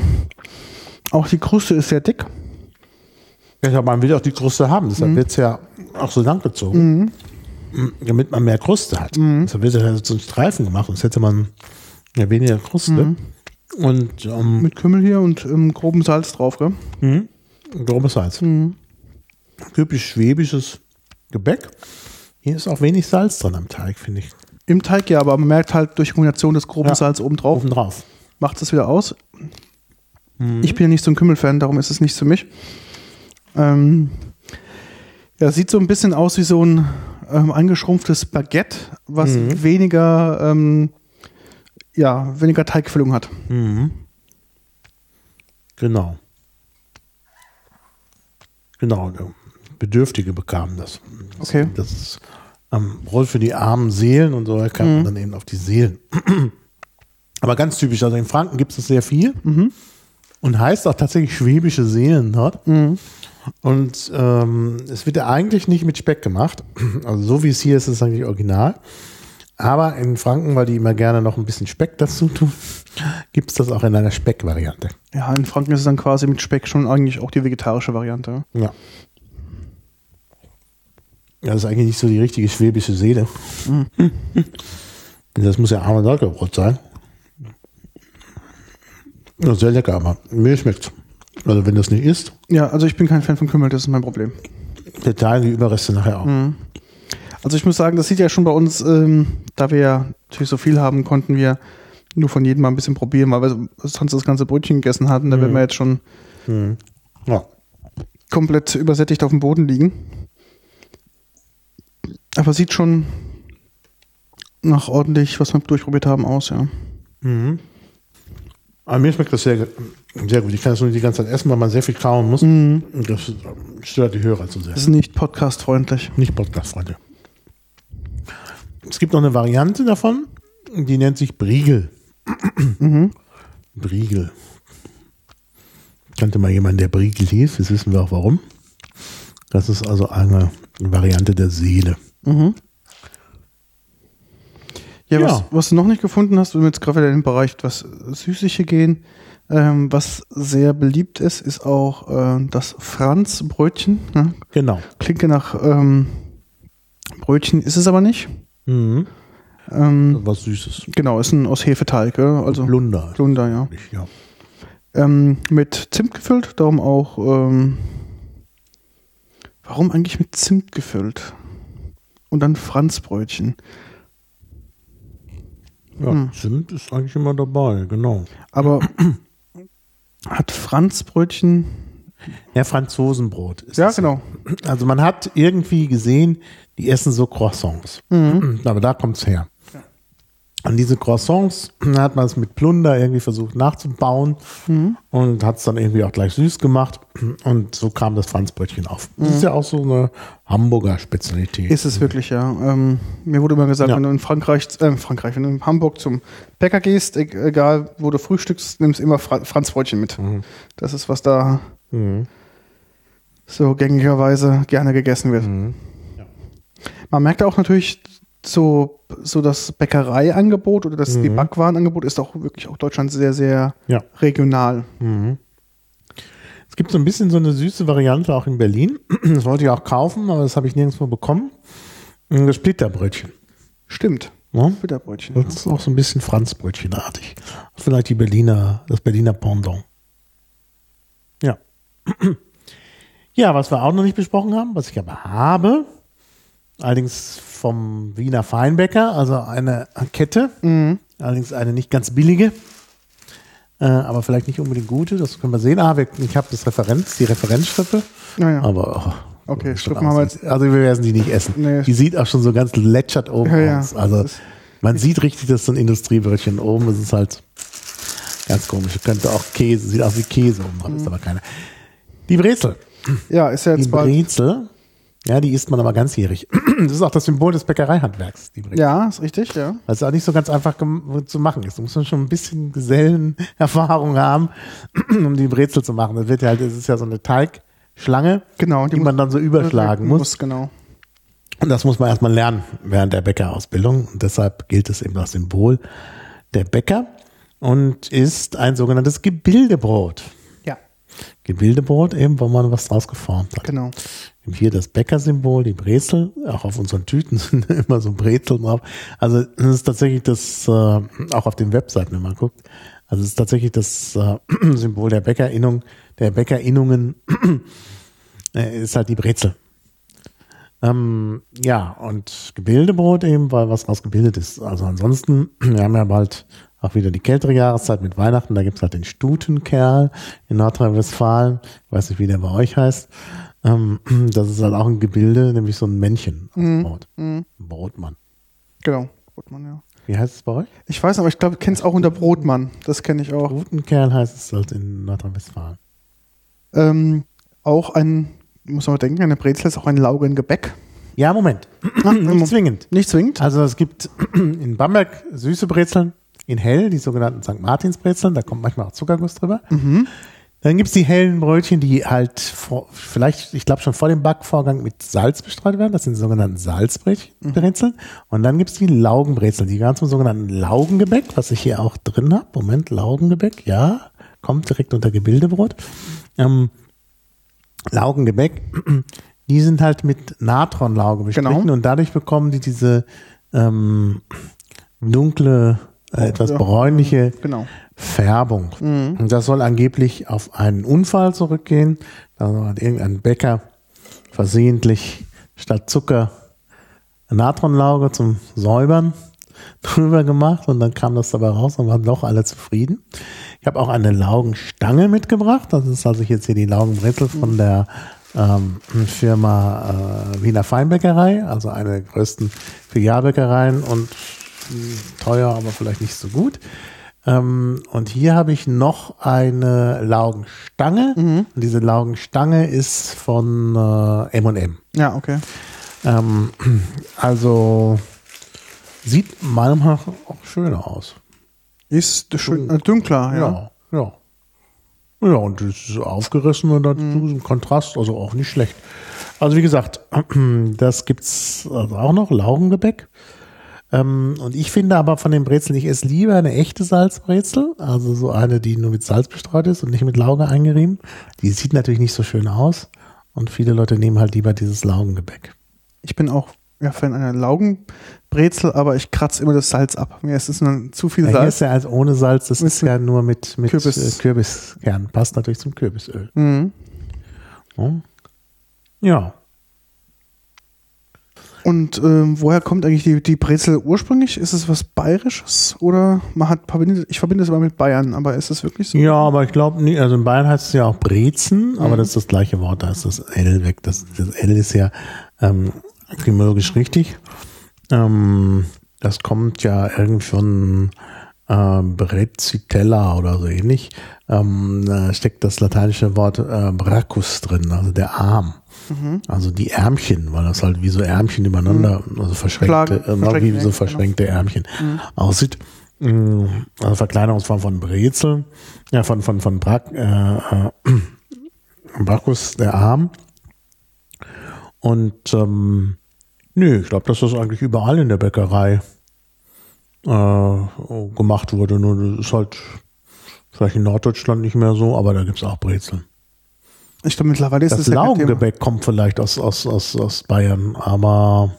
auch die Kruste ist sehr dick. Ja, man will auch die Kruste haben, deshalb wird es ja auch so lang gezogen, Mm, damit man mehr Kruste hat. Deshalb wird ja so ein Streifen gemacht, sonst hätte man ja weniger Kruste. Und ähm, Mit Kümmel hier und ähm, grobem Salz drauf, gell? grobes Salz. Typisch schwäbisches Gebäck. Hier ist auch wenig Salz dran am Teig, finde ich. Im Teig ja, aber man merkt halt durch die Kombination des groben Ja. Salz oben drauf, Oben drauf. macht es wieder aus. Ich bin ja nicht so ein Kümmelfan, darum ist es nichts für mich. Ähm, ja, sieht so ein bisschen aus wie so ein ähm, eingeschrumpftes Baguette, was weniger, ähm, ja, weniger Teigfüllung hat. Genau. Genau, der Bedürftige bekamen das. Okay. Das ist ähm, Brot für die armen Seelen und so kam man dann eben auf die Seelen. Aber ganz typisch, also in Franken gibt es sehr viel und heißt auch tatsächlich schwäbische Seelen dort. Und ähm, es wird ja eigentlich nicht mit Speck gemacht. Also so wie es hier ist, ist es eigentlich original. Aber in Franken, weil die immer gerne noch ein bisschen Speck dazu tun, gibt es das auch in einer Speckvariante. Ja, in Franken ist es dann quasi mit Speck schon eigentlich auch die vegetarische Variante. Ja. Ja, das ist eigentlich nicht so die richtige schwäbische Seele. Das muss ja armer Sauerbrot sein. Ja, sehr lecker, aber mir schmeckt Also wenn das nicht ist, Ja, also ich bin kein Fan von Kümmel, das ist mein Problem. der Teil die Überreste nachher auch. Also ich muss sagen, das sieht ja schon bei uns, ähm, da wir ja natürlich so viel haben, konnten wir nur von jedem mal ein bisschen probieren, weil wir sonst das ganze Brötchen gegessen hatten. Da werden wir jetzt schon Ja. komplett übersättigt auf dem Boden liegen. Aber sieht schon nach ordentlich, was wir durchprobiert haben, aus, ja. Aber mir schmeckt das sehr, sehr gut. Ich kann das nur die ganze Zeit essen, weil man sehr viel kauen muss. Und das stört die Hörer zu sehr. Das ist nicht podcast-freundlich. Nicht Podcast-Freunde. Es gibt noch eine Variante davon, die nennt sich Briegel. Briegel. Kannte mal jemand, der Briegel hieß, jetzt wissen wir auch warum. Das ist also eine Variante der Seele. Ja, Ja. Was, was du noch nicht gefunden hast, wenn wir jetzt gerade wieder in den Bereich etwas Süßliche gehen, ähm, was sehr beliebt ist, ist auch äh, das Franzbrötchen. Ne? Genau. Klingt ja nach ähm, Brötchen, ist es aber nicht. Mhm. Ähm, Was Süßes. genau, ist ein aus Hefeteig, also Blunder. Plunder, ja. Ja. Ähm, mit Zimt gefüllt, darum auch. Ähm, warum eigentlich mit Zimt gefüllt? Und dann Franzbrötchen. Ja, Hm. Zimt ist eigentlich immer dabei, genau. Aber hat Franzbrötchen. Ja, Franzosenbrot. Ist Ja, genau. Also man hat irgendwie gesehen, die essen so Croissants. Mhm. Aber da kommt's her. Und diese Croissants hat man es mit Plunder irgendwie versucht nachzubauen Mhm. und hat es dann irgendwie auch gleich süß gemacht. Und so kam das Franzbrötchen auf. Das ist ja auch so eine Hamburger Spezialität. Mhm. Ist es wirklich, ja. Ähm, mir wurde immer gesagt, Ja. wenn du in Frankreich, äh, Frankreich, wenn du in Hamburg zum Bäcker gehst, e egal wo du frühstückst, nimmst immer Fra Franzbrötchen mit. Das ist, was da Mhm. so gängigerweise gerne gegessen wird. Mhm. Man merkt auch natürlich so, so das Bäckereiangebot oder das die Backwarenangebot ist auch wirklich auch Deutschland sehr, sehr Ja. regional. Mhm. Es gibt so ein bisschen so eine süße Variante auch in Berlin. Das wollte ich auch kaufen, aber das habe ich nirgendwo bekommen. Das Splitterbrötchen. Stimmt. Ja? Bitterbrötchen. Das ist auch so ein bisschen Franzbrötchenartig. Vielleicht die Berliner, das Berliner Pendant. Ja. Ja, was wir auch noch nicht besprochen haben, was ich aber habe, allerdings vom Wiener Feinbäcker, also eine Kette, Mhm. allerdings eine nicht ganz billige, äh, aber vielleicht nicht unbedingt gute, das können wir sehen. Ah, wir, ich habe das Referenz, die Referenzstrippe, Naja. aber oh, Okay, Strippen haben wir jetzt- Also wir werden die nicht essen. Nee. Die sieht auch schon so ganz lätschert oben Ja, aus. Also man sieht richtig, das ist so ein Industriebrötchen. Oben ist es halt ganz komisch. Könnte auch Käse, sieht aus wie Käse oben dran, Mhm. ist aber keine. Die Brezel. Ja, ist ja Die jetzt bald. Brezel, ja, die isst man aber ganzjährig. Das ist auch das Symbol des Bäckereihandwerks, die Brezel. Ja, ist richtig, ja. Weil es auch nicht so ganz einfach zu machen ist. Da muss man schon ein bisschen Gesellenerfahrung haben, um die Brezel zu machen. Das wird ja halt, das ist ja so eine Teigschlange, Genau. die, man dann so überschlagen muss. Genau. Und das muss man erstmal lernen während der Bäckerausbildung. Und deshalb gilt es eben als Symbol der Bäcker und ist ein sogenanntes Gebildebrot. Ja, Gebildebrot eben, wo man was draus geformt hat. genau. Hier das Bäckersymbol, die Brezel. Auch auf unseren Tüten sind immer so Brezeln drauf. Also das ist tatsächlich das, äh, auch auf den Webseiten, wenn man guckt, also es ist tatsächlich das äh, Symbol der Bäckerinnung, der Bäckerinnungen äh, ist halt die Brezel. Ähm, ja, und Gebildebrot eben, weil was draus gebildet ist. Also ansonsten, wir haben ja bald auch wieder die kältere Jahreszeit mit Weihnachten. Da gibt's halt den Stutenkerl in Nordrhein-Westfalen. Ich weiß nicht, wie der bei euch heißt. Ähm, das ist halt auch ein Gebilde, nämlich so ein Männchen aus Brot. Ein Brotmann. Genau. Brotmann, ja. Wie heißt es bei euch? Ich weiß aber ich glaube, ich kenne es auch unter Brotmann. Das kenne ich auch. Stutenkerl heißt es halt in Nordrhein-Westfalen. Ähm, auch ein, muss man mal denken, eine Brezel ist auch ein Laugengebäck. Ja, Moment. Moment. Nicht zwingend. Nicht zwingend. Also es gibt in Bamberg süße Brezeln, in hell, die sogenannten St. Martins Brezeln, da kommt manchmal auch Zuckerguss drüber. Dann gibt's die hellen Brötchen, die halt vor, vielleicht, ich glaube schon vor dem Backvorgang mit Salz bestreut werden. Das sind die sogenannten Salzbrezeln. Und dann gibt's die Laugenbrezeln, die gehören zum sogenannten Laugengebäck, was ich hier auch drin habe. Moment, Laugengebäck, ja, kommt direkt unter Gebildebrot. Ähm, Laugengebäck, die sind halt mit Natronlauge bestrichen Genau. und dadurch bekommen die diese ähm, dunkle, äh, etwas ja. bräunliche Genau. Färbung. Und das soll angeblich auf einen Unfall zurückgehen. Da hat irgendein Bäcker versehentlich statt Zucker Natronlauge zum Säubern drüber gemacht und dann kam das dabei raus und waren doch alle zufrieden. Ich habe auch eine Laugenstange mitgebracht. Das ist also jetzt hier die Laugenbrezel von der ähm, Firma äh, Wiener Feinbäckerei, also eine der größten Filialbäckereien und mh, teuer, aber vielleicht nicht so gut. Ähm, und hier habe ich noch eine Laugenstange. Und diese Laugenstange ist von äh, M&M. Ja, okay. Ähm, also sieht Meinung nach auch schöner aus. Ist schön, äh, dunkler, ja. Ja, ja. Ja, und das ist aufgerissen und dazu ein Kontrast, also auch nicht schlecht. Also wie gesagt, das gibt's also auch noch, Laugengebäck. Ähm, und ich finde aber von den Brezeln, ich esse lieber eine echte Salzbrezel, also so eine, die nur mit Salz bestreut ist und nicht mit Lauge eingerieben. Die sieht natürlich nicht so schön aus. Und viele Leute nehmen halt lieber dieses Laugengebäck. Ich bin auch ja, Fan einer Laugenbrezel, aber ich kratze immer das Salz ab. Mir ist es zu viel Ja, hier Salz. ist ja als ohne Salz, das Mit- ist ja nur mit, mit Kürbis. Äh, Kürbiskern. Passt natürlich zum Kürbisöl. Mhm. Hm? Ja. Und ähm, woher kommt eigentlich die, die Brezel ursprünglich? Ist es was Bayerisches oder man hat ich verbinde es immer mit Bayern, aber ist es wirklich so? Ja, aber ich glaube nicht, also in Bayern heißt es ja auch Brezen, Mhm. aber das ist das gleiche Wort, da ist das L weg. Das, das L ist ja ähm, etymologisch richtig. Ähm, das kommt ja irgendwie von äh, Brezitella oder so ähnlich. Ähm, da steckt das lateinische Wort äh, bracus drin, also der Arm. Mhm. Also die Ärmchen, weil das halt wie so Ärmchen übereinander, also verschränkte, Plagen, äh, wie verschränkte, so genau. verschränkte Ärmchen aussieht. Mm, Also Verkleinerungsform von Brezel, ja, von, von, von Brack, äh, äh, Bracus, der Arm. Und ähm, nö, ich glaube, dass das eigentlich überall in der Bäckerei äh, gemacht wurde. Nur das ist halt vielleicht in Norddeutschland nicht mehr so, aber da gibt's auch Brezeln. Ich glaube, mittlerweile ist Das es ja. Laugengebäck kommt vielleicht aus, aus, aus, aus Bayern, aber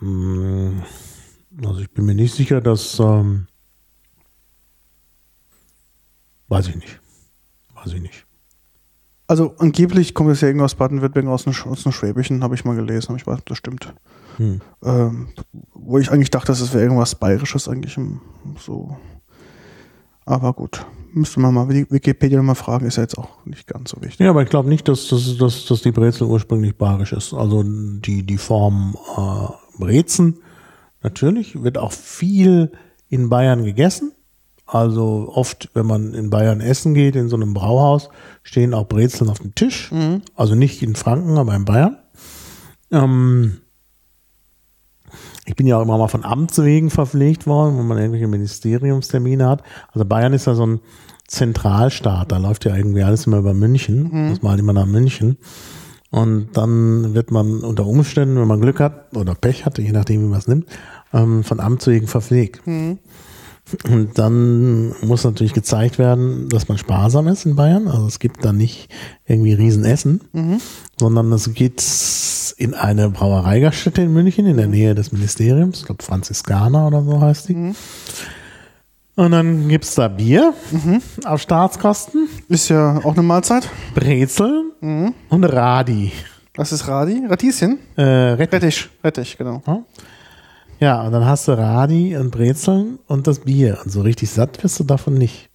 mh, also ich bin mir nicht sicher, dass ähm, weiß ich nicht. Weiß ich nicht. Also angeblich kommt es ja irgendwo aus Baden-Württemberg, aus dem Schwäbischen, habe ich mal gelesen, aber ich weiß, nicht, ob das stimmt. Hm. Ähm, wo ich eigentlich dachte, das wäre irgendwas Bayerisches eigentlich im- so. Aber gut, müsste man mal Wiki- Wikipedia mal fragen, ist ja jetzt auch nicht ganz so wichtig. Ja, aber ich glaube nicht, dass, dass, dass, dass die Brezel ursprünglich bayerisch ist. Also die, die Form äh, Brezen, natürlich, wird auch viel in Bayern gegessen. Also oft, wenn man in Bayern essen geht, in so einem Brauhaus, stehen auch Brezeln auf dem Tisch. Also nicht in Franken, aber in Bayern. Ähm, ich bin ja auch immer mal von Amts wegen verpflegt worden, wenn man irgendwelche Ministeriumstermine hat. Also Bayern ist ja so ein Zentralstaat, da läuft ja irgendwie alles immer über München, das mal immer nach München. Und dann wird man unter Umständen, wenn man Glück hat oder Pech hat, je nachdem, wie man es nimmt, ähm, von Amt wegen verpflegt. Und dann muss natürlich gezeigt werden, dass man sparsam ist in Bayern. Also es gibt da nicht irgendwie Riesenessen, sondern es geht in eine Brauereigaststätte in München in der Nähe des Ministeriums. Ich glaube Franziskaner oder so heißt die. Und dann gibt's da Bier auf Staatskosten, Ist ja auch eine Mahlzeit. Brezeln und Radi. Das ist Radi, Radieschen. Äh, Rettich. Rettich, Rettich, genau. Ja, und dann hast du Radi und Brezeln und das Bier. Und so richtig satt wirst du davon nicht.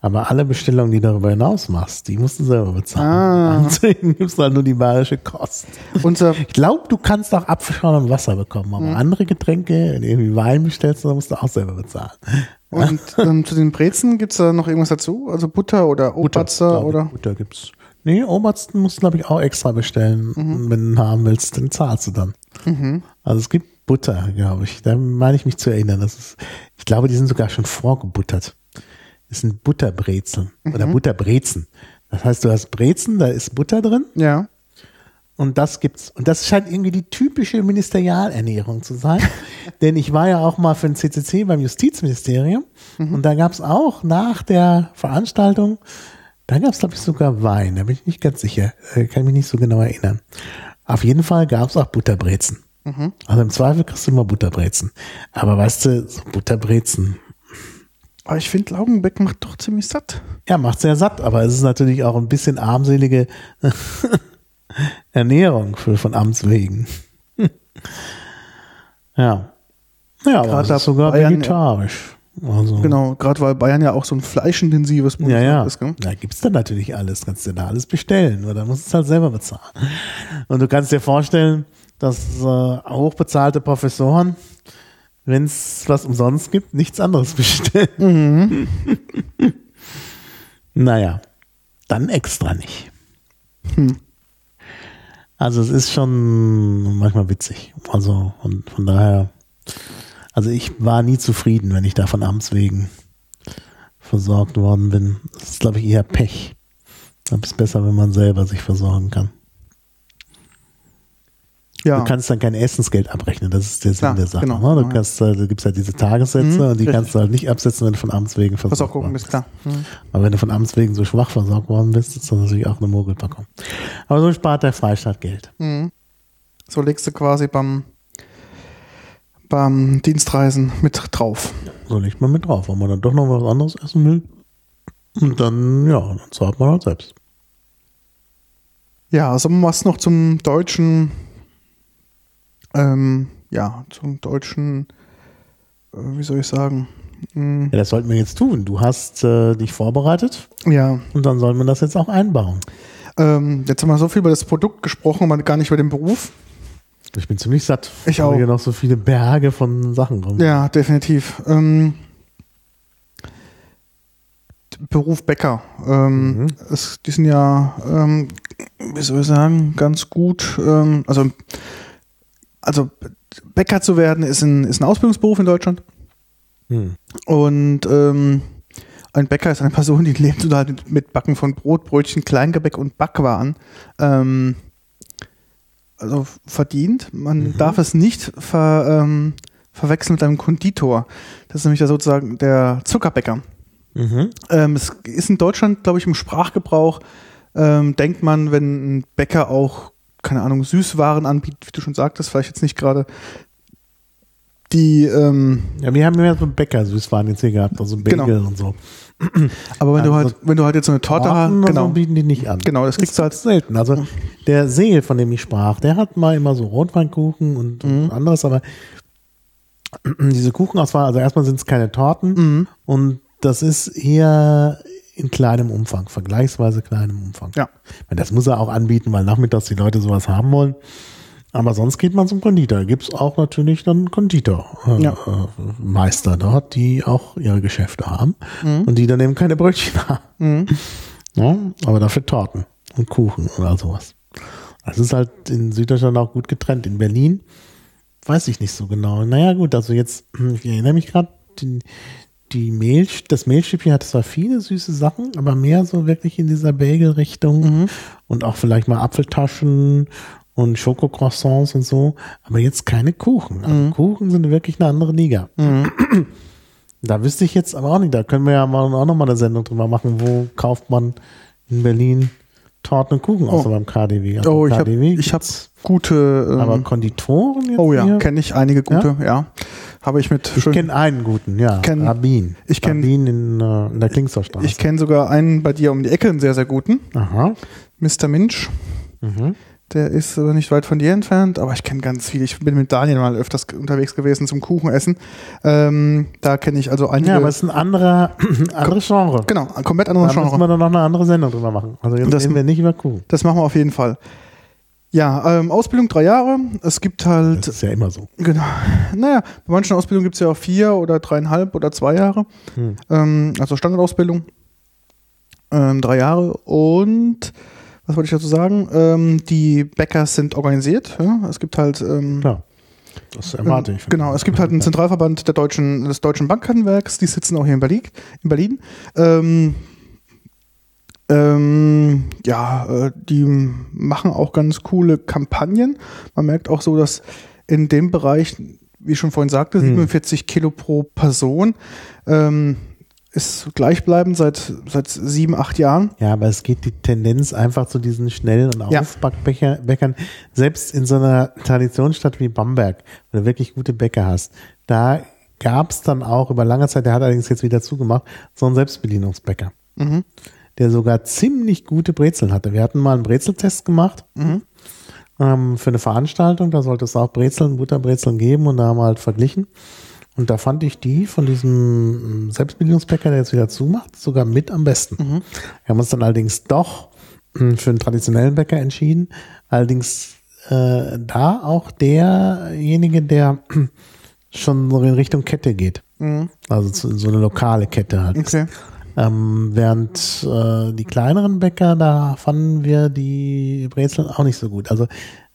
Aber alle Bestellungen, die du darüber hinaus machst, die musst du selber bezahlen. Deswegen gibst du halt nur die bayerische Kost. Unser, Ich glaube, du kannst auch Apfelschorle und Wasser bekommen, aber andere Getränke, wenn du irgendwie Wein bestellst, dann musst du auch selber bezahlen. und ähm, zu den Brezen gibt es da noch irgendwas dazu? Also Butter oder Obatzer oder? Butter gibt's. Nee, Obersten musst du, glaube ich, auch extra bestellen. Und Wenn du haben willst, dann zahlst du dann. Also es gibt Butter, glaube ich. Da meine ich mich zu erinnern. Das ist, ich glaube, die sind sogar schon vorgebuttert. Das sind Butterbrezeln oder Butterbrezen. Das heißt, du hast Brezen, da ist Butter drin Ja. und das gibt's. Und das scheint irgendwie die typische Ministerialernährung zu sein. Denn ich war ja auch mal für den CCC beim Justizministerium und da gab's auch nach der Veranstaltung, da gab's glaube ich sogar Wein, da bin ich nicht ganz sicher, äh, kann mich nicht so genau erinnern. Auf jeden Fall gab's auch Butterbrezen. Also im Zweifel kriegst du immer Butterbrezen. Aber weißt du, so Butterbrezen, Aber ich finde, Laugenbeck macht doch ziemlich satt. ja, macht sehr satt, aber es ist natürlich auch ein bisschen armselige Ernährung für, von Amts wegen. ja. Ja, aber es ist sogar Bayern- vegetarisch. Also, Genau, gerade weil Bayern ja auch so ein fleischintensives Ja, ja. ist. Gell? Da gibt's dann natürlich alles. Kannst du da alles bestellen. Oder musst es halt selber bezahlen. Und du kannst dir vorstellen, dass äh, hochbezahlte Professoren, wenn es was umsonst gibt, nichts anderes bestellen. naja, dann extra nicht. Also es ist schon manchmal witzig. Also von, von daher, also ich war nie zufrieden, wenn ich da von Amts wegen versorgt worden bin. Das ist, glaube ich, eher Pech. Ich glaube, es ist besser, wenn man selber sich versorgen kann. Ja. Du kannst dann kein Essensgeld abrechnen, das ist der Sinn Klar, der Sache. genau. ne? Du Ja. kannst, äh, du gibst halt diese Tagessätze Mhm, und die richtig. kannst du halt nicht absetzen, wenn du von Amts wegen versorgt auch gucken worden bist, klar. Mhm. Aber wenn du von Amts wegen so schwach versorgt worden bist, ist das natürlich auch eine Mogelpackung. Aber so spart der Freistaat Geld. Mhm. So legst du quasi beim, beim Dienstreisen mit drauf. So legt man mit drauf, wenn man dann doch noch was anderes essen will. Und dann, ja, dann zahlt man halt selbst. Ja, also was noch zum deutschen, ähm, ja, zum deutschen, äh, wie soll ich sagen? Hm, Ja, das sollten wir jetzt tun. Du hast äh, dich vorbereitet ja, und dann soll man das jetzt auch einbauen. ähm, jetzt haben wir so viel über das Produkt gesprochen, aber gar nicht über den Beruf. Ich bin ziemlich satt. Ich auch. Hier noch so viele Berge von Sachen rum. Ja, definitiv. Ähm, Beruf Bäcker. Ähm, Mhm. es, die sind ja, ähm, wie soll ich sagen, ganz gut. Ähm, also, also Bäcker zu werden ist ein, ist ein Ausbildungsberuf in Deutschland. Hm. Und ähm, ein Bäcker ist eine Person, die lebt oder halt mit Backen von Brot, Brötchen, Kleingebäck und Backwaren. Ähm, also verdient. Man Mhm. darf es nicht ver, ähm, verwechseln mit einem Konditor. Das ist nämlich ja sozusagen der Zuckerbäcker. Mhm. Ähm, es ist in Deutschland, glaube ich, im Sprachgebrauch, ähm, denkt man, wenn ein Bäcker auch, keine Ahnung, Süßwaren anbietet, wie du schon sagtest, vielleicht jetzt nicht gerade die, ähm, Ja, wir haben ja so Bäcker Süßwaren jetzt hier gehabt, also Bagel Genau. und so. aber wenn du Also halt, wenn du halt jetzt so eine Torte hast, und genau, so bieten die nicht an. genau, das kriegst du halt, selten. Also der Seel, von dem ich sprach, der hat mal immer so Rotweinkuchen und, und Mhm. anderes, aber diese Kuchenauswahl, also erstmal sind es keine Torten Mhm. und das ist eher in kleinem Umfang, vergleichsweise kleinem Umfang. Ja. Das muss er auch anbieten, weil nachmittags die Leute sowas haben wollen. Aber sonst geht man zum Konditor. Gibt es auch natürlich dann Konditormeister Ja. äh, Meister dort, die auch ihre Geschäfte haben Mhm. und die dann eben keine Brötchen haben. Mhm. Ja, aber dafür Torten und Kuchen oder sowas. Das ist halt in Süddeutschland auch gut getrennt. In Berlin weiß ich nicht so genau. Naja, gut, also jetzt, ich erinnere mich gerade, die, die Mehl, das Mehlstückchen hat zwar viele süße Sachen, aber mehr so wirklich in dieser Bagel-Richtung Mhm. und auch vielleicht mal Apfeltaschen und Schokocroissants und so, aber jetzt keine Kuchen. Also Mhm. Kuchen sind wirklich eine andere Liga. Mhm. Da wüsste ich jetzt aber auch nicht, da können wir ja mal auch noch mal eine Sendung drüber machen, wo kauft man in Berlin Torten und Kuchen, außer Oh. beim KDW. Also Oh, ich habe hab gute, ähm, aber Konditoren jetzt oh ja, kenne ich einige gute, ja. Habe ich mit Ich kenne einen guten, ja, kenn- Rabin. ich kenn- Rabin in, äh, in der Klingstorstraße. ich kenne sogar einen bei dir um die Ecke, einen sehr, sehr guten. Aha. Mr. Minch. Mhm. Der ist aber nicht weit von dir entfernt, aber ich kenne ganz viele. Ich bin mit Daniel mal öfters unterwegs gewesen zum Kuchenessen. Ähm, da kenne ich also einige. Ja, aber es ist ein anderer, anderes Genre. genau, ein komplett Da anderes müssen wir Genre. dann noch eine andere Sendung drüber machen. Also jetzt Das- reden wir nicht über Kuchen. Das machen wir auf jeden Fall. Ja, ähm, Ausbildung drei Jahre. Es gibt halt, Das ist ja immer so. genau, naja, bei manchen Ausbildungen gibt es ja auch vier oder dreieinhalb oder zwei Jahre. Hm. Ähm, also Standardausbildung. Ähm, drei Jahre. Und was wollte ich dazu sagen? Ähm, die Bäcker sind organisiert. Ja? Es gibt halt ähm, Klar. Das erwarte ich. von Genau, es gibt halt einen Zentralverband der deutschen, des deutschen Bankhandwerks, die sitzen auch hier in Berlin. In Berlin. Ähm, ähm, ja, äh, die machen auch ganz coole Kampagnen. Man merkt auch so, dass in dem Bereich, wie ich schon vorhin sagte, Hm. 47 Kilo pro Person ähm, ist gleichbleibend seit, seit sieben, acht Jahren. Ja, aber es geht die Tendenz einfach zu diesen schnellen und Ja. Aufbackbäckern. Selbst in so einer Traditionsstadt wie Bamberg, wo du wirklich gute Bäcker hast, da gab es dann auch über lange Zeit, der hat allerdings jetzt wieder zugemacht, so einen Selbstbedienungsbäcker, Mhm. Der sogar ziemlich gute Brezeln hatte. Wir hatten mal einen Brezeltest gemacht Mhm. ähm, für eine Veranstaltung, da sollte es auch Brezeln, Butterbrezeln geben und da haben wir halt verglichen. Und da fand ich die von diesem ähm, Selbstbedienungsbäcker, der jetzt wieder zumacht, sogar mit am besten. Mhm. Wir haben uns dann allerdings doch mh, für einen traditionellen Bäcker entschieden. Allerdings äh, da auch derjenige, der schon so in Richtung Kette geht. Mhm. Also so eine lokale Kette halt. Okay. Ähm, während äh, die kleineren Bäcker, da fanden wir die Brezeln auch nicht so gut. Also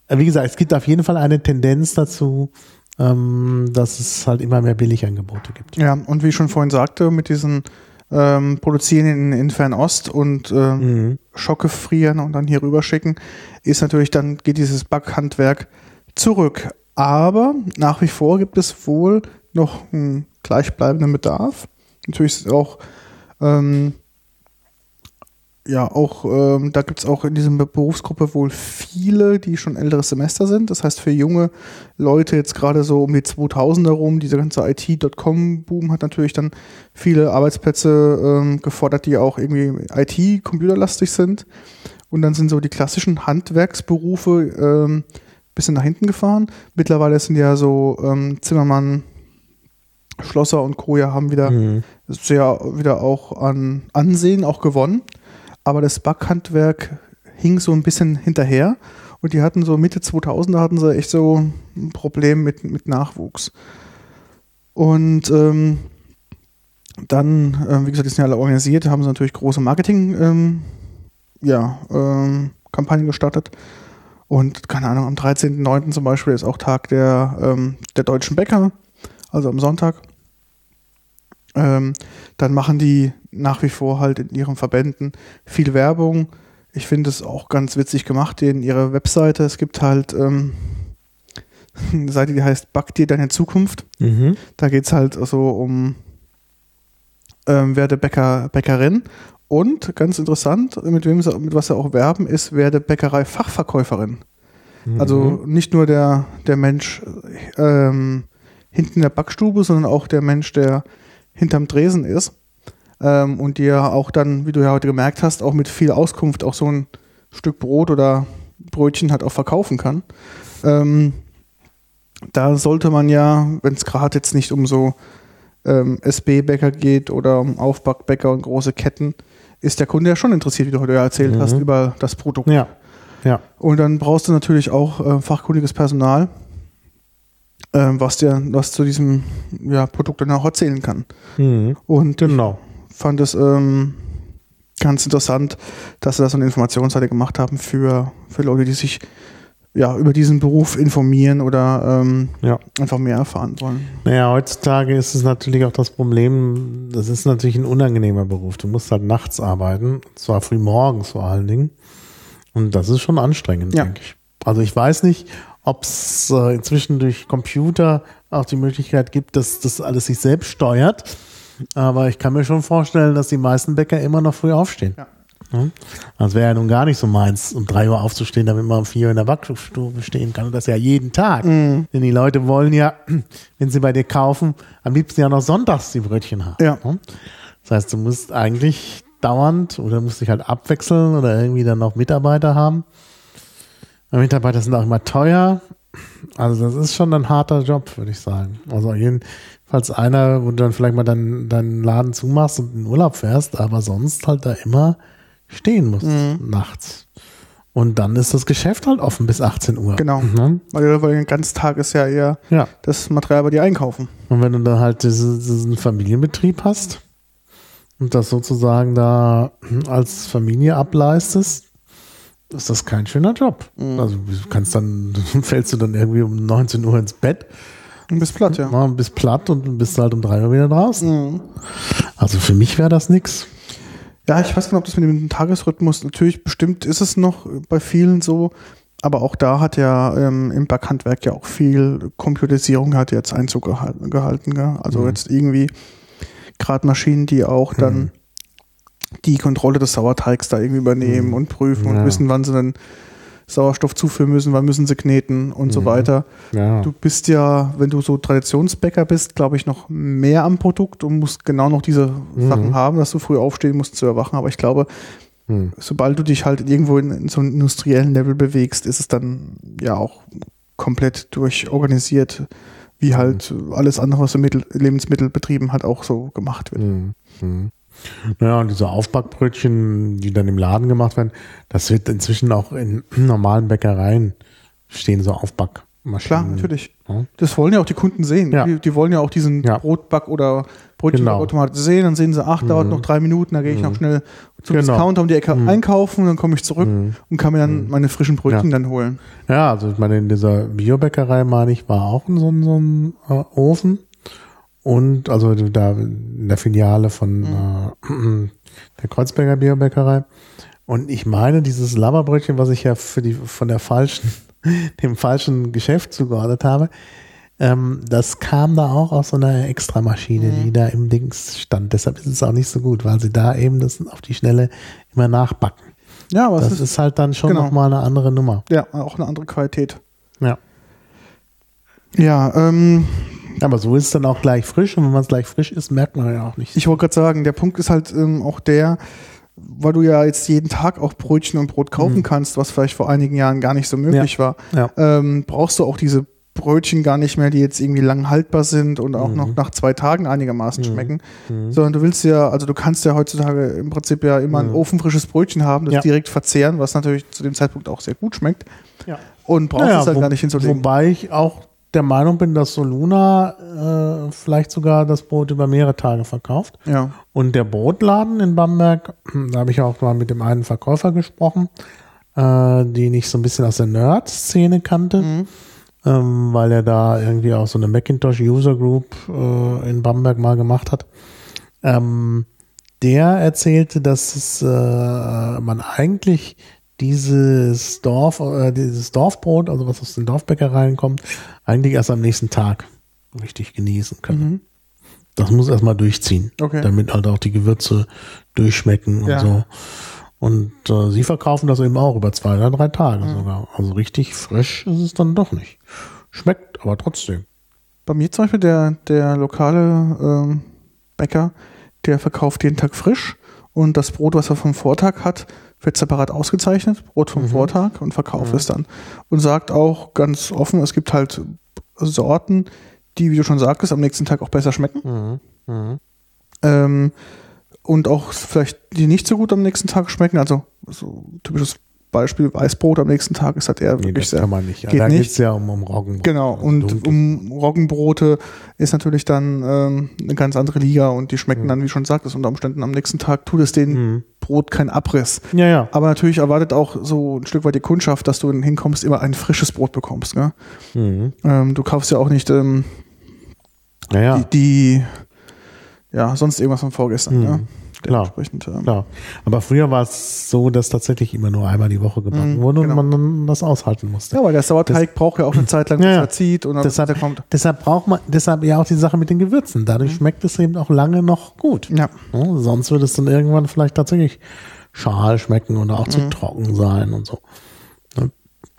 äh, wie gesagt, es gibt auf jeden Fall eine Tendenz dazu, ähm, dass es halt immer mehr Billigangebote gibt. Ja, und wie ich schon vorhin sagte, mit diesen ähm, Produzieren in, in Fernost und äh, Mhm. Schocke frieren und dann hier rüber schicken, ist natürlich dann, geht dieses Backhandwerk zurück. Aber nach wie vor gibt es wohl noch einen gleichbleibenden Bedarf. Natürlich ist auch ähm, ja, auch, ähm, da gibt es auch in dieser Berufsgruppe wohl viele, die schon älteres Semester sind. Das heißt, für junge Leute jetzt gerade so um die 2000er rum, dieser ganze IT.com-Boom hat natürlich dann viele Arbeitsplätze ähm, gefordert, die auch irgendwie IT-computerlastig sind. Und dann sind so die klassischen Handwerksberufe ähm, bisschen nach hinten gefahren. Mittlerweile sind ja so ähm, Zimmermann, Schlosser und Co. ja haben wieder Mhm. Sehr wieder auch an Ansehen auch gewonnen. Aber das Backhandwerk hing so ein bisschen hinterher und die hatten so Mitte 2000er hatten sie echt so ein Problem mit, mit Nachwuchs. Und ähm, dann, ähm, wie gesagt, die sind ja alle organisiert, haben sie natürlich große Marketing, ähm, ja, ähm, Kampagnen gestartet. Und keine Ahnung, am 13.09. zum Beispiel ist auch Tag der, ähm, der deutschen Bäcker, also am Sonntag. Ähm, dann machen die nach wie vor halt in ihren Verbänden viel Werbung. Ich finde es auch ganz witzig gemacht, in ihrer Webseite. Es gibt halt ähm, eine Seite, die heißt Back dir deine Zukunft. Mhm. Da geht es halt so um ähm, werde Bäcker, Bäckerin. Und ganz interessant, mit wem sie, mit was sie auch werben, ist werde Bäckerei Fachverkäuferin. Mhm. Also nicht nur der, der Mensch ähm, hinten in der Backstube, sondern auch der Mensch, der hinterm Tresen ist. Ähm, und dir auch dann, wie du ja heute gemerkt hast, auch mit viel Auskunft auch so ein Stück Brot oder Brötchen halt auch verkaufen kann. Ähm, da sollte man ja, wenn es gerade jetzt nicht um so ähm, SB-Bäcker geht oder um Aufbackbäcker und große Ketten, ist der Kunde ja schon interessiert, wie du heute ja erzählt Mhm. hast, über das Produkt. Ja. Ja. Und dann brauchst du natürlich auch äh, fachkundiges Personal, ähm, was dir was zu diesem ja, Produkt dann auch erzählen kann. Mhm. Und Genau. ich fand es ähm, ganz interessant, dass sie da so eine Informationsseite gemacht haben für, für Leute, die sich ja, über diesen Beruf informieren oder ähm, Ja. einfach mehr erfahren wollen. Naja, heutzutage ist es natürlich auch das Problem, das ist natürlich ein unangenehmer Beruf. Du musst halt nachts arbeiten, und zwar früh morgens vor allen Dingen. Und das ist schon anstrengend, Ja. denke ich. Also ich weiß nicht, ob es äh, inzwischen durch Computer auch die Möglichkeit gibt, dass das alles sich selbst steuert. Aber ich kann mir schon vorstellen, dass die meisten Bäcker immer noch früh aufstehen. Ja. Das wäre ja nun gar nicht so meins, um drei Uhr aufzustehen, damit man um vier Uhr in der Backstube stehen kann. Und das ja jeden Tag. Denn die Leute wollen ja, wenn sie bei dir kaufen, am liebsten ja noch sonntags die Brötchen haben. Ja. Das heißt, du musst eigentlich dauernd oder musst dich halt abwechseln oder irgendwie dann noch Mitarbeiter haben. Mitarbeiter sind auch immer teuer. Also das ist schon ein harter Job, würde ich sagen. Also jedenfalls einer, wo du dann vielleicht mal deinen, deinen Laden zumachst und in Urlaub fährst, aber sonst halt da immer stehen musst nachts. Und dann ist das Geschäft halt offen bis 18 Uhr. Genau. Mhm. Weil, weil den ganzen Tag ist ja eher Ja. das Material bei dir einkaufen. Und wenn du dann halt diese, diesen Familienbetrieb hast und das sozusagen da als Familie ableistest, ist das kein schöner Job. Also du kannst dann, fällst du dann irgendwie um 19 Uhr ins Bett, Und bist platt, ja. ja. bist platt und bist halt um 3 Uhr wieder draußen. Mhm. Also für mich wäre das nix. Ja, ich weiß nicht, ob das mit dem Tagesrhythmus, natürlich bestimmt ist es noch bei vielen so, aber auch da hat ja ähm, im Backhandwerk ja auch viel Computerisierung hat jetzt Einzug gehalten. gehalten gell? Also Mhm. jetzt irgendwie gerade Maschinen, die auch dann Mhm. Die Kontrolle des Sauerteigs da irgendwie übernehmen und prüfen und Ja. wissen, wann sie dann Sauerstoff zuführen müssen, wann müssen sie kneten und so Mhm. weiter. Ja. Du bist ja, wenn du so Traditionsbäcker bist, glaube ich, noch mehr am Produkt und musst genau noch diese Mhm. Sachen haben, dass du früh aufstehen musst zu erwachen. Aber ich glaube, Hm. sobald du dich halt irgendwo in, in so einem industriellen Level bewegst, ist es dann ja auch komplett durchorganisiert, wie halt alles andere, was im Mittel, Lebensmittelbetrieben halt auch so gemacht wird. Naja, und diese Aufbackbrötchen, die dann im Laden gemacht werden, das wird inzwischen auch in normalen Bäckereien stehen so Aufbackmaschinen. Klar, natürlich. Ja. Das wollen ja auch die Kunden sehen. Ja. Die, die wollen ja auch diesen Ja. Brotback- oder Brötchenautomat sehen. Dann sehen sie, ach, dauert Mhm. noch drei Minuten, da gehe ich noch schnell zum Genau. Discounter um die Ecke Mhm. einkaufen, dann komme ich zurück Mhm. und kann mir dann meine frischen Brötchen dann holen. Ja, also ich meine, in dieser Biobäckerei, meine ich, war auch so ein, so ein äh, Ofen. Und also da in der Filiale von äh, der Kreuzberger Biobäckerei. Und ich meine, dieses Laberbrötchen, was ich ja für die von der falschen dem falschen Geschäft zugeordnet habe. Ähm, das kam da auch aus so einer Extramaschine, Mhm. die da im Dings stand. Deshalb ist es auch nicht so gut, weil sie da eben das auf die Schnelle immer nachbacken. Ja, aber Das es ist, ist halt dann schon genau. nochmal eine andere Nummer. ja auch eine andere Qualität. Ja. Ja, ähm, Aber so ist es dann auch gleich frisch und wenn man es gleich frisch ist, merkt man ja auch nicht. ich wollte gerade sagen, der Punkt ist halt ähm, auch der, weil du ja jetzt jeden Tag auch Brötchen und Brot kaufen Mhm. kannst, was vielleicht vor einigen Jahren gar nicht so möglich war, Ja. ähm, brauchst du auch diese Brötchen gar nicht mehr, die jetzt irgendwie lang haltbar sind und auch Mhm. noch nach zwei Tagen einigermaßen Mhm. schmecken, Mhm. sondern du willst ja, also du kannst ja heutzutage im Prinzip ja immer ein Mhm. ofenfrisches Brötchen haben, das Ja. direkt verzehren, was natürlich zu dem Zeitpunkt auch sehr gut schmeckt Ja. und brauchst Naja, es halt wo- gar nicht hinzulegen. Wobei ich auch der Meinung bin, dass Soluna äh, vielleicht sogar das Brot über mehrere Tage verkauft. Ja. Und der Brotladen in Bamberg, da habe ich auch mal mit dem einen Verkäufer gesprochen, äh, den ich so ein bisschen aus der Nerd-Szene kannte, Mhm. ähm, weil er da irgendwie auch so eine Macintosh User Group äh, in Bamberg mal gemacht hat. Ähm, der erzählte, dass es, äh, man eigentlich dieses Dorf, äh, dieses Dorfbrot, also was aus den Dorfbäckereien kommt, eigentlich erst am nächsten Tag richtig genießen kann. Mhm. Das muss erstmal durchziehen, Okay. damit halt auch die Gewürze durchschmecken und Ja. so. Und äh, sie verkaufen das eben auch über zwei oder drei Tage Mhm. sogar. Also richtig frisch ist es dann doch nicht. Schmeckt aber trotzdem. Bei mir zum Beispiel der, der lokale ähm, Bäcker, der verkauft jeden Tag frisch und das Brot, was er vom Vortag hat, wird separat ausgezeichnet, Brot vom Mhm. Vortag und verkauft Mhm. es dann. Und sagt auch ganz offen, es gibt halt Sorten, die, wie du schon sagtest, am nächsten Tag auch besser schmecken. Mhm. Mhm. Ähm, und auch vielleicht die nicht so gut am nächsten Tag schmecken. Also so typisches Beispiel Weißbrot am nächsten Tag ist halt eher Nee, wirklich das sehr kann man nicht. geht da geht es ja um, um Roggenbrot. Genau, Also und dunkles um Roggenbrote ist natürlich dann ähm, eine ganz andere Liga und die schmecken Mhm. dann, wie schon sagtest, unter Umständen am nächsten Tag tut es dem Mhm. Brot keinen Abriss. Ja, ja. Aber natürlich erwartet auch so ein Stück weit die Kundschaft, dass du hinkommst, immer ein frisches Brot bekommst. Ne? Mhm. Ähm, du kaufst ja auch nicht ähm, Ja, ja. die, die, ja, sonst irgendwas von vorgestern. Mhm. Ne? Klar. Dementsprechend, ähm, Klar. Aber früher war es so, dass tatsächlich immer nur einmal die Woche gebacken Mhm, wurde genau. und man dann das aushalten musste. Ja, weil der Sauerteig braucht ja auch eine Zeit lang, bis Ja, ja. er zieht und dann Deshalb- kommt. Deshalb braucht man, deshalb ja auch die Sache mit den Gewürzen. Dadurch Mhm. schmeckt es eben auch lange noch gut. Ja, Ja, sonst würde es dann irgendwann vielleicht tatsächlich schal schmecken oder auch zu Mhm. trocken sein und so. Ja.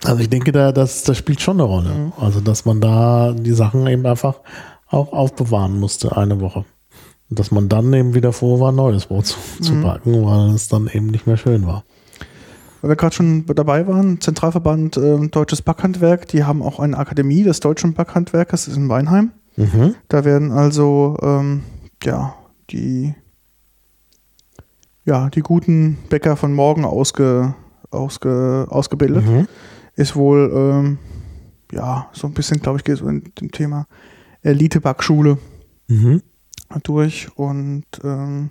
Also ich denke, da, das, das spielt schon eine Rolle. Mhm. Also, dass man da die Sachen eben einfach auch aufbewahren musste, eine Woche. Dass man dann eben wieder froh war, neues Brot zu, zu Mhm. backen, weil es dann eben nicht mehr schön war. Weil wir gerade schon dabei waren, Zentralverband ähm, Deutsches Backhandwerk, die haben auch eine Akademie des deutschen Backhandwerkers, das ist in Weinheim. Mhm. Da werden also ähm, ja die ja die guten Bäcker von morgen ausge, ausge, ausgebildet. Mhm. Ist wohl ähm, ja so ein bisschen, glaube ich, geht so in dem Thema Elite-Backschule Mhm. Durch und ähm,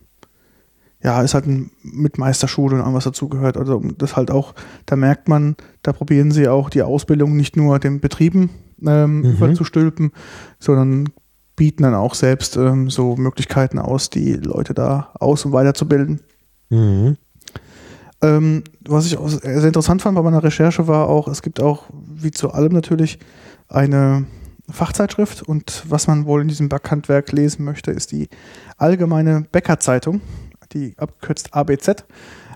ja, ist halt ein, mit Meisterschule und allem, was dazugehört. Also das halt auch, da merkt man, da probieren sie auch die Ausbildung nicht nur den Betrieben ähm, Mhm. überzustülpen, sondern bieten dann auch selbst ähm, so Möglichkeiten aus, die Leute da aus- und weiterzubilden. Mhm. Ähm, was ich auch sehr interessant fand bei meiner Recherche war auch, es gibt auch, wie zu allem natürlich, eine Fachzeitschrift und was man wohl in diesem Backhandwerk lesen möchte, ist die Allgemeine Bäckerzeitung, die abgekürzt ABZ.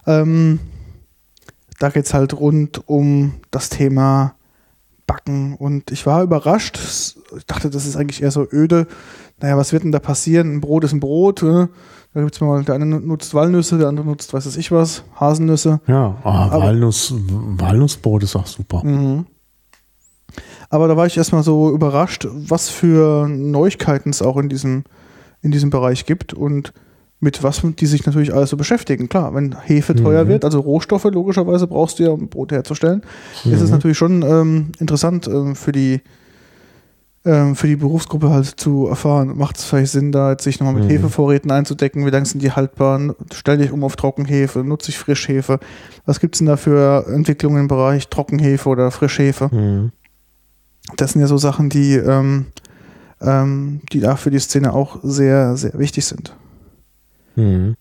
Ähm, da geht es halt rund um das Thema Backen und ich war überrascht. Ich dachte, das ist eigentlich eher so öde. Naja, was wird denn da passieren? Ein Brot ist ein Brot. äh. Da gibt's mal, der eine nutzt Walnüsse, der andere nutzt, weiß es ich was, Haselnüsse. Ja, ah, Walnuss, Walnussbrot ist auch super. Mhm. Aber da war ich erstmal so überrascht, was für Neuigkeiten es auch in diesem, in diesem Bereich gibt und mit was die sich natürlich alles so beschäftigen. Klar, wenn Hefe teuer Mhm. wird, also Rohstoffe logischerweise brauchst du ja, um Brot herzustellen, ist es Mhm. natürlich schon ähm, interessant ähm, für die ähm, für die Berufsgruppe halt zu erfahren, macht es vielleicht Sinn, da jetzt sich nochmal mit Mhm. Hefevorräten einzudecken, wie lange sind die haltbar, stell dich um auf Trockenhefe, nutze ich Frischhefe, was gibt es denn da für Entwicklungen im Bereich Trockenhefe oder Frischhefe? Mhm. Das sind ja so Sachen, die, ähm, ähm, die da für die Szene auch sehr, sehr wichtig sind. Mhm.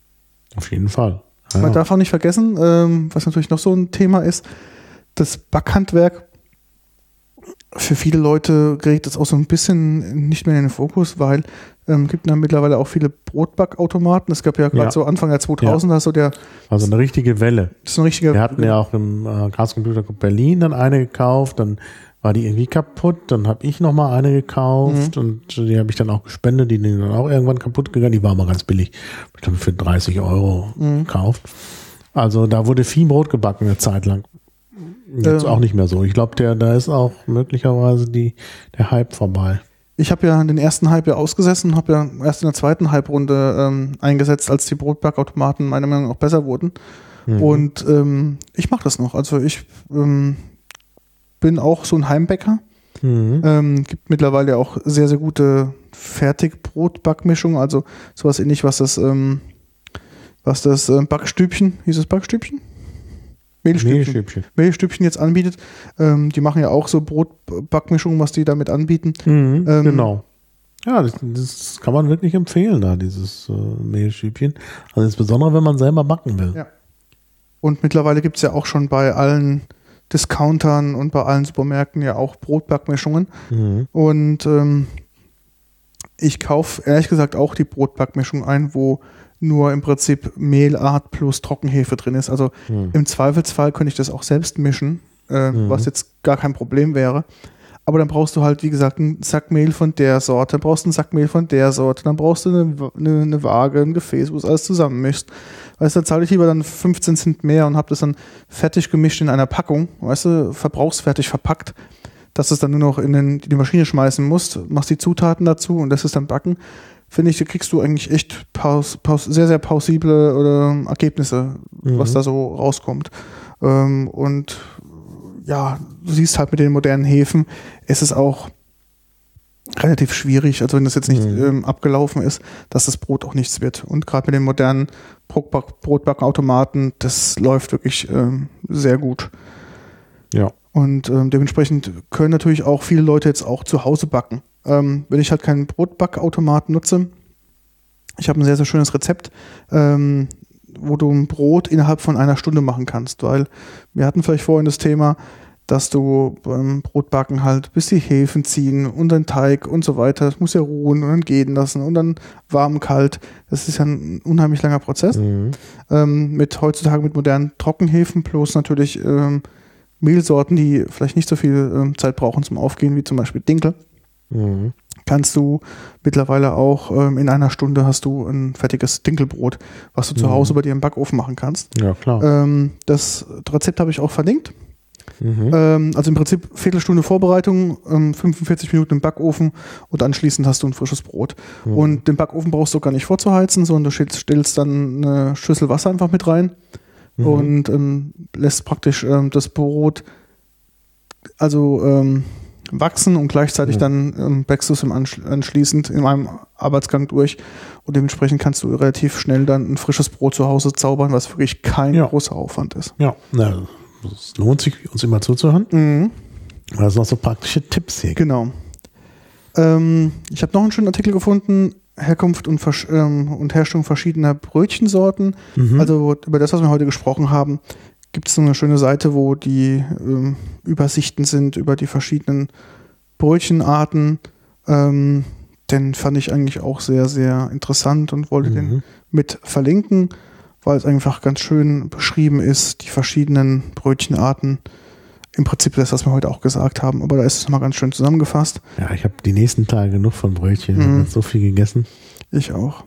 Auf jeden Fall. Ja. Man darf auch nicht vergessen, ähm, was natürlich noch so ein Thema ist, das Backhandwerk für viele Leute gerät das auch so ein bisschen nicht mehr in den Fokus, weil ähm, gibt ja mittlerweile auch viele Brotbackautomaten. Es gab ja gerade Ja. so Anfang der 2000er so der, Also eine richtige Welle. das ist ein richtiger. Wir hatten ja auch im äh, Gascomputer Berlin dann eine gekauft, dann war die irgendwie kaputt, dann habe ich noch mal eine gekauft Mhm. und die habe ich dann auch gespendet, die sind dann auch irgendwann kaputt gegangen, die war mal ganz billig, ich glaube für 30 Euro Mhm. gekauft. Also da wurde viel Brot gebacken eine Zeit lang. Jetzt Ähm. auch nicht mehr so. Ich glaube, der da ist auch möglicherweise die der Hype vorbei. Ich habe ja den ersten Hype ja ausgesessen, habe ja erst in der zweiten Hype-Runde ähm, eingesetzt, als die Brotbackautomaten meiner Meinung nach auch besser wurden. Mhm. Und ähm, ich mache das noch. Also ich ähm, bin auch so ein Heimbäcker. Mhm. Ähm, gibt mittlerweile auch sehr, sehr gute Fertigbrotbackmischungen, also sowas ähnlich, was das, ähm, was das ähm, Backstübchen, hieß es Backstübchen? Mehlstübchen. Mehlstübchen. Mehlstübchen jetzt anbietet. Ähm, die machen ja auch so Brotbackmischungen, was die damit anbieten. Mhm, Ähm, genau. Ja, das, das kann man wirklich empfehlen, da, dieses äh, Mehlstübchen. Also insbesondere, wenn man selber backen will. Ja. Und mittlerweile gibt es ja auch schon bei allen Discountern und bei allen Supermärkten ja auch Brotbackmischungen. Mhm. Und ähm, ich kaufe ehrlich gesagt auch die Brotbackmischung ein, wo nur im Prinzip Mehlart plus Trockenhefe drin ist. Also Mhm. im Zweifelsfall könnte ich das auch selbst mischen, äh, Mhm. was jetzt gar kein Problem wäre. Aber dann brauchst du halt, wie gesagt, einen Sack Mehl von der Sorte, dann brauchst du einen Sack Mehl von der Sorte, dann brauchst du eine, eine, eine Waage, ein Gefäß, wo es alles zusammenmischt. Weißt du, zahle ich lieber dann 15 Cent mehr und habe das dann fertig gemischt in einer Packung, weißt du, verbrauchsfertig verpackt, dass du es dann nur noch in, den, in die Maschine schmeißen musst, machst die Zutaten dazu und lässt es dann backen. Finde ich, da kriegst du eigentlich echt paus, paus, sehr, sehr plausible oder, Ergebnisse, was Mhm. da so rauskommt. Ähm, und ja, du siehst halt mit den modernen Häfen, es ist auch relativ schwierig, also wenn das jetzt nicht Mhm. ähm, abgelaufen ist, dass das Brot auch nichts wird. Und gerade mit den modernen Brotback Brotbackenautomaten, das läuft wirklich ähm, sehr gut. Ja. Und ähm, dementsprechend können natürlich auch viele Leute jetzt auch zu Hause backen. Ähm, wenn ich halt keinen Brotbackautomaten nutze, ich habe ein sehr, sehr schönes Rezept, ähm, wo du ein Brot innerhalb von einer Stunde machen kannst, weil wir hatten vielleicht vorhin das Thema, dass du beim Brotbacken halt bis die Hefen ziehen und den Teig und so weiter, das muss ja ruhen und dann gehen lassen und dann warm, kalt. Das ist ja ein unheimlich langer Prozess Mhm. ähm, mit heutzutage mit modernen Trockenhefen plus natürlich ähm, Mehlsorten, die vielleicht nicht so viel ähm, Zeit brauchen zum Aufgehen, wie zum Beispiel Dinkel, Mhm. kannst du mittlerweile auch ähm, in einer Stunde hast du ein fertiges Dinkelbrot, was du zu Mhm. Hause bei dir im Backofen machen kannst. Ja, klar. Ähm, das Rezept habe ich auch verlinkt. Mhm. Ähm, also im Prinzip Viertelstunde Vorbereitung, ähm, 45 Minuten im Backofen und anschließend hast du ein frisches Brot. Mhm. Und den Backofen brauchst du gar nicht vorzuheizen, sondern du stellst, dann eine Schüssel Wasser einfach mit rein Mhm. und ähm, lässt praktisch ähm, das Brot also ähm, wachsen und gleichzeitig dann ähm, backst du es im anschließend in einem Arbeitsgang durch und dementsprechend kannst du relativ schnell dann ein frisches Brot zu Hause zaubern, was wirklich kein Ja. großer Aufwand ist. ja, na, es lohnt sich, uns immer zuzuhören. Mhm. weil es noch so praktische Tipps hier. Genau. Ähm, ich habe noch einen schönen Artikel gefunden. Herkunft und, Versch ähm, und Herstellung verschiedener Brötchensorten. Mhm. Also über das, was wir heute gesprochen haben, gibt es so eine schöne Seite, wo die ähm, Übersichten sind über die verschiedenen Brötchenarten. Ähm, den fand ich eigentlich auch sehr, sehr interessant und wollte den Mhm. mit verlinken, weil es einfach ganz schön beschrieben ist, die verschiedenen Brötchenarten. Im Prinzip das, was wir heute auch gesagt haben, aber da ist es nochmal ganz schön zusammengefasst. Ja, ich habe die nächsten Tage genug von Brötchen. Ich Mhm. habe so viel gegessen. Ich auch.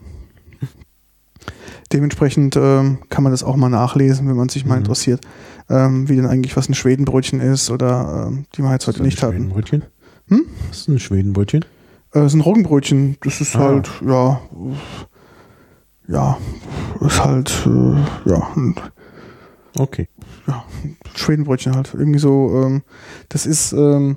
Dementsprechend ähm, kann man das auch mal nachlesen, wenn man sich mal Mhm. interessiert, ähm, wie denn eigentlich was ein Schwedenbrötchen ist oder ähm, die wir jetzt heute nicht ein hatten. Schwedenbrötchen? Hm? Was ist ein Schwedenbrötchen? Äh, ist ein Roggenbrötchen. Das ist Ah. halt, ja, ja, ist halt, äh, ja, Okay. Schwedenbrötchen halt. Irgendwie so, ähm, das ist, ähm,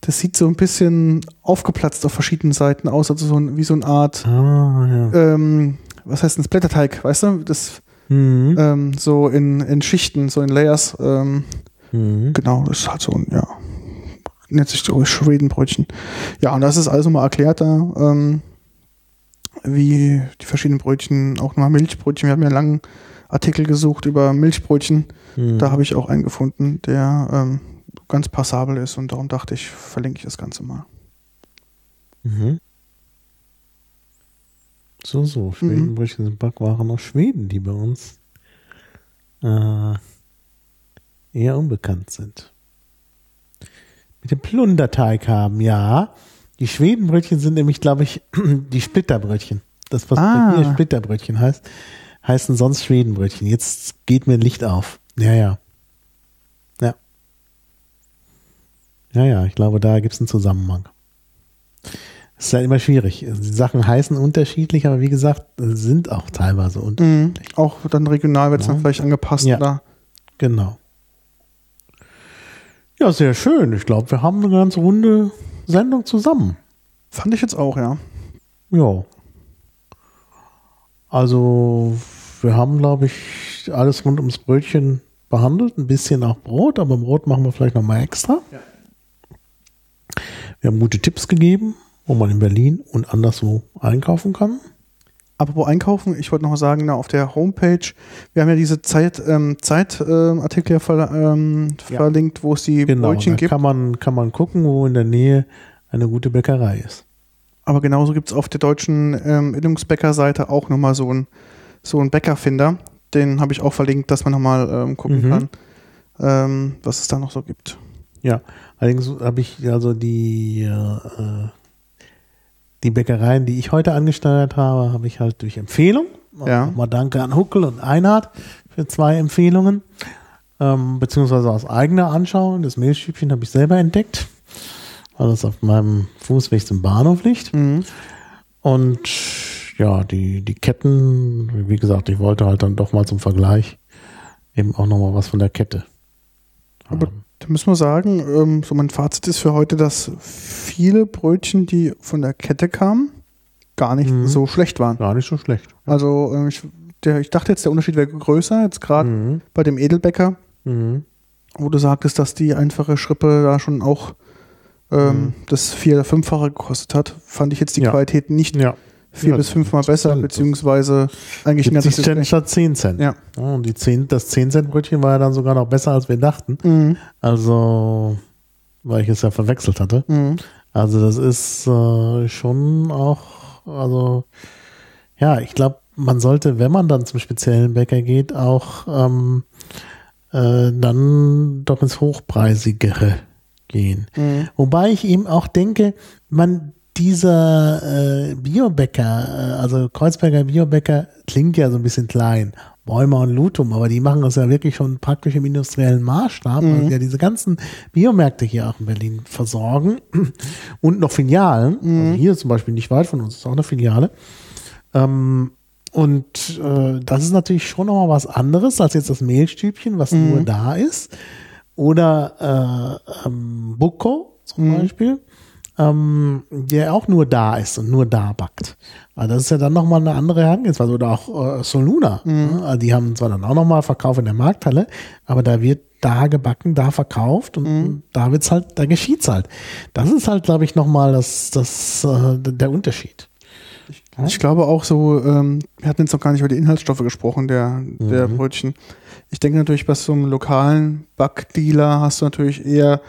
das sieht so ein bisschen aufgeplatzt auf verschiedenen Seiten aus, also so ein, wie so eine Art, Ah, ja. ähm, was heißt denn das Blätterteig, weißt du? Das Mhm. ähm, so in, in Schichten, so in Layers. Ähm, Mhm. genau, das ist halt so ein, ja, nennt sich so Schwedenbrötchen. Ja, und das ist also mal erklärt da, ähm, wie die verschiedenen Brötchen, auch nochmal Milchbrötchen. Wir haben ja einen langen Artikel gesucht über Milchbrötchen. Mhm. Da habe ich auch einen gefunden, der ähm, ganz passabel ist und darum dachte ich, verlinke ich das Ganze mal. Mhm. So, so, Schwedenbrötchen sind Backwaren aus Schweden, die bei uns äh, eher unbekannt sind. Mit dem Plunderteig haben, ja. Die Schwedenbrötchen sind nämlich, glaube ich, die Splitterbrötchen. Das, was Ah. bei mir Splitterbrötchen heißt, heißen sonst Schwedenbrötchen. Jetzt geht mir Licht auf. Ja, ja. Ja. Ja, ja, ich glaube, da gibt es einen Zusammenhang. Es ist ja immer schwierig. Die Sachen heißen unterschiedlich, aber wie gesagt, sind auch teilweise unterschiedlich. Mhm. Auch dann regional wird es Ja. dann vielleicht angepasst Ja. oder Genau. Ja, sehr schön. Ich glaube, wir haben eine ganz runde Sendung zusammen. fand ich jetzt auch, ja. Ja. Also, wir haben, glaube ich, alles rund ums Brötchen behandelt. Ein bisschen auch Brot, aber Brot machen wir vielleicht nochmal extra. Wir haben gute Tipps gegeben, wo man in Berlin und anderswo einkaufen kann. Apropos Einkaufen, ich wollte noch mal sagen, na, auf der Homepage, wir haben ja diese Zeit, ähm, Zeitartikel ähm, ver, ähm, Ja. verlinkt, wo es die Genau, Brötchen gibt. kann man, kann man gucken, wo in der Nähe eine gute Bäckerei ist. Aber genauso gibt es auf der deutschen ähm, Bildungsbäcker-Seite auch nochmal so einen so Bäckerfinder. Den habe ich auch verlinkt, dass man nochmal ähm, gucken Mhm. kann, ähm, was es da noch so gibt. Ja, allerdings habe ich also die, äh, die Bäckereien, die ich heute angesteuert habe, habe ich halt durch Empfehlung. Ja. Nochmal danke an Huckel und Einhard für zwei Empfehlungen. Ähm, beziehungsweise aus eigener Anschauung. Das Mehlstübchen habe ich selber entdeckt, weil das auf meinem Fußweg zum Bahnhof liegt. Mhm. Und ja, die, die Ketten, wie gesagt, ich wollte halt dann doch mal zum Vergleich eben auch nochmal was von der Kette. Aber haben. da müssen wir sagen, ähm, so mein Fazit ist für heute, dass viele Brötchen, die von der Kette kamen, gar nicht Mhm. so schlecht waren. Gar nicht so schlecht. Also ähm, ich, der, ich dachte jetzt, der Unterschied wäre größer, jetzt gerade Mhm. bei dem Edelbäcker, Mhm. wo du sagtest, dass die einfache Schrippe da schon auch ähm, Mhm. das vier- oder fünffache gekostet hat, fand ich jetzt die Ja. Qualität nicht Ja. Vier Ja, bis fünfmal besser, das- beziehungsweise eigentlich ein 70 ganzes Cent statt 10 Cent. Ja. und die 10, das 10 Cent Brötchen war ja dann sogar noch besser, als wir dachten. Mhm. Also, weil ich es ja verwechselt hatte. Mhm. Also, das ist äh, schon auch, also, ja, ich glaube, man sollte, wenn man dann zum speziellen Bäcker geht, auch ähm, äh, dann doch ins Hochpreisigere gehen. Mhm. Wobei ich eben auch denke, man dieser äh, Biobäcker, äh, also Kreuzberger Biobäcker, klingt ja so ein bisschen klein. Bäumer und Lutum, aber die machen das ja wirklich schon praktisch im industriellen Maßstab, weil sie ja diese ganzen Biomärkte hier auch in Berlin versorgen und noch Filialen. Also hier zum Beispiel nicht weit von uns ist auch eine Filiale. Ähm, und äh, das ist natürlich schon nochmal was anderes als jetzt das Mehlstübchen, was nur da ist. Oder äh, ähm, Bucco zum Beispiel, ähm, der auch nur da ist und nur da backt. Also das ist ja dann nochmal eine andere Herangehensweise. Oder auch äh, Soluna. Ne? Also die haben zwar dann auch nochmal Verkauf in der Markthalle, aber da wird da gebacken, da verkauft und da wird's halt, da geschieht's halt. Das ist halt, glaube ich, nochmal das, das, äh, der Unterschied. Ich glaube auch so, ähm, wir hatten jetzt noch gar nicht über die Inhaltsstoffe gesprochen, der, der Mhm. Brötchen. Ich denke natürlich, bei so einem lokalen Backdealer hast du natürlich eher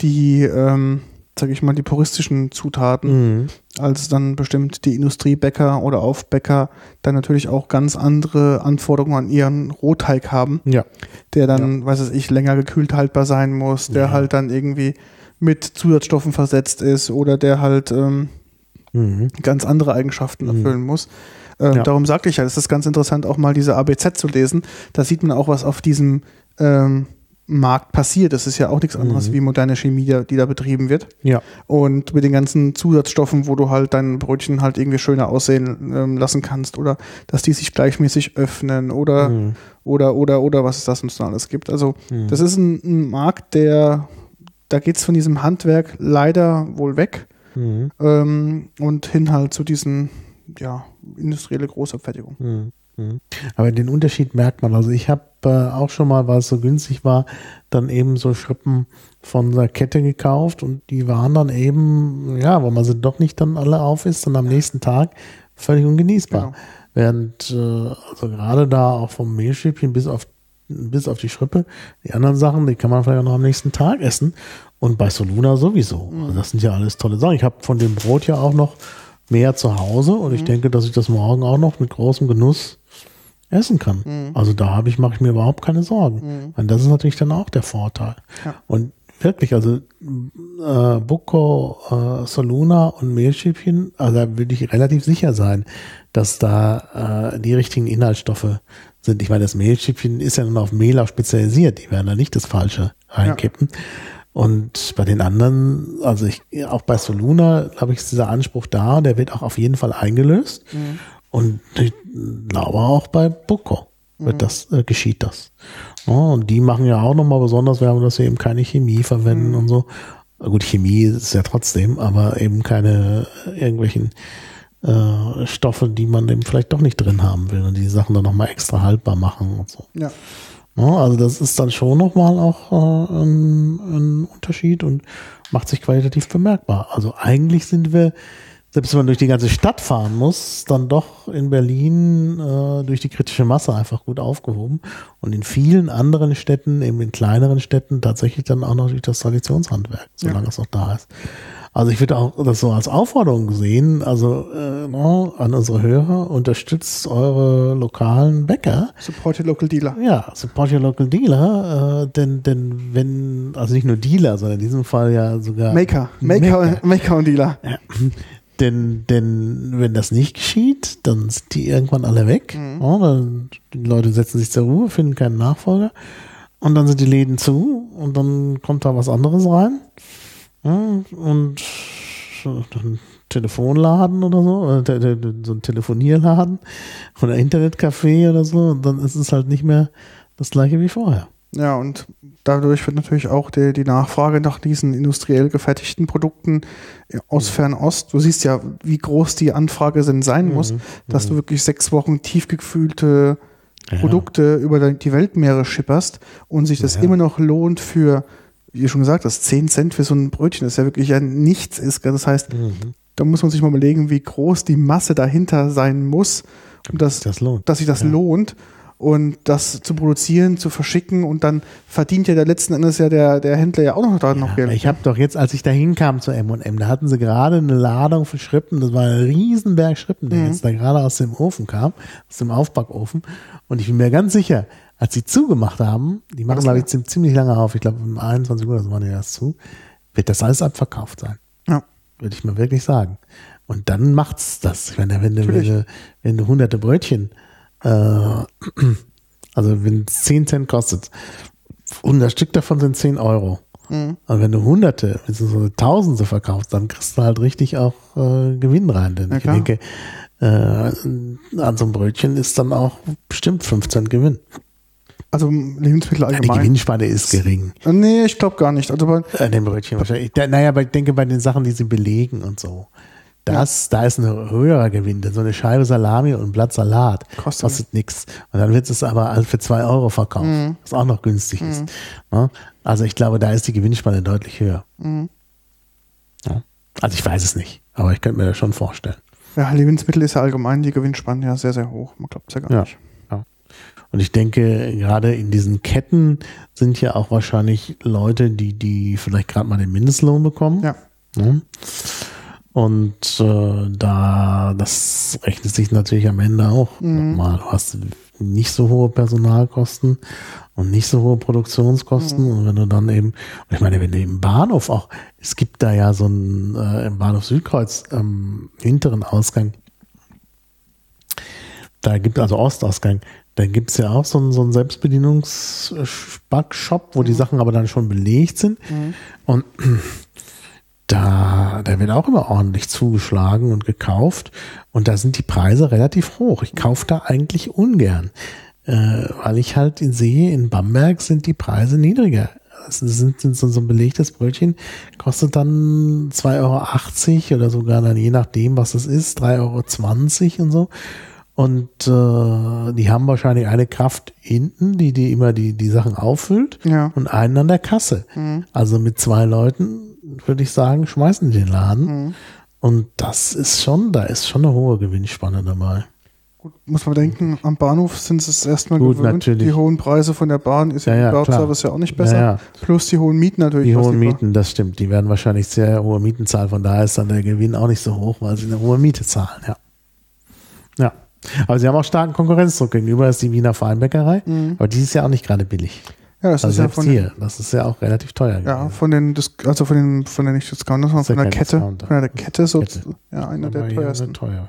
die, ähm, sag ich mal, die puristischen Zutaten, Mhm. als dann bestimmt die Industriebäcker oder Aufbäcker dann natürlich auch ganz andere Anforderungen an ihren Rohteig haben, Ja. der dann, weiß es ich, länger gekühlt haltbar sein muss, der Ja. halt dann irgendwie mit Zusatzstoffen versetzt ist oder der halt ähm, Mhm. ganz andere Eigenschaften Mhm. erfüllen muss. Ähm, Ja. Darum sagte ich ja, es ist ganz interessant, auch mal diese ABZ zu lesen. Da sieht man auch, was auf diesem ähm, Markt passiert. Das ist ja auch nichts anderes Mhm. wie moderne Chemie, die, da betrieben wird. Ja. Und mit den ganzen Zusatzstoffen, wo du halt dein Brötchen halt irgendwie schöner aussehen ähm, lassen kannst oder dass die sich gleichmäßig öffnen oder, Mhm. oder, oder, oder was es das uns da alles gibt. Also Mhm. das ist ein, ein Markt, der, da geht es von diesem Handwerk leider wohl weg Mhm. ähm, und hin halt zu diesen, ja, industrielle Großabfertigung. Mhm. Mhm. Aber den Unterschied merkt man. Also ich habe äh, auch schon mal, weil es so günstig war, dann eben so Schrippen von der Kette gekauft und die waren dann eben, ja, weil man sie doch nicht dann alle auf ist, dann am nächsten Tag völlig ungenießbar. Genau. Während, äh, also gerade da auch vom Mehlschüppchen bis auf bis auf die Schrippe. Die anderen Sachen, die kann man vielleicht auch noch am nächsten Tag essen. Und bei Soluna sowieso. Also das sind ja alles tolle Sachen. Ich habe von dem Brot ja auch noch mehr zu Hause und ich denke, dass ich das morgen auch noch mit großem Genuss essen kann. Also da habe ich, mache ich mir überhaupt keine Sorgen. Und das ist natürlich dann auch der Vorteil. Ja. Und wirklich, also äh, Bucco, äh, Soluna und Mehlschäbchen, also da würde ich relativ sicher sein, dass da äh, die richtigen Inhaltsstoffe sind. Ich meine, das Mehlschäbchen ist ja nun auf Mehl auch spezialisiert. Die werden da nicht das Falsche reinkippen. Und bei den anderen, also ich, auch bei Soluna, glaube ich, ist dieser Anspruch da, der wird auch auf jeden Fall eingelöst. Und ich glaube auch bei Bucco wird das, äh, geschieht das. Ja, und die machen ja auch nochmal besonders Werbung, dass sie eben keine Chemie verwenden und so. Gut, Chemie ist ja trotzdem, aber eben keine äh, irgendwelchen äh, Stoffe, die man eben vielleicht doch nicht drin haben will und die Sachen dann nochmal extra haltbar machen und so. Ja. Ja, also das ist dann schon nochmal auch äh, ein, ein Unterschied und macht sich qualitativ bemerkbar. Also eigentlich sind wir, selbst wenn man durch die ganze Stadt fahren muss, dann doch in Berlin äh, durch die kritische Masse einfach gut aufgehoben und in vielen anderen Städten, eben in kleineren Städten, tatsächlich dann auch noch durch das Traditionshandwerk, solange es noch da ist. Also ich würde auch das so als Aufforderung sehen, also äh, no, an unsere Hörer, unterstützt eure lokalen Bäcker. Support your local dealer. Ja, support your local dealer, äh, denn, denn wenn, also nicht nur Dealer, sondern in diesem Fall ja sogar Maker. Maker, Maker, und Dealer. Ja. Denn, denn wenn das nicht geschieht, dann sind die irgendwann alle weg. Ja, dann, die Leute setzen sich zur Ruhe, finden keinen Nachfolger. Und dann sind die Läden zu und dann kommt da was anderes rein. Ja, und dann Telefonladen oder so, oder te- so ein Telefonierladen oder Internetcafé oder so, und dann ist es halt nicht mehr das gleiche wie vorher. Ja, und dadurch wird natürlich auch die, die Nachfrage nach diesen industriell gefertigten Produkten aus Fernost, du siehst ja, wie groß die Anfrage denn sein muss, dass du wirklich sechs Wochen tiefgekühlte Ja. Produkte über die Weltmeere schipperst und sich das Ja. immer noch lohnt für, wie schon gesagt, das 10 Cent für so ein Brötchen, das ja wirklich ja nichts ist. Das heißt, Mhm. da muss man sich mal überlegen, wie groß die Masse dahinter sein muss, dass, Das lohnt. dass sich das Ja. lohnt. Und das zu produzieren, zu verschicken und dann verdient ja der letzten Endes ja der, der Händler ja auch noch da noch Geld. Ich habe doch jetzt, als ich da hinkam zu M&M, da hatten sie gerade eine Ladung für Schrippen, das war ein Riesenberg Schrippen, der jetzt da gerade aus dem Ofen kam, aus dem Aufbackofen. Und ich bin mir ganz sicher, als sie zugemacht haben, die machen glaube ich ziemlich lange auf, ich glaube um 21 Uhr so machen die das zu, wird das alles abverkauft sein. Ja. Würde ich mal wirklich sagen. Und dann macht's das. Ich meine, wenn du, wenn du, wenn du hunderte Brötchen, äh, also wenn es 10 Cent kostet, 100 Stück davon sind 10 Euro. Mhm. Und wenn du hunderte, beziehungsweise tausende verkaufst, dann kriegst du halt richtig auch äh, Gewinn rein. Denn Ja, ich klar. denke, äh, an so einem Brötchen ist dann auch bestimmt 15 Gewinn. Also Lebensmittel Die allgemein. Gewinnspanne ist gering. Äh, Nee, ich glaube gar nicht. Also bei, An dem Brötchen wahrscheinlich. Naja, aber ich denke bei den Sachen, die sie belegen und so. Das, da ist ein höherer Gewinn, denn so eine Scheibe Salami und ein Blatt Salat Kostet- kostet, nichts. Und dann wird es aber für zwei Euro verkauft, Mhm. was auch noch günstig ist. Ne? Also ich glaube, da ist die Gewinnspanne deutlich höher. Mhm. Ja. Also ich weiß es nicht, aber ich könnte mir das schon vorstellen. ja, Lebensmittel ist ja allgemein die Gewinnspanne ja sehr, sehr hoch. Man glaubt es ja gar Ja. nicht. ja. Und ich denke, gerade in diesen Ketten sind ja auch wahrscheinlich Leute, die, die vielleicht gerade mal den Mindestlohn bekommen. Ja. Ne? Und äh, da, das rechnet sich natürlich am Ende auch nochmal. Du hast nicht so hohe Personalkosten und nicht so hohe Produktionskosten. Und wenn du dann eben, und ich meine, wenn du im Bahnhof auch, es gibt da ja so einen, äh, im Bahnhof Südkreuz, ähm, hinteren Ausgang, da gibt also Ostausgang, da gibt's ja auch so einen, so einen Selbstbedienungsbackshop, wo die Sachen aber dann schon belegt sind. Und da, da wird auch immer ordentlich zugeschlagen und gekauft. Und da sind die Preise relativ hoch. Ich kaufe da eigentlich ungern, äh, weil ich halt sehe, in Bamberg sind die Preise niedriger. Das sind, sind so, so ein belegtes Brötchen, kostet dann 2,80 Euro oder sogar dann je nachdem, was es ist, 3,20 Euro und so. Und äh, die haben wahrscheinlich eine Kraft hinten, die die immer die, die Sachen auffüllt Ja. und einen an der Kasse. Also mit zwei Leuten würde ich sagen, schmeißen die den Laden. Und das ist schon, da ist schon eine hohe Gewinnspanne dabei. Gut, muss man denken, am Bahnhof sind es erstmal Gut, gewöhnt. natürlich. Die hohen Preise von der Bahn ist Ja, ja, im. Cloud-Service ja auch nicht besser. Ja, ja. Plus die hohen Mieten natürlich. Die hohen Mieten, das stimmt. Die werden wahrscheinlich sehr hohe Mieten zahlen. Von daher ist dann der Gewinn auch nicht so hoch, weil sie eine hohe Miete zahlen. Ja. Ja. Aber sie haben auch starken Konkurrenzdruck gegenüber ist die Wiener Feinbäckerei. Mhm. Aber die ist ja auch nicht gerade billig. Ja, das Also ist ja von, hier, das ist ja auch relativ teuer. ja, gewesen. von den, also von den, von den nicht Discounters, sondern von der Kette, Discounter. von der Kette, so, Kette. ja, einer der teuersten. teuer.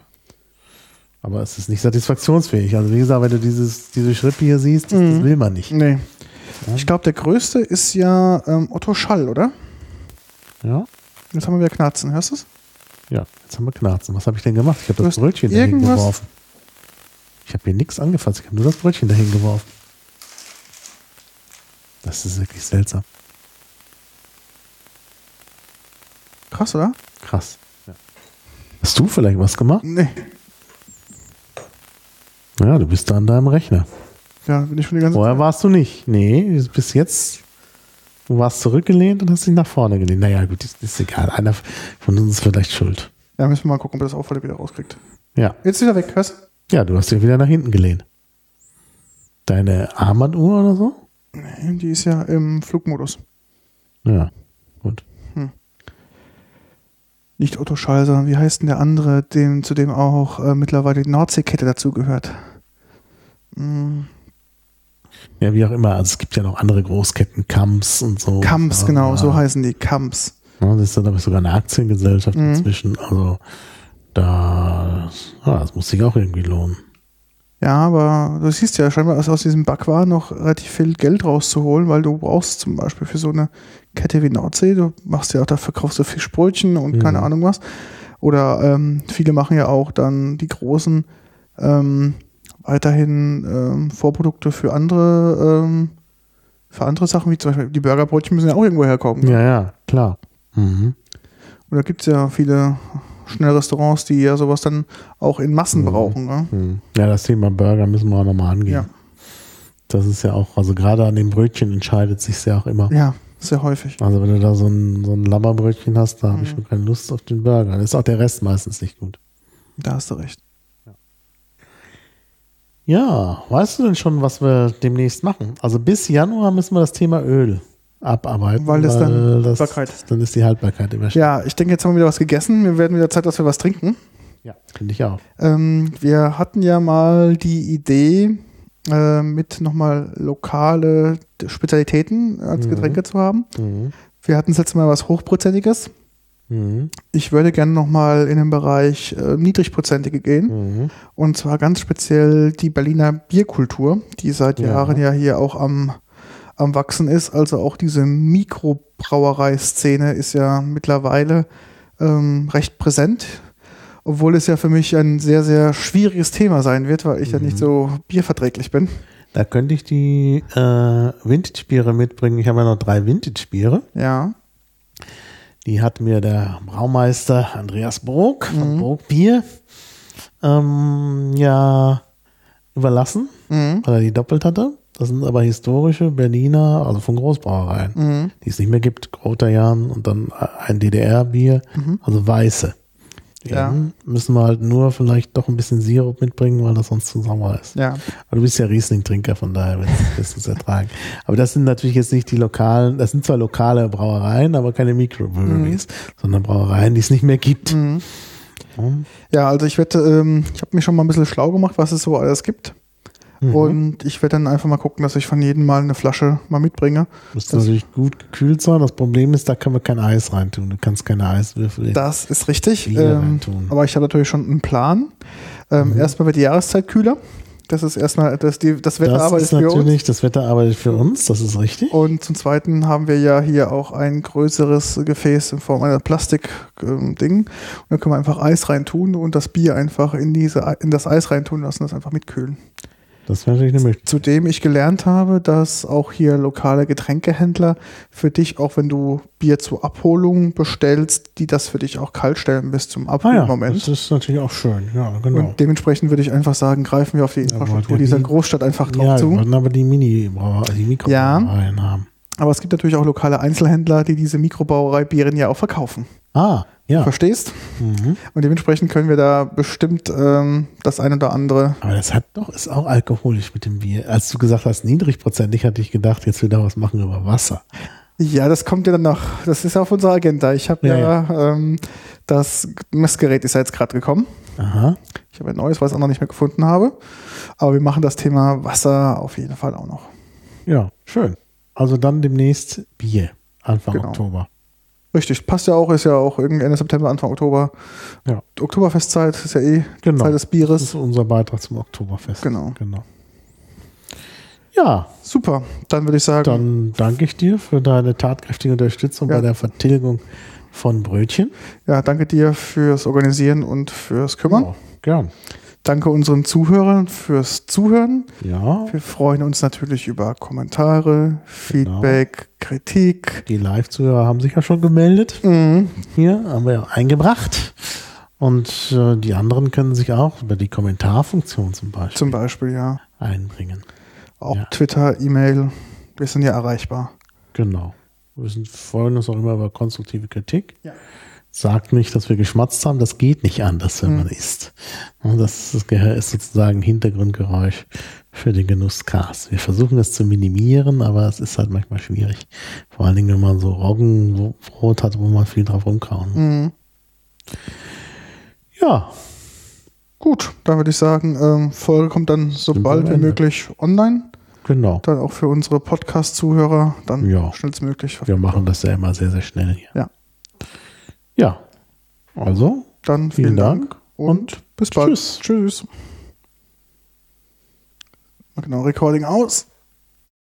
Aber es ist nicht satisfaktionsfähig. Also wie gesagt, wenn du dieses, diese Schrippe hier siehst, das, das Mhm. will man nicht. Nee. Ja. Ich glaube, der größte ist ja ähm, Otto Schall, oder? Ja? Jetzt haben wir wieder Knarzen, hörst du es? Ja, jetzt haben wir Knarzen. Was habe ich denn gemacht? Ich habe das Brötchen dahin geworfen. Ich habe hier nichts angefasst. Ich habe nur das Brötchen dahin geworfen. Das ist wirklich seltsam. Krass, oder? Krass. Hast du vielleicht was gemacht? Nee. Ja, du bist da an deinem Rechner. Ja, bin ich schon die ganze Vorher warst du nicht. Nee, bis jetzt. Du warst zurückgelehnt und hast dich nach vorne gelehnt. Naja, gut, ist, ist egal. Einer von uns ist vielleicht schuld. Ja, müssen wir mal gucken, ob er das Auffalle wieder rauskriegt. Ja. Jetzt ist er weg, hörst Ja, du hast dich wieder nach hinten gelehnt. Deine Armbanduhr oder so? Nee, die ist ja im Flugmodus. Ja, gut. Nicht Otto Schall, sondern wie heißt denn der andere, dem, zu dem auch äh, mittlerweile die Nordseekette dazugehört? Hm, Ja, wie auch immer. Also es gibt ja noch andere Großketten, Kamps und so. Kamps, ja, genau, ja. so heißen die. Kamps. Ja, das ist dann aber sogar eine Aktiengesellschaft Mhm. inzwischen. Also da, ja, das muss sich auch irgendwie lohnen. Ja, aber du siehst ja scheinbar ist aus diesem Backwaren noch relativ viel Geld rauszuholen, weil du brauchst zum Beispiel für so eine Kette wie Nordsee, du machst ja auch, da verkaufst du Fischbrötchen und keine Mhm. Ahnung was. Oder ähm, viele machen ja auch dann die großen ähm, weiterhin ähm, Vorprodukte für andere ähm, für andere Sachen, wie zum Beispiel die Burgerbrötchen müssen ja auch irgendwo herkommen. Ja, ja, klar. Mhm. Und da gibt es ja viele Schnellrestaurants, die ja sowas dann auch in Massen Mhm. brauchen. Ne? Mhm. Ja, das Thema Burger müssen wir auch nochmal angehen. Ja. Das ist ja auch, also gerade an dem Brötchen entscheidet sich ja auch immer. Ja, sehr häufig. Also wenn du da so ein, so ein Labberbrötchen hast, da habe ich Mhm. schon keine Lust auf den Burger. Dann ist auch der Rest meistens nicht gut. Da hast du recht. Ja, weißt du denn schon, was wir demnächst machen? Also bis Januar müssen wir das Thema Öl abarbeiten. Weil das dann das, Haltbarkeit. Dann ist die Haltbarkeit immer Ja, ich denke, jetzt haben wir wieder was gegessen. Wir werden wieder Zeit, dass wir was trinken. ja finde ich auch. Ähm, wir hatten ja mal die Idee, äh, mit nochmal lokale Spezialitäten als Mhm. Getränke zu haben. Mhm. Wir hatten das letzte Mal was Hochprozentiges. Mhm. Ich würde gerne nochmal in den Bereich äh, Niedrigprozentige gehen. Mhm. Und zwar ganz speziell die Berliner Bierkultur, die seit Ja. Jahren ja hier auch am, am Wachsen ist. Also auch diese Mikrobrauerei-Szene ist ja mittlerweile ähm, recht präsent. Obwohl es ja für mich ein sehr, sehr schwieriges Thema sein wird, weil ich ja Mhm. nicht so bierverträglich bin. Da könnte ich die äh, Vintage-Biere mitbringen. Ich habe ja noch drei Vintage-Biere. Ja. Die hat mir der Braumeister Andreas Brok von Mhm. Brok Bier ähm, ja überlassen, Mhm. weil er die doppelt hatte. Das sind aber historische Berliner, also von Großbrauereien, Mhm. die es nicht mehr gibt. Groterjan und dann ein DDR-Bier, Mhm. also weiße. Ja. Müssen wir halt nur vielleicht doch ein bisschen Sirup mitbringen, weil das sonst zu sauer ist. Ja. Aber du bist ja Riesling-Trinker, von daher wirst du es ertragen. Aber das sind natürlich jetzt nicht die lokalen, das sind zwar lokale Brauereien, aber keine Microbreweries, sondern Brauereien, die es nicht mehr gibt. Mhm. Mhm. Ja, also ich werde, ähm, ich habe mich schon mal ein bisschen schlau gemacht, was es so alles gibt. Mhm. Und ich werde dann einfach mal gucken, dass ich von jedem mal eine Flasche mal mitbringe. Muss natürlich gut gekühlt sein. Das Problem ist, da können wir kein Eis reintun. Du kannst keine Eiswürfel Das ist richtig. Ähm, aber ich habe natürlich schon einen Plan. Ähm, Mhm. Erstmal wird die Jahreszeit kühler. Das ist erstmal, das, die, das Wetter Das arbeitet ist für uns. natürlich, das Wetter arbeitet für uns, das ist richtig. Und zum Zweiten haben wir ja hier auch ein größeres Gefäß in Form einer Plastik-Ding. und da können wir einfach Eis reintun und das Bier einfach in, diese, in das Eis reintun lassen, das einfach mitkühlen. Das wäre natürlich eine Möglichkeit. Zudem ich gelernt habe, dass auch hier lokale Getränkehändler für dich, auch wenn du Bier zur Abholung bestellst, die das für dich auch kalt stellen bis zum Ah ja, Abholmoment. das ist natürlich auch schön. Ja, genau. Und dementsprechend würde ich einfach sagen, greifen wir auf die Ja, Infrastruktur ihr dieser die- Großstadt einfach drauf ja, wir zu. wollten aber die Mini-Brauer, die Mikrobrauereien haben. Aber es gibt natürlich auch lokale Einzelhändler, die diese Mikrobrauerei-Bieren ja auch verkaufen. Ah, ja. Verstehst? Mhm. Und dementsprechend können wir da bestimmt ähm, das ein oder andere. Aber das hat doch, ist auch alkoholisch mit dem Bier. Als du gesagt hast, niedrigprozentig, hatte ich gedacht, jetzt will da was machen über Wasser. Ja, das kommt ja dann noch. Das ist auf unserer Agenda. Ich habe Ja, ja, Ähm, das Messgerät ist ja jetzt gerade gekommen. Aha. Ich habe ein neues, was ich auch noch nicht mehr gefunden habe. Aber wir machen das Thema Wasser auf jeden Fall auch noch. Ja, schön. Also dann demnächst Bier. Anfang Genau. Oktober. Richtig, passt ja auch, ist ja auch irgendwie Ende September, Anfang Oktober. Ja. Oktoberfestzeit ist ja eh Genau. Zeit des Das Bieres. ist unser Beitrag zum Oktoberfest. Genau. genau. Ja, Super, dann würde ich sagen, dann danke ich dir für deine tatkräftige Unterstützung Ja. bei der Vertilgung von Brötchen. ja, danke dir fürs Organisieren und fürs Kümmern. Ja, gern. Danke unseren Zuhörern fürs Zuhören. Ja, Wir freuen uns natürlich über Kommentare, Feedback, Kritik. die Live-Zuhörer haben sich ja schon gemeldet. Mhm. Hier haben wir eingebracht. Und äh, die anderen können sich auch über die Kommentarfunktion zum Beispiel Zum Beispiel, ja. einbringen. Auch Ja. Twitter, E-Mail. Wir sind ja erreichbar. Genau. Wir sind, freuen uns auch immer über konstruktive Kritik. Ja. Sagt nicht, dass wir geschmatzt haben. Das geht nicht anders, wenn Mhm. man isst. Und das ist, ist sozusagen ein Hintergrundgeräusch für den Genusscast. Wir versuchen es zu minimieren, aber es ist halt manchmal schwierig. Vor allen Dingen, wenn man so Roggenbrot hat, wo man viel drauf rumkauen muss. Mhm. Ja, Gut, dann würde ich sagen, ähm, Folge kommt dann so Sind bald wie möglich online. genau. Dann auch für unsere Podcast-Zuhörer dann Ja. schnellstmöglich. Wir machen das ja immer sehr, sehr schnell hier. Ja. Ja. Also, Dann vielen Dank und bis bald. tschüss. Tschüss. Genau, Recording aus.